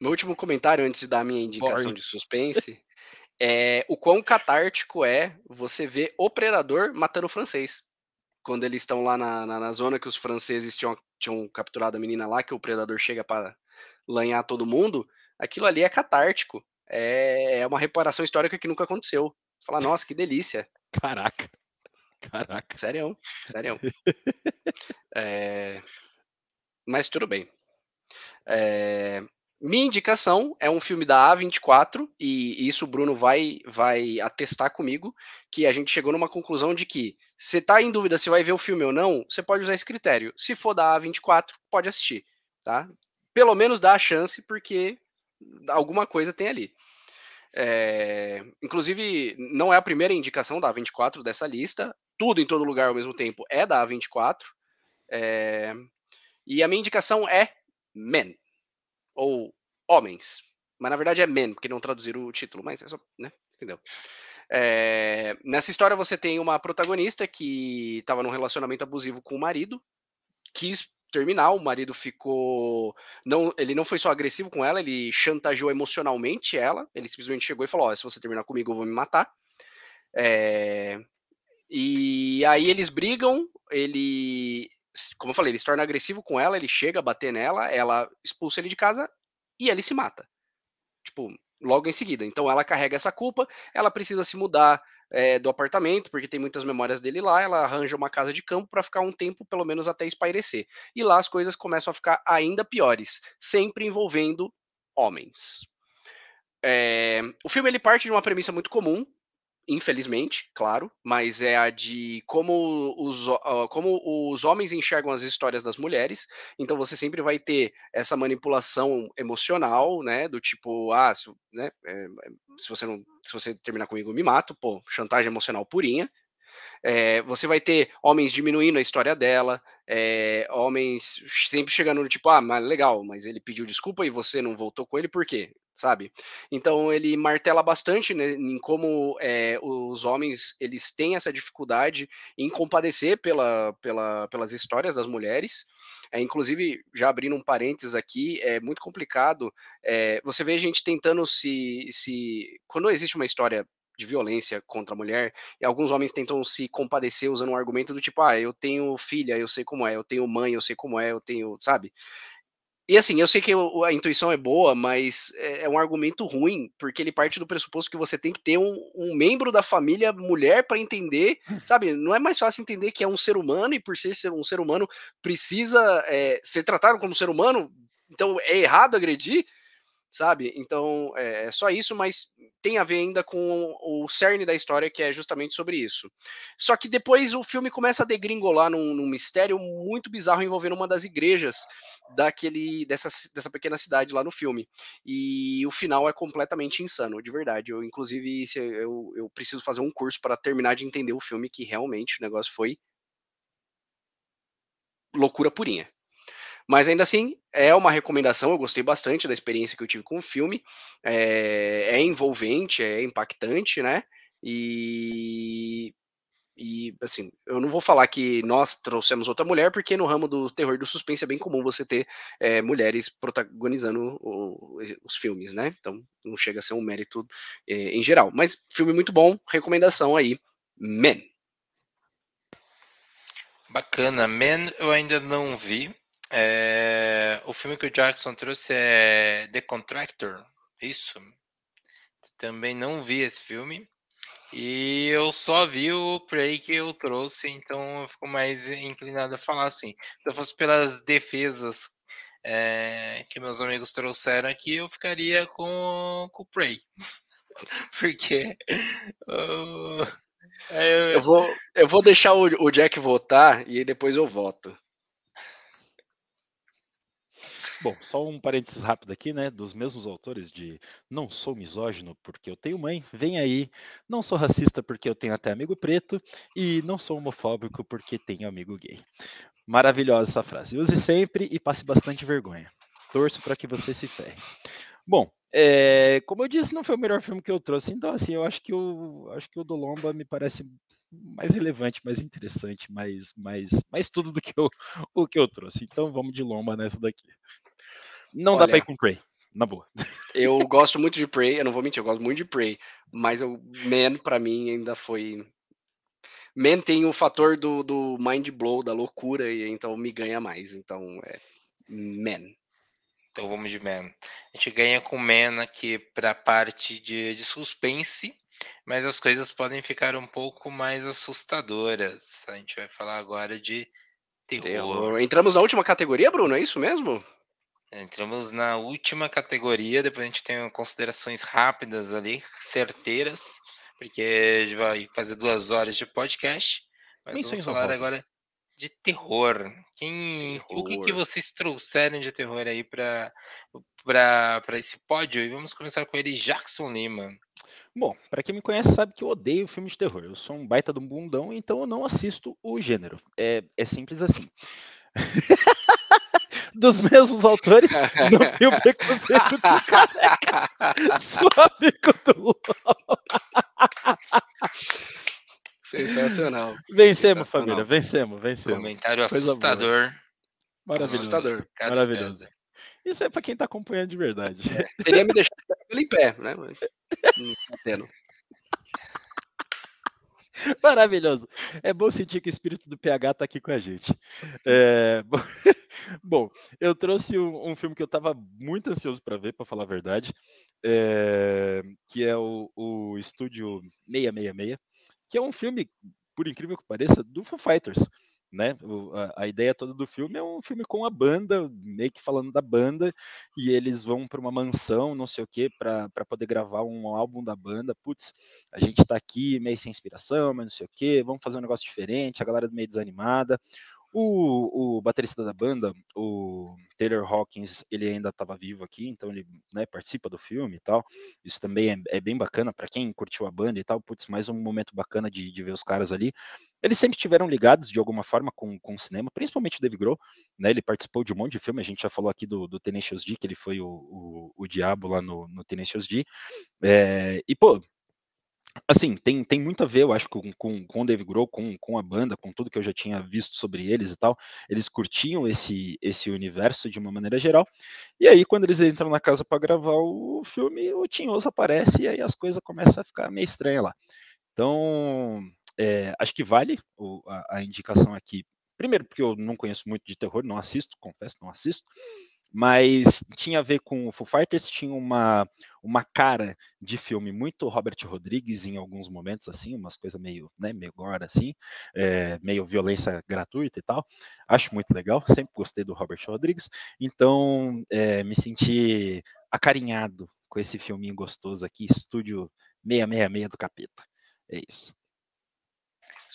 Meu último comentário antes de dar a minha indicação Boring. de suspense é o quão catártico é você ver o predador matando o francês. Quando eles estão lá na, na, na, zona que os franceses tinham, tinham capturado a menina lá, que o predador chega para lanhar todo mundo, aquilo ali é catártico. É, é uma reparação histórica que nunca aconteceu. Fala, nossa, que delícia. Caraca. Caraca. Sério, sério. é... Mas tudo bem. É... Minha indicação é um filme da A24, e isso o Bruno vai, vai atestar comigo, que a gente chegou numa conclusão de que você está em dúvida se vai ver o filme ou não, você pode usar esse critério. Se for da A24, pode assistir, tá? Pelo menos dá a chance, porque alguma coisa tem ali. É... Inclusive, não é a primeira indicação da A24 dessa lista, tudo em todo lugar ao mesmo tempo é da A24. É... E a minha indicação é Men, ou Homens. Mas na verdade é Men, porque não traduziram o título, mas é só, né? Entendeu? É, nessa história você tem uma protagonista que estava num relacionamento abusivo com o marido, quis terminar, o marido ficou. não Ele não foi só agressivo com ela, ele chantageou emocionalmente ela. Ele simplesmente chegou e falou: oh, se você terminar comigo, eu vou me matar. É, e aí eles brigam, ele. Como eu falei, ele se torna agressivo com ela, ele chega a bater nela, ela expulsa ele de casa e ele se mata. Tipo, logo em seguida. Então ela carrega essa culpa, ela precisa se mudar é, do apartamento, porque tem muitas memórias dele lá, ela arranja uma casa de campo para ficar um tempo, pelo menos até espairecer. E lá as coisas começam a ficar ainda piores, sempre envolvendo homens. É, o filme ele parte de uma premissa muito comum, infelizmente, claro, mas é a de como os, como os homens enxergam as histórias das mulheres. Então você sempre vai ter essa manipulação emocional, né? Do tipo, ah, se, né, é, se você não, se você terminar comigo, me mato, pô, chantagem emocional purinha. É, você vai ter homens diminuindo a história dela, é, homens sempre chegando no tipo, ah, mas legal, mas ele pediu desculpa e você não voltou com ele, por quê? Sabe? Então ele martela bastante né, em como é, os homens eles têm essa dificuldade em compadecer pela, pela, pelas histórias das mulheres. É, inclusive, já abrindo um parênteses aqui, é muito complicado. É, você vê gente tentando se, se. Quando existe uma história de violência contra a mulher, e alguns homens tentam se compadecer usando um argumento do tipo, ah, eu tenho filha, eu sei como é, eu tenho mãe, eu sei como é, eu tenho, sabe? E assim, eu sei que a intuição é boa, mas é, é um argumento ruim, porque ele parte do pressuposto que você tem que ter um, um membro da família mulher para entender, sabe? Não é mais fácil entender que é um ser humano e por ser um ser humano precisa é, ser tratado como ser humano, então é errado agredir sabe? Então é, é só isso, mas tem a ver ainda com o cerne da história, que é justamente sobre isso. Só que depois o filme começa a degringolar num, num mistério muito bizarro envolvendo uma das igrejas daquele dessa, dessa pequena cidade lá no filme. E o final é completamente insano, de verdade. Eu, inclusive, eu, eu preciso fazer um curso para terminar de entender o filme, que realmente o negócio foi loucura purinha. Mas ainda assim, é uma recomendação. Eu gostei bastante da experiência que eu tive com o filme. É, é envolvente, é impactante, né? E, e, assim, eu não vou falar que nós trouxemos outra mulher, porque no ramo do terror e do suspense é bem comum você ter é, mulheres protagonizando o, os filmes, né? Então, não chega a ser um mérito é, em geral. Mas, filme muito bom, recomendação aí, Men. Bacana, Men eu ainda não vi, é, o filme que o Jackson trouxe é The Contractor, isso. Também não vi esse filme. E eu só vi o Prey que eu trouxe, então eu fico mais inclinado a falar assim. Se eu fosse pelas defesas é, que meus amigos trouxeram aqui, eu ficaria com, com o Prey. Porque. Uh, eu... eu... vou, eu vou deixar o, o Jack votar e depois eu voto. Bom, só um parênteses rápido aqui, né? Dos mesmos autores de Não sou misógino porque eu tenho mãe, vem aí. Não sou racista porque eu tenho até amigo preto. E não sou homofóbico porque tenho amigo gay. Maravilhosa essa frase. Use sempre e passe bastante vergonha. Torço para que você se ferre. Bom, é, como eu disse, não foi o melhor filme que eu trouxe, então assim, eu acho que o acho que o do Lomba me parece mais relevante, mais interessante, mais mais mais tudo do que eu, o que eu trouxe. Então vamos de Lomba nessa daqui. Não Olha, dá pra ir com Prey, na boa. Eu gosto muito de Prey, eu não vou mentir, eu gosto muito de Prey, mas o Man, pra mim, ainda foi. Man tem o fator do, do mind blow, da loucura, e então me ganha mais. Então é Man. Então vamos de Man. A gente ganha com Man aqui pra parte de, de suspense, mas as coisas podem ficar um pouco mais assustadoras. A gente vai falar agora de terror. terror. Entramos na última categoria, Bruno, é isso mesmo? Entramos na última categoria, depois a gente tem considerações rápidas ali, certeiras, porque a gente vai fazer duas horas de podcast. Mas vamos falar agora de terror. Quem, terror. O que, que vocês trouxeram de terror aí para esse pódio? E vamos começar com ele, Jackson Lima. Bom, para quem me conhece sabe que eu odeio filme de terror. Eu sou um baita de um bundão, então eu não assisto o gênero. É, é simples assim. dos mesmos autores do filme Preconceito do Careca. Sou amigo do LOL. Sensacional. Vencemos, família, vencemos, vencemos. Comentário assustador. Maravilhoso. Assustador. Maravilhoso. Isso é para quem tá acompanhando de verdade. É, teria me deixado em pé, né? Mas, não tá tendo. Maravilhoso. É bom sentir que o espírito do PH tá aqui com a gente. É, bom, bom, eu trouxe um, um, filme que eu estava muito ansioso para ver, para falar a verdade, é, que é o, o Estúdio 666, que é um filme, por incrível que pareça, do Foo Fighters né? A, ideia toda do filme é um filme com a banda, meio que falando da banda, e eles vão para uma mansão, não sei o que, para poder gravar um álbum da banda. Putz, a gente está aqui meio sem inspiração, mas não sei o que, vamos fazer um negócio diferente, a galera meio desanimada. O, o baterista da banda, o Taylor Hawkins, ele ainda estava vivo aqui, então ele né, participa do filme e tal. Isso também é, é bem bacana para quem curtiu a banda e tal. Putz, mais um momento bacana de, de ver os caras ali. Eles sempre estiveram ligados de alguma forma com, com o cinema, principalmente o Dave Grohl, né? Ele participou de um monte de filme, a gente já falou aqui do, do Tenacious D, que ele foi o, o, o diabo lá no, no Tenacious D. É, e, pô, assim, tem, tem muito a ver, eu acho, com, com, com o Dave Grohl, com, com a banda, com tudo que eu já tinha visto sobre eles e tal. Eles curtiam esse, esse universo de uma maneira geral. E aí, quando eles entram na casa para gravar o filme, o Tinhoso aparece e aí as coisas começam a ficar meio estranhas lá. Então, é, acho que vale o, a, a indicação aqui. Primeiro, porque eu não conheço muito de terror, não assisto, confesso, não assisto mas tinha a ver com o Foo Fighters, tinha uma, uma cara de filme muito Robert Rodrigues em alguns momentos, assim, umas coisas meio, né, meio gore, assim, é, meio violência gratuita e tal. Acho muito legal, sempre gostei do Robert Rodrigues, então é, me senti acarinhado com esse filminho gostoso aqui, Estúdio 666 do Capeta. É isso.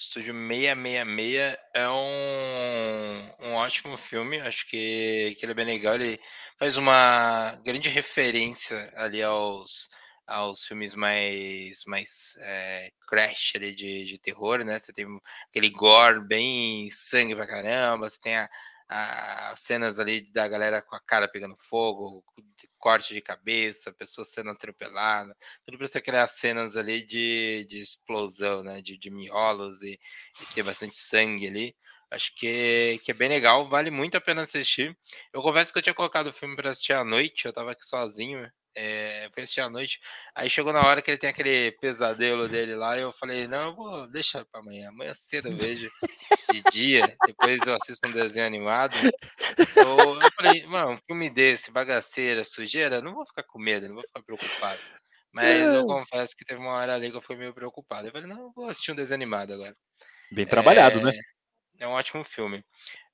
Estúdio 666 é um, um ótimo filme, acho que, que ele é bem legal. Ele faz uma grande referência ali aos, aos filmes mais, mais é, crash ali de, de terror, né? Você tem aquele gore bem sangue pra caramba, você tem a, as cenas ali da galera com a cara pegando fogo, corte de cabeça, pessoa sendo atropelada, tudo para aquelas cenas ali de, de explosão, né? De, de miolos e, e ter bastante sangue ali. Acho que, que é bem legal, vale muito a pena assistir. Eu confesso que eu tinha colocado o filme para assistir à noite, eu estava aqui sozinho, é, fui assistir à noite. Aí chegou na hora que ele tem aquele pesadelo dele lá, eu falei, não, eu vou deixar para amanhã. Amanhã cedo eu vejo de dia, depois eu assisto um desenho animado. Eu, eu falei, mano, um filme desse, bagaceira, sujeira, não vou ficar com medo, não vou ficar preocupado. Mas eu confesso que teve uma hora ali que eu fui meio preocupado. Eu falei, não, eu vou assistir um desenho animado agora. Bem trabalhado, né? é, né? É um ótimo filme.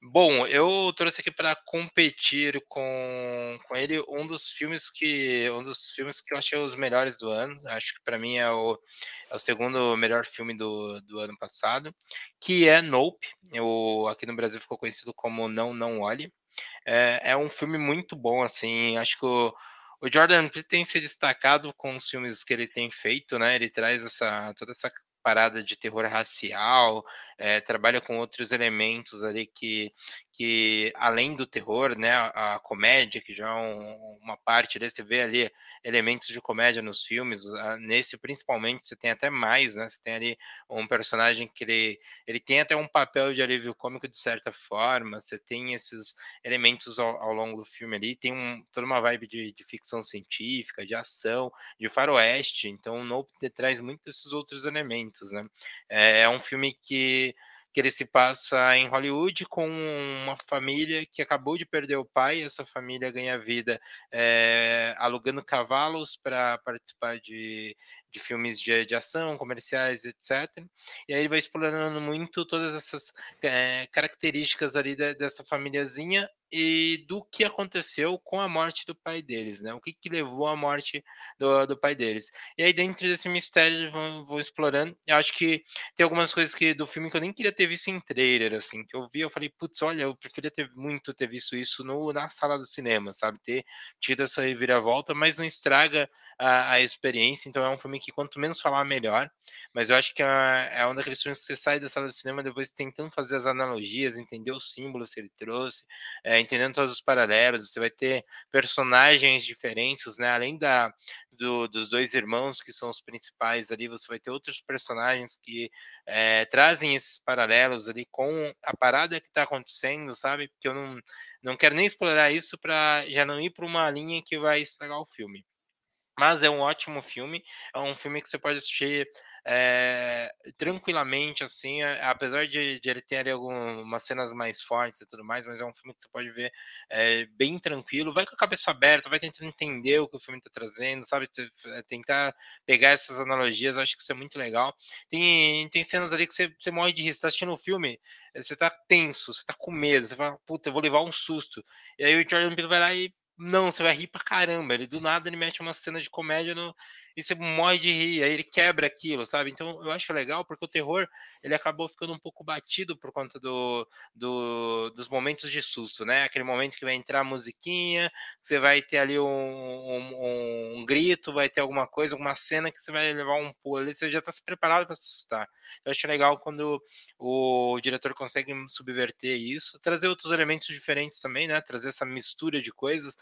Bom, eu trouxe aqui para competir com, com ele um dos filmes que um dos filmes que eu achei os melhores do ano. Acho que para mim é o, é o segundo melhor filme do, do ano passado, que é Nope. Eu, aqui no Brasil ficou conhecido como Não Não Olhe. É, é um filme muito bom, assim. Acho que o, o Jordan tem se destacado com os filmes que ele tem feito, né? Ele traz essa toda essa parada de terror racial, é, trabalha com outros elementos ali que, que além do terror, né, a, comédia, que já é um, uma parte desse, você vê ali elementos de comédia nos filmes, nesse principalmente você tem até mais, né, você tem ali um personagem que ele, ele tem até um papel de alívio cômico de certa forma, você tem esses elementos ao, ao longo do filme ali, tem um, toda uma vibe de, de, ficção científica, de ação, de faroeste, então o Nope traz muito esses outros elementos, né, é, é um filme que que ele se passa em Hollywood com uma família que acabou de perder o pai. Essa família ganha vida é, alugando cavalos para participar de, de filmes de, de, ação, comerciais, etc. E aí ele vai explorando muito todas essas é, características ali de, dessa famíliazinha e do que aconteceu com a morte do pai deles, né? O que, que levou à morte do, do pai deles. E aí, dentro desse mistério, vão, vão explorando. Eu acho que tem algumas coisas que do filme que eu nem queria ter visto em trailer, assim, que eu vi, eu falei, putz, olha, eu preferia ter muito ter visto isso no, na sala do cinema, sabe? Ter tido essa reviravolta, mas não estraga a, a experiência. Então, é um filme que quanto menos falar, melhor. Mas eu acho que é, é um daqueles filmes que você sai da sala do cinema depois tentando fazer as analogias, entender os símbolos que ele trouxe. É, entendendo todos os paralelos, você vai ter personagens diferentes, né? Além da, do, dos dois irmãos que são os principais ali, você vai ter outros personagens que é, trazem esses paralelos ali com a parada que está acontecendo, sabe? Porque eu não, não quero nem explorar isso para já não ir para uma linha que vai estragar o filme. Mas é um ótimo filme, é um filme que você pode assistir é, tranquilamente, assim, apesar de, de, ele ter algumas cenas mais fortes e tudo mais, mas é um filme que você pode ver é, bem tranquilo, vai com a cabeça aberta, vai tentando entender o que o filme está trazendo, sabe, tentar pegar essas analogias, acho que isso é muito legal. Tem, tem cenas ali que você, você morre de rir, você tá assistindo o um filme, você tá tenso, você tá com medo, você fala, puta, eu vou levar um susto, e aí o Jordan Peele vai lá e não, você vai rir pra caramba. Ele do nada ele mete uma cena de comédia no, e você morre de rir, aí ele quebra aquilo, sabe? Então eu acho legal porque o terror ele acabou ficando um pouco batido por conta do, do dos momentos de susto, né? Aquele momento que vai entrar a musiquinha, você vai ter ali um, um, um grito, vai ter alguma coisa, alguma cena que você vai levar um pulo ali, você já está se preparado para se assustar. Eu acho legal quando o diretor consegue subverter isso, trazer outros elementos diferentes também, né? Trazer essa mistura de coisas,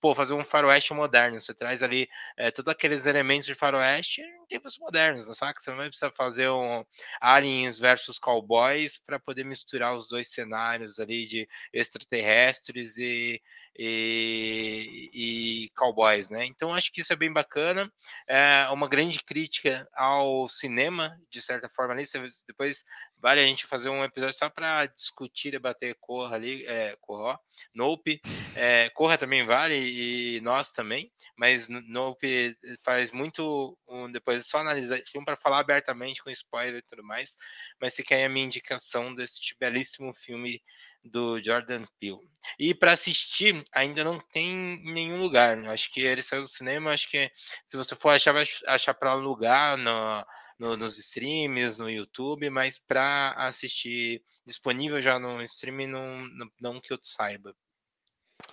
pô, fazer um faroeste moderno. Você traz ali é, todos aqueles elementos de faroeste em tempos modernos, não sabe? Você não vai precisar fazer um aliens versus cowboys para poder misturar os dois cenários ali de extraterrestres e, e, e, cowboys, né? Então acho que isso é bem bacana. É uma grande crítica ao cinema, de certa forma ali. Depois vale a gente fazer um episódio só para discutir, debater Corra ali, é, Corra, Nope, é, Corra também vale e nós também, mas Nope faz muito um, depois só analisar filme para falar abertamente com spoiler e tudo mais, mas se quer a minha indicação desse belíssimo filme do Jordan Peele. E para assistir, ainda não tem nenhum lugar. Né? Acho que ele saiu do cinema. Acho que se você for achar, vai achar para alugar no, no, nos streams, no YouTube, mas para assistir disponível já no streaming, não, não, não que eu saiba.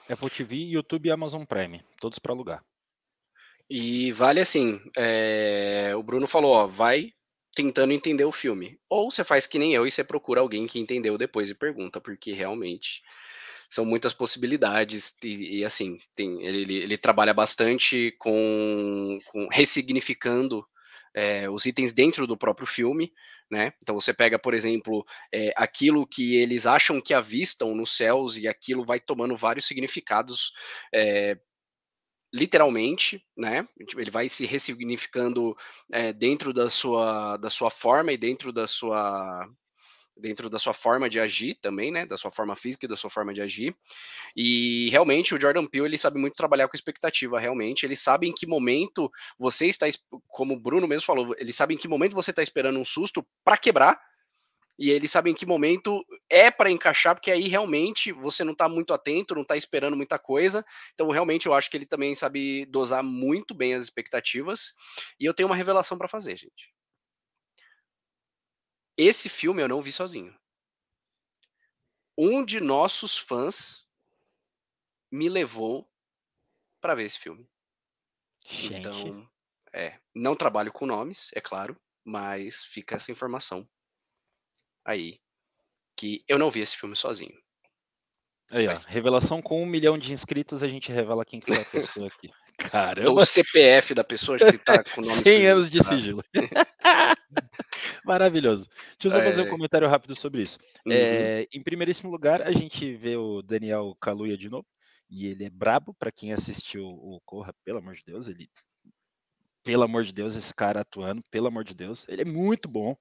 Apple TV, YouTube e Amazon Prime, todos para alugar. E vale assim, é... o Bruno falou, ó, vai tentando entender o filme. Ou você faz que nem eu e você procura alguém que entendeu depois e pergunta, porque realmente são muitas possibilidades e, e assim, tem, ele, ele, trabalha bastante com, com ressignificando é, os itens dentro do próprio filme, né? Então você pega, por exemplo, é, aquilo que eles acham que avistam nos céus e aquilo vai tomando vários significados é, literalmente, né? Ele vai se ressignificando é, dentro da sua, da sua forma e dentro da sua dentro da sua forma de agir também, né, da sua forma física e da sua forma de agir. E realmente o Jordan Peele ele sabe muito trabalhar com expectativa, realmente. Ele sabe em que momento você está, como o Bruno mesmo falou, ele sabe em que momento você está esperando um susto para quebrar e ele sabe em que momento é para encaixar, porque aí realmente você não está muito atento, não está esperando muita coisa. Então, realmente, eu acho que ele também sabe dosar muito bem as expectativas. E eu tenho uma revelação para fazer, gente. Esse filme eu não vi sozinho. Um de nossos fãs me levou para ver esse filme. Gente. Então, é, não trabalho com nomes, é claro, mas fica essa informação aí que eu não vi esse filme sozinho. Aí, Mas... ó, revelação com um milhão de inscritos, a gente revela quem que é a pessoa aqui. Caramba! O CPF da pessoa se tá com o nome 100 anos de sigilo. Maravilhoso. Deixa eu só fazer um é. comentário rápido sobre isso. Uhum. É, em primeiríssimo lugar, a gente vê o Daniel Kaluuya de novo, e ele é brabo, para quem assistiu o Corra, pelo amor de Deus, ele pelo amor de Deus, esse cara atuando, pelo amor de Deus, ele é muito bom.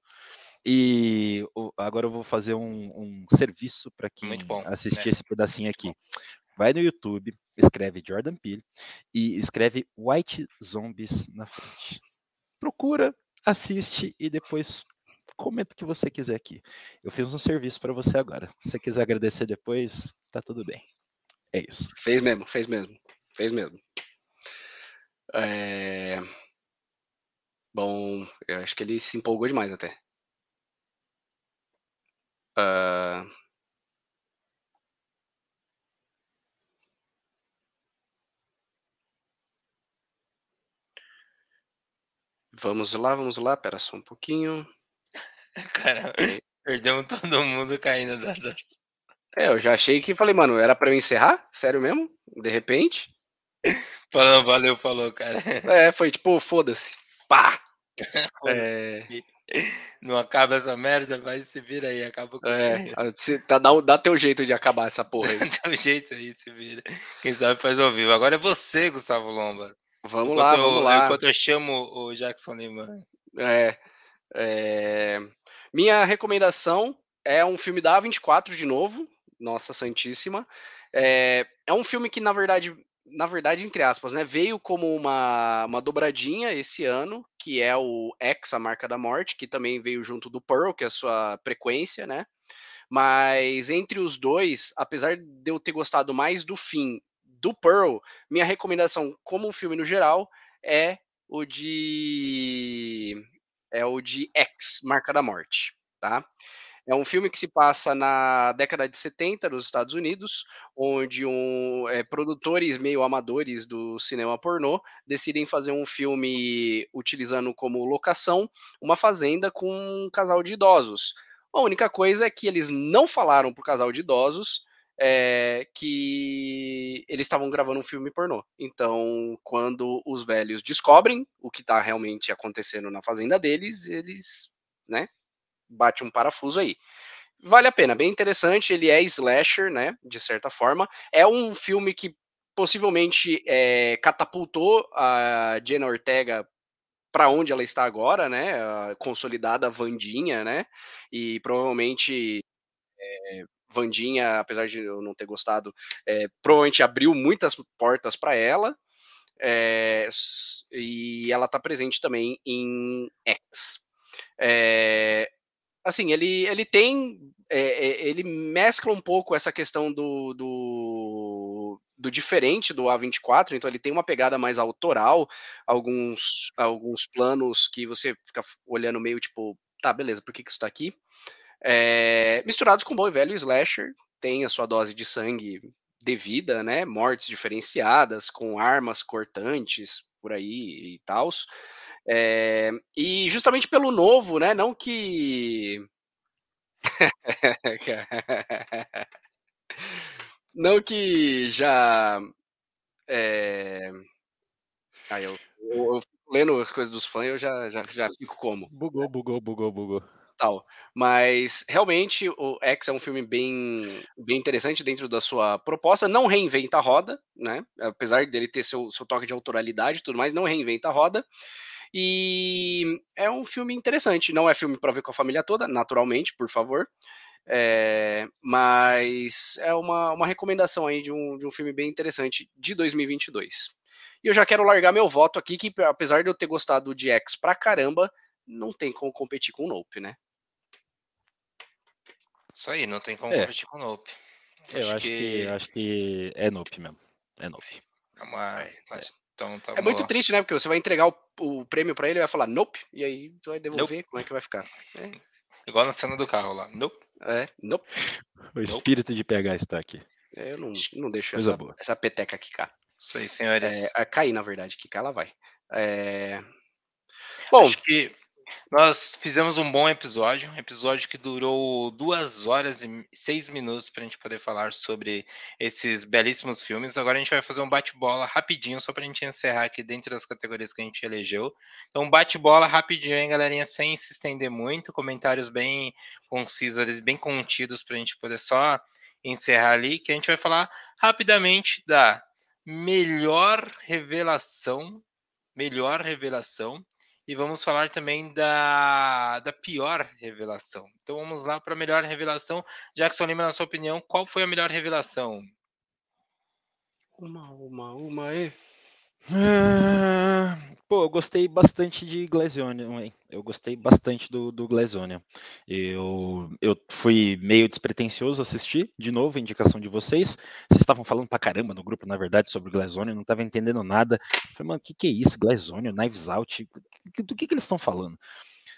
E agora eu vou fazer um, um serviço para quem bom, assistir né? esse pedacinho aqui. Vai no YouTube, escreve Jordan Peele e escreve White Zombies na frente. Procura, assiste e depois comenta o que você quiser aqui. Eu fiz um serviço para você agora. Se você quiser agradecer depois, tá tudo bem. É isso. Fez mesmo, fez mesmo, fez mesmo. É... Bom, eu acho que ele se empolgou demais até. Uh... Vamos lá, vamos lá, pera só um pouquinho. Cara, perdemos todo mundo caindo da, É, eu já achei que falei, mano, era pra eu encerrar? Sério mesmo? De repente? Falou, valeu, falou, cara. É, foi tipo, foda-se. Pá! É... Não acaba essa merda, vai se vira aí, acaba com é, tá, dá, dá teu jeito de acabar essa porra aí. dá um jeito aí, se vira. Quem sabe faz ao vivo. Agora é você, Gustavo Lomba. Vamos enquanto lá, eu, vamos lá. Enquanto eu chamo o Jackson Lima. É, é, Minha recomendação é um filme da A24 de novo, Nossa Santíssima. É, é um filme que, na verdade, na verdade, entre aspas, né, veio como uma, uma dobradinha esse ano, que é o X, a marca da morte, que também veio junto do Pearl, que é a sua frequência, né? Mas entre os dois, apesar de eu ter gostado mais do fim do Pearl, minha recomendação como um filme no geral é o de é o de X, Marca da Morte, tá? É um filme que se passa na década de 70 nos Estados Unidos, onde um, é, produtores meio amadores do cinema pornô decidem fazer um filme utilizando como locação uma fazenda com um casal de idosos. A única coisa é que eles não falaram para o casal de idosos é, que eles estavam gravando um filme pornô. Então, quando os velhos descobrem o que está realmente acontecendo na fazenda deles, eles, né, bate um parafuso aí. Vale a pena, bem interessante. Ele é slasher, né? De certa forma. É um filme que possivelmente é, catapultou a Jenna Ortega para onde ela está agora, né? A consolidada Vandinha, né? E provavelmente é, Vandinha, apesar de eu não ter gostado, é, provavelmente abriu muitas portas para ela. É, e ela está presente também em X. É, assim, ele, ele tem. É, ele mescla um pouco essa questão do, do, do, diferente do A24, então ele tem uma pegada mais autoral, alguns, alguns planos que você fica olhando meio tipo, tá, beleza, por que, que isso tá aqui? É, misturados com bom e velho slasher, tem a sua dose de sangue devida, né? Mortes diferenciadas, com armas cortantes por aí e tal. É, e justamente pelo novo, né? Não que. não que já. É... Eu, eu, eu, lendo as coisas dos fãs, eu já, já, já fico como. Bugou, bugou, bugou, bugou. Tal. Mas realmente o X é um filme bem, bem interessante dentro da sua proposta. Não reinventa a roda, né? Apesar dele ter seu, seu toque de autoralidade e tudo mais, não reinventa a roda. E é um filme interessante. Não é filme para ver com a família toda, naturalmente, por favor. É, mas é uma, uma recomendação aí de um, de um filme bem interessante de 2022. E eu já quero largar meu voto aqui, que apesar de eu ter gostado de X pra caramba, não tem como competir com o Nope, né? Isso aí, não tem como é. competir com o Nope. Eu acho, acho que... que... acho que é Nope mesmo. É Nope. É uma... É. Então, tá é muito triste, né? Porque você vai entregar o, o prêmio para ele e vai falar nope, e aí tu vai devolver, nope. como é que vai ficar? É. Igual na cena do carro lá, nope. É, nope. O espírito nope. de PH está aqui. É, eu não, não deixo essa, essa peteca quicar. Isso aí, senhores. É, cair, na verdade, quicar ela vai. É... Bom, Acho que nós fizemos um bom episódio, um episódio que durou duas horas e seis minutos para a gente poder falar sobre esses belíssimos filmes. Agora a gente vai fazer um bate-bola rapidinho, só para a gente encerrar aqui dentro das categorias que a gente elegeu. Então, bate-bola rapidinho, hein, galerinha, sem se estender muito, comentários bem concisos, bem contidos para a gente poder só encerrar ali, que a gente vai falar rapidamente da melhor revelação, melhor revelação e vamos falar também da, da pior revelação. Então vamos lá para a melhor revelação. Jackson Lima, na sua opinião, qual foi a melhor revelação? Uma, uma, uma aí. Ah, pô, eu gostei bastante de Glazonian, eu gostei bastante do, do Glazonian. Eu, eu fui meio despretensioso assistir, de novo, indicação de vocês. Vocês estavam falando pra caramba no grupo, na verdade, sobre Glazonian, não estava entendendo nada. Eu falei, mano, o que, que é isso? Glazonian, Knives Out, do que, que eles estão falando?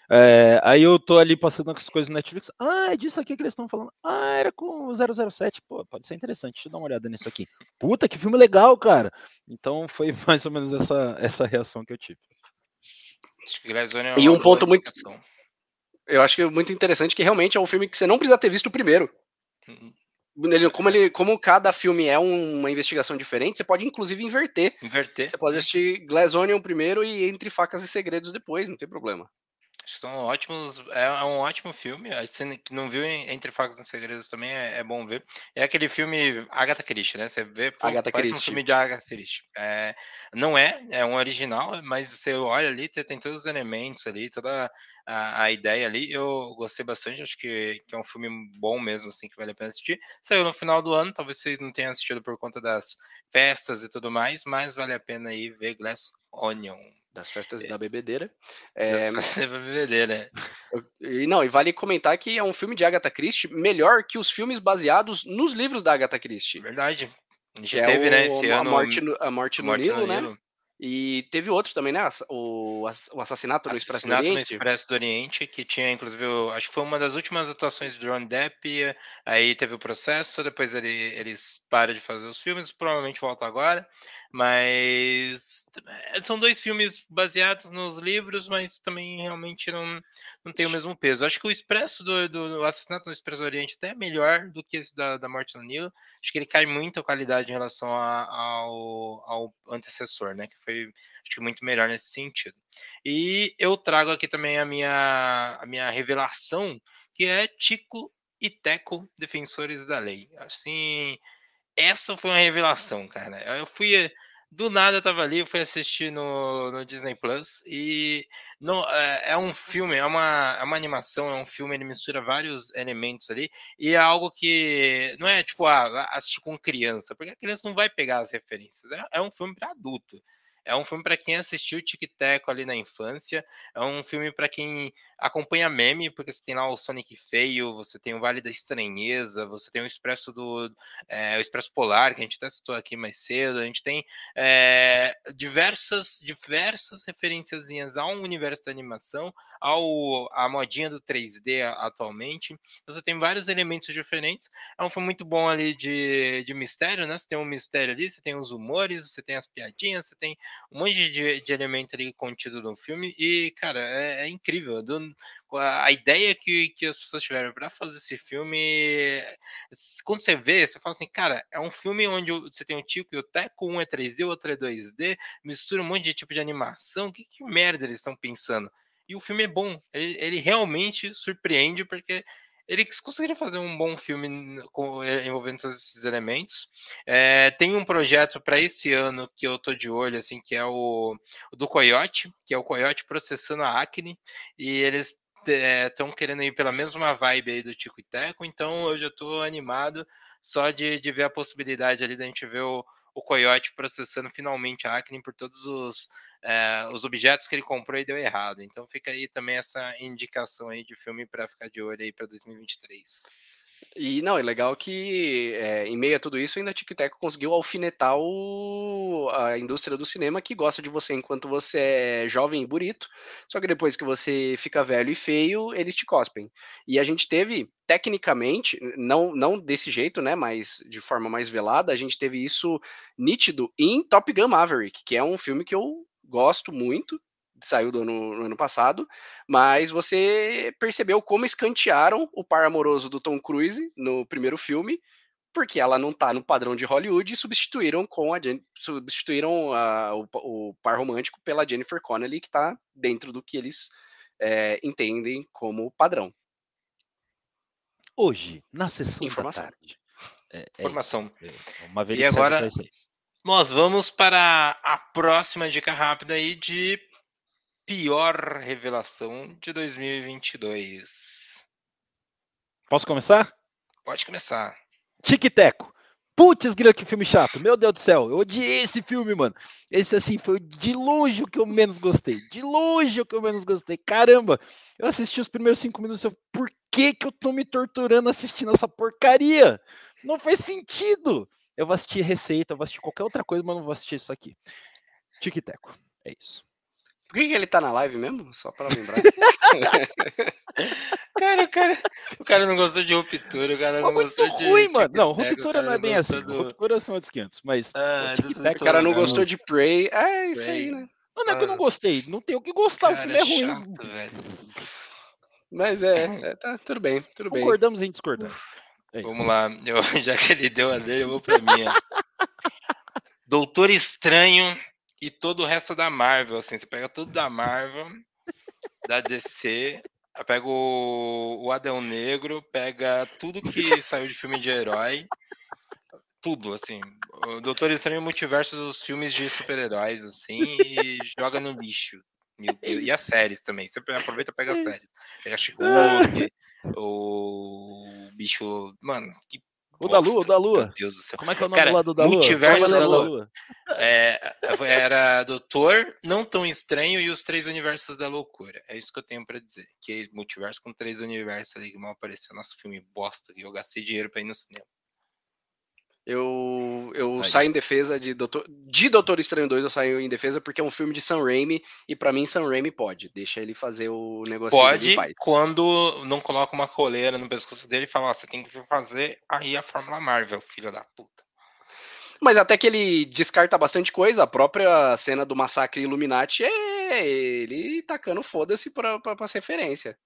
É, aí eu tô ali passando as coisas no Netflix. Ah, é disso aqui que eles estão falando. Ah, era com o 007. Pô, pode ser interessante. Deixa eu dar uma olhada nisso aqui. Puta, que filme legal, cara. Então foi mais ou menos essa, essa reação que eu tive. É e um ponto muito. Eu acho que é muito interessante que realmente é um filme que você não precisa ter visto primeiro. Uhum. Ele, como, ele, como cada filme é uma investigação diferente, você pode inclusive inverter. Inverter. Você pode assistir Glass Onion primeiro e Entre Facas e Segredos depois, não tem problema. São ótimos, é, é um ótimo filme. Você não viu Entre Facas e Segredos também é, é, bom ver. É aquele filme Agatha Christie, né? Você vê, pô, Agatha parece Christie. um filme de Agatha Christie. É, não é, é um original, mas você olha ali, tem todos os elementos ali, toda a, a ideia ali. Eu gostei bastante, acho que, que, é um filme bom mesmo, assim, que vale a pena assistir. Saiu no final do ano, talvez vocês não tenham assistido por conta das festas e tudo mais, mas vale a pena aí ver Glass Onion. Das festas é. da bebedeira. É, das festas da bebedeira. E não, e vale comentar que é um filme de Agatha Christie melhor que os filmes baseados nos livros da Agatha Christie. Verdade. A gente é teve, né, esse a ano. Morte no, a Morte no, Morte Nilo, no né? E teve outro também, né? O, o assassinato no Expresso do Oriente. no Expresso do Oriente, que tinha, inclusive, acho que foi uma das últimas atuações do Johnny Depp. Aí teve o processo, depois ele, eles param de fazer os filmes, provavelmente volta agora. Mas são dois filmes baseados nos livros, mas também realmente não, não tem o mesmo peso. Acho que o Expresso do, do, do Assassinato no Expresso do Oriente até é melhor do que esse da, da Morte no Nilo. Acho que ele cai muito a qualidade em relação a, ao, ao antecessor, né? Foi acho que muito melhor nesse sentido. E eu trago aqui também a minha, a minha revelação, que é Tico e Teco, Defensores da Lei. Assim, essa foi uma revelação, cara. Eu fui. Do nada eu tava ali, eu fui assistir no, no Disney Plus e não, é, é, um filme, é uma, é uma animação, é um filme, ele mistura vários elementos ali e é algo que não é tipo, ah, assistir com criança, porque a criança não vai pegar as referências, é, é um filme para adulto. É um filme para quem assistiu Tic Teco ali na infância. É um filme para quem acompanha meme, porque você tem lá o Sonic Feio, você tem o Vale da Estranheza, você tem o Expresso do é, o Expresso Polar, que a gente até citou aqui mais cedo. A gente tem é, diversas, diversas referenciazinhas ao universo da animação, ao a modinha do 3D atualmente. Você tem vários elementos diferentes. É um filme muito bom ali de, de mistério, né? Você tem um mistério ali, você tem os humores, você tem as piadinhas, você tem um monte de, de elemento ali contido no filme e, cara, é, é incrível. Do, a ideia que, que as pessoas tiveram para fazer esse filme, quando você vê, você fala assim, cara, é um filme onde você tem o Tico e o Teco, um é 3D, o outro é 2D, mistura um monte de tipo de animação, que, que merda eles estão pensando? E o filme é bom, ele, ele realmente surpreende, porque eles conseguiram fazer um bom filme eh, envolvendo todos esses elementos. É, tem um projeto para esse ano que eu tô de olho, assim, que é o, o, do Coyote, que é o Coyote processando a Acne, e eles estão é, querendo ir pela mesma vibe aí do Tico e Teco, então eu já estou animado só de, de ver a possibilidade ali da gente ver o, o Coyote processando finalmente a Acne por todos os é, os objetos que ele comprou e deu errado. Então fica aí também essa indicação aí de filme para ficar de olho aí para 2023. E não, é legal que é, em meio a tudo isso ainda a Tic conseguiu alfinetar o, a indústria do cinema que gosta de você enquanto você é jovem e bonito, só que depois que você fica velho e feio, eles te cospem. E a gente teve, tecnicamente, não, não desse jeito, né, mas de forma mais velada, a gente teve isso nítido em Top Gun Maverick, que é um filme que eu gosto muito, saiu do ano, no ano passado, mas você percebeu como escantearam o par amoroso do Tom Cruise no primeiro filme, porque ela não tá no padrão de Hollywood e substituíram com a substituíram a, o, o, par romântico pela Jennifer Connelly, que tá dentro do que eles é, entendem como padrão. Hoje, na sessão Informação. da tarde. É, é Informação. É uma e agora, nós vamos para a próxima dica rápida aí de pior revelação de 2022. Posso começar? Pode começar. Tic-teco. Putz, grila, que filme chato. Meu Deus do céu, eu odiei esse filme, mano. Esse, assim, foi de longe o que eu menos gostei. De longe o que eu menos gostei. Caramba, eu assisti os primeiros cinco minutos e eu, por que que eu tô me torturando assistindo essa porcaria? Não faz sentido. Eu vou assistir Receita, eu vou assistir qualquer outra coisa, mas não vou assistir isso aqui. Tic-teco. É isso. Por que, que, ele tá na live mesmo? Só para lembrar. cara, o cara, o cara não gostou de ruptura, o cara não gostou de. ruim, mano. Não, ruptura não é bem assim. Do... Ruptura são outros 500, mas. Ah, o cara não gostou de Prey. É isso Prey. aí, né? Não, não é que eu não ah. gostei. Não tem o que gostar, cara, o filme é ruim. Chato, velho. Mas é, é, tá, tudo bem, tudo bem. Concordamos em discordar. É Vamos lá, eu, já que ele deu a dele, eu vou pra minha. Doutor Estranho e todo o resto da Marvel, assim, você pega tudo da Marvel, da DC, pega o, o Adão Negro, pega tudo que saiu de filme de herói, tudo, assim. O Doutor Estranho Multiverso dos filmes de super-heróis, assim, e joga no lixo. E, as séries também. Você aproveita e pega as séries. Pega Chico, o bicho. Mano, que o da Lua, o da Lua. Meu Deus do céu. Como é que é o nome Cara, do lado da Lua? Multiverso é da Lua. Lua. É, era Doutor, Não Tão Estranho e os Três Universos da Loucura. É isso que eu tenho pra dizer. Que multiverso com três universos ali que mal apareceu. Nosso filme bosta que eu gastei dinheiro pra ir no cinema. Eu, eu saio em defesa de Doutor, de Doutor Estranho 2, eu saio em defesa porque é um filme de Sam Raimi e para mim Sam Raimi pode. Deixa ele fazer o negócio Pode, quando não coloca uma coleira no pescoço dele e fala: você tem que fazer aí a Fórmula Marvel, filho da puta. Mas até que ele descarta bastante coisa, a própria cena do massacre Illuminati é ele tacando foda-se pra, pra, pra referência.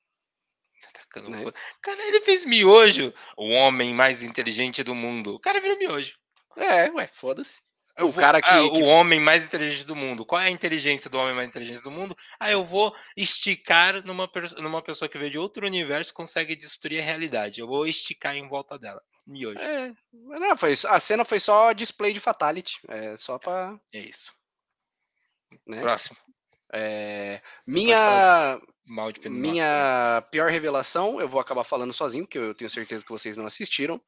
Né? Cara, ele fez miojo, o homem mais inteligente do mundo. O cara virou miojo. É, ué, foda-se. O cara que, ah, o homem mais inteligente do mundo. Qual é a inteligência do homem mais inteligente do mundo? Ah, eu vou esticar numa, numa pessoa que veio de outro universo consegue destruir a realidade. Eu vou esticar em volta dela. Miojo. É, não, foi, a cena foi só display de fatality. É só pra. É isso. Né? Próximo. É, minha de minha pior revelação, eu vou acabar falando sozinho, porque eu tenho certeza que vocês não assistiram,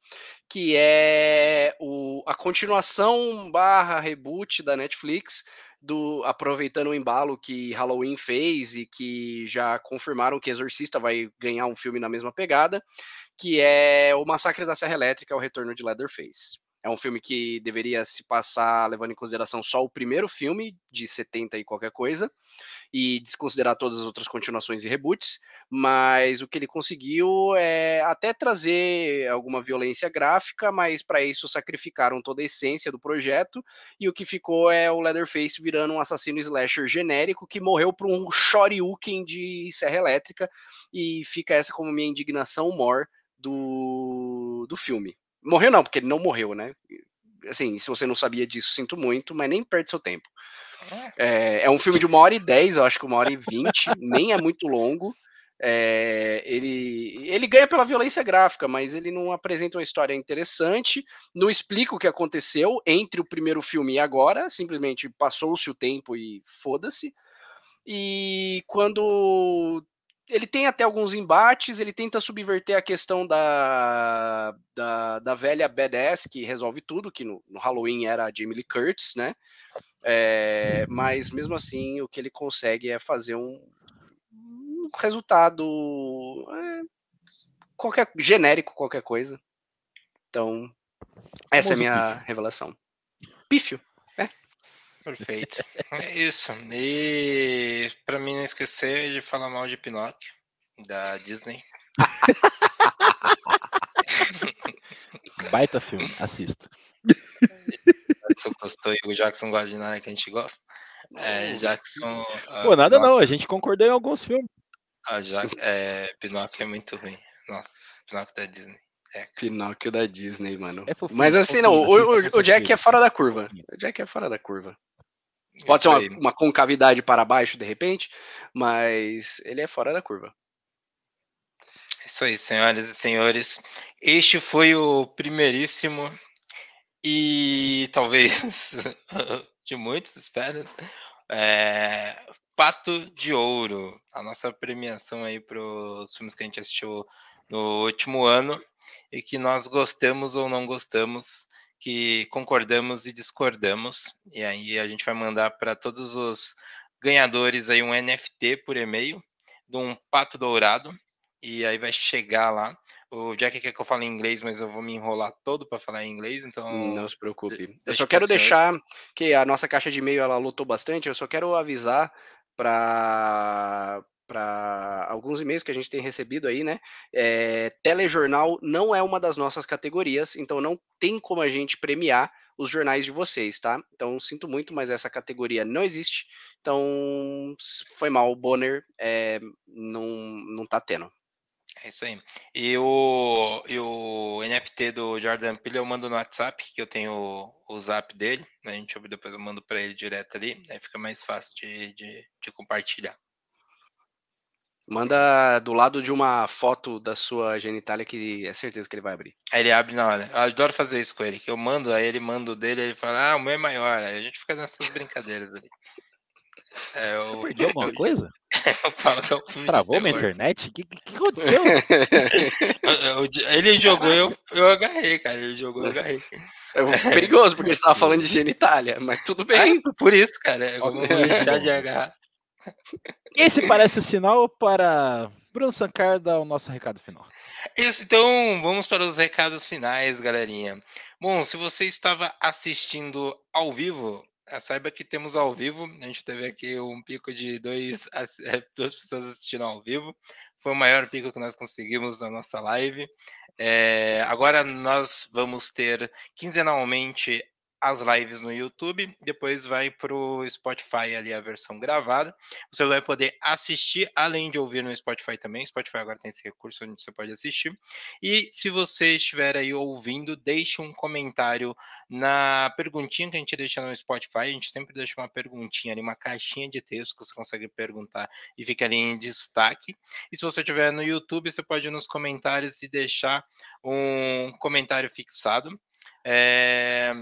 que é o, a continuação barra reboot da Netflix, do aproveitando o embalo que Halloween fez e que já confirmaram que Exorcista vai ganhar um filme na mesma pegada, que é o Massacre da Serra Elétrica, o Retorno de Leatherface. É um filme que deveria se passar levando em consideração só o primeiro filme, de 70 e qualquer coisa, e desconsiderar todas as outras continuações e reboots, mas o que ele conseguiu é até trazer alguma violência gráfica, mas para isso sacrificaram toda a essência do projeto, e o que ficou é o Leatherface virando um assassino slasher genérico que morreu por um shoryuken de serra elétrica, e fica essa como minha indignação mor do, do filme. Morreu não, porque ele não morreu, né? Assim, se você não sabia disso, sinto muito, mas nem perde seu tempo. É, é um filme de uma hora e dez, eu acho que uma hora e vinte, nem é muito longo. É, ele, ele ganha pela violência gráfica, mas ele não apresenta uma história interessante, não explica o que aconteceu entre o primeiro filme e agora, simplesmente passou-se o tempo e foda-se. E quando ele tem até alguns embates, ele tenta subverter a questão da, da, da velha badass que resolve tudo, que no, no Halloween era a Jamie Lee Curtis, né? É, mas mesmo assim, o que ele consegue é fazer um, um resultado é, qualquer genérico, qualquer coisa. Então, essa é a minha revelação. Pífio. Perfeito. É isso. E para mim não esquecer de falar mal de Pinóquio, da Disney. Baita filme, assista. Jackson gostou e o Jackson gosta de nada que a gente gosta. É, Jackson. Pô, nada Pinóquio. não, a gente concordou em alguns filmes. Ah, já, é, Pinóquio é muito ruim. Nossa, Pinóquio da Disney. É. Pinóquio da Disney, mano. É fofinho, Mas assim, não, o, o, o Jack é fora da curva. O Jack é fora da curva. Pode ser uma, uma, concavidade para baixo, de repente, mas ele é fora da curva. Isso aí, senhoras e senhores. Este foi o primeiríssimo e talvez de muitos, espero, é, Pato de Ouro, a nossa premiação aí para os filmes que a gente assistiu no último ano e que nós gostamos ou não gostamos que concordamos e discordamos. E aí a gente vai mandar para todos os ganhadores aí um NFT por e-mail de um pato dourado. E aí vai chegar lá. O Jack quer que eu fale em inglês, mas eu vou me enrolar todo para falar em inglês, então. Não se preocupe. Eu só quero deixar que a nossa caixa de e-mail ela lutou bastante. Eu só quero avisar para para alguns e-mails que a gente tem recebido aí, né? É, telejornal não é uma das nossas categorias, então não tem como a gente premiar os jornais de vocês, tá? Então sinto muito, mas essa categoria não existe. Então foi mal, o Bonner é, não, não tá tendo. É isso aí. E o, e o NFT do Jordan Peele eu mando no WhatsApp, que eu tenho o, o zap dele. Né? A gente depois eu mando para ele direto ali, aí fica mais fácil de, de, de, compartilhar. Manda do lado de uma foto da sua genitália que é certeza que ele vai abrir. Aí ele abre na hora. Eu adoro fazer isso com ele, que eu mando, aí ele manda o dele, ele fala, ah, o meu é maior. Aí a gente fica nessas brincadeiras ali. É, eu, Perdeu alguma eu, coisa? eu falo é um Travou minha internet? O que, que, aconteceu? ele jogou, eu, eu agarrei, cara. Ele jogou, eu agarrei. É perigoso, porque você estava falando de genitália, mas tudo bem. Ah, por isso, cara. Eu vou deixar de agarrar. Esse parece o sinal para Bruno Sankar dar o nosso recado final. Isso, então vamos para os recados finais, galerinha. Bom, se você estava assistindo ao vivo, ah, saiba que temos ao vivo. A gente teve aqui um pico de dois, é, duas pessoas assistindo ao vivo. Foi o maior pico que nós conseguimos na nossa live. É, agora nós vamos ter quinzenalmente as lives no YouTube, depois vai para o Spotify ali a versão gravada. Você vai poder assistir, além de ouvir no Spotify também. Spotify agora tem esse recurso onde você pode assistir. E se você estiver aí ouvindo, deixe um comentário na perguntinha que a gente deixa no Spotify. A gente sempre deixa uma perguntinha ali, uma caixinha de texto que você consegue perguntar e fica ali em destaque. E se você estiver no YouTube, você pode ir nos comentários e deixar um comentário fixado. É,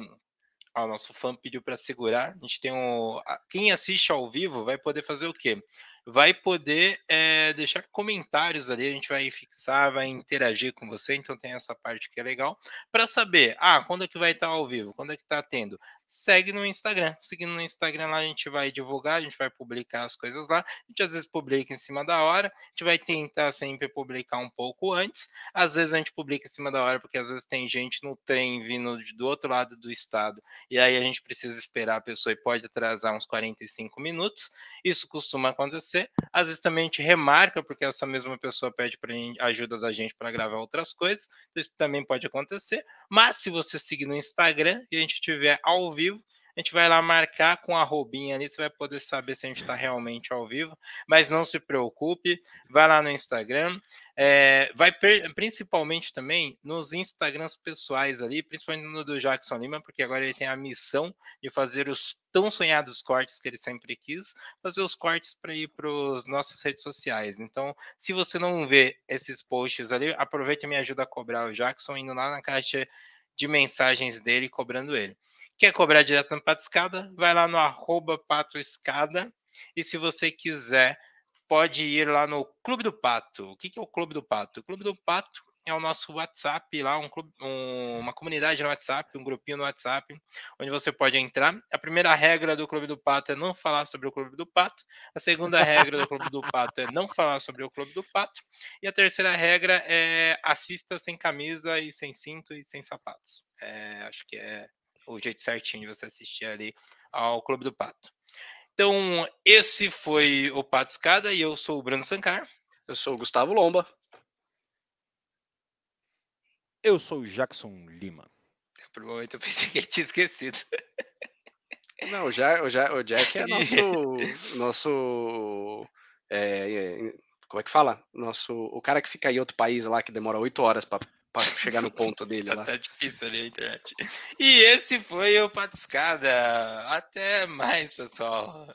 o nosso fã pediu para segurar. A gente tem um. Quem assiste ao vivo vai poder fazer o quê? Vai poder é, deixar comentários ali, a gente vai fixar, vai interagir com você, então tem essa parte que é legal. Para saber, ah, quando é que vai estar ao vivo, quando é que está tendo, segue no Instagram. Seguindo no Instagram lá, a gente vai divulgar, a gente vai publicar as coisas lá. A gente às vezes publica em cima da hora, a gente vai tentar sempre publicar um pouco antes. Às vezes a gente publica em cima da hora, porque às vezes tem gente no trem vindo do outro lado do estado, e aí a gente precisa esperar a pessoa e pode atrasar uns 45 minutos. Isso costuma acontecer Às vezes também a gente remarca, porque essa mesma pessoa pede para ajuda da gente para gravar outras coisas. Então isso também pode acontecer. Mas se você seguir no Instagram e a gente estiver ao vivo, a gente vai lá marcar com a roubinha ali, você vai poder saber se a gente está realmente ao vivo. Mas não se preocupe, vai lá no Instagram, é, vai principalmente também nos Instagrams pessoais ali, principalmente no do Jackson Lima, porque agora ele tem a missão de fazer os tão sonhados cortes que ele sempre quis, fazer os cortes para ir para as nossas redes sociais. Então, se você não vê esses posts ali, aproveita e me ajuda a cobrar o Jackson indo lá na caixa de mensagens dele cobrando ele. Quer cobrar direto no Pato Escada? Vai lá no arroba Pato Escada. E se você quiser, pode ir lá no Clube do Pato. O que é o Clube do Pato? O Clube do Pato é o nosso WhatsApp lá, um clube, um, uma comunidade no WhatsApp, um grupinho no WhatsApp, onde você pode entrar. A primeira regra do Clube do Pato é não falar sobre o Clube do Pato. A segunda regra do Clube do Pato é não falar sobre o Clube do Pato. E a terceira regra é assista sem camisa e sem cinto e sem sapatos. É, acho que é o jeito certinho de você assistir ali ao Clube do Pato. Então, esse foi o Pato Escada e eu sou o Bruno Sancar. Eu sou o Gustavo Lomba. Eu sou o Jackson Lima. Por um momento eu pensei que ele tinha esquecido. Não, o, ja, o, ja, o Jack é nosso. nosso é, como é que fala? Nosso, o cara que fica em outro país lá que demora oito horas para para chegar no ponto dele lá. tá difícil ali a internet. E esse foi o Patiscada. Até mais, pessoal.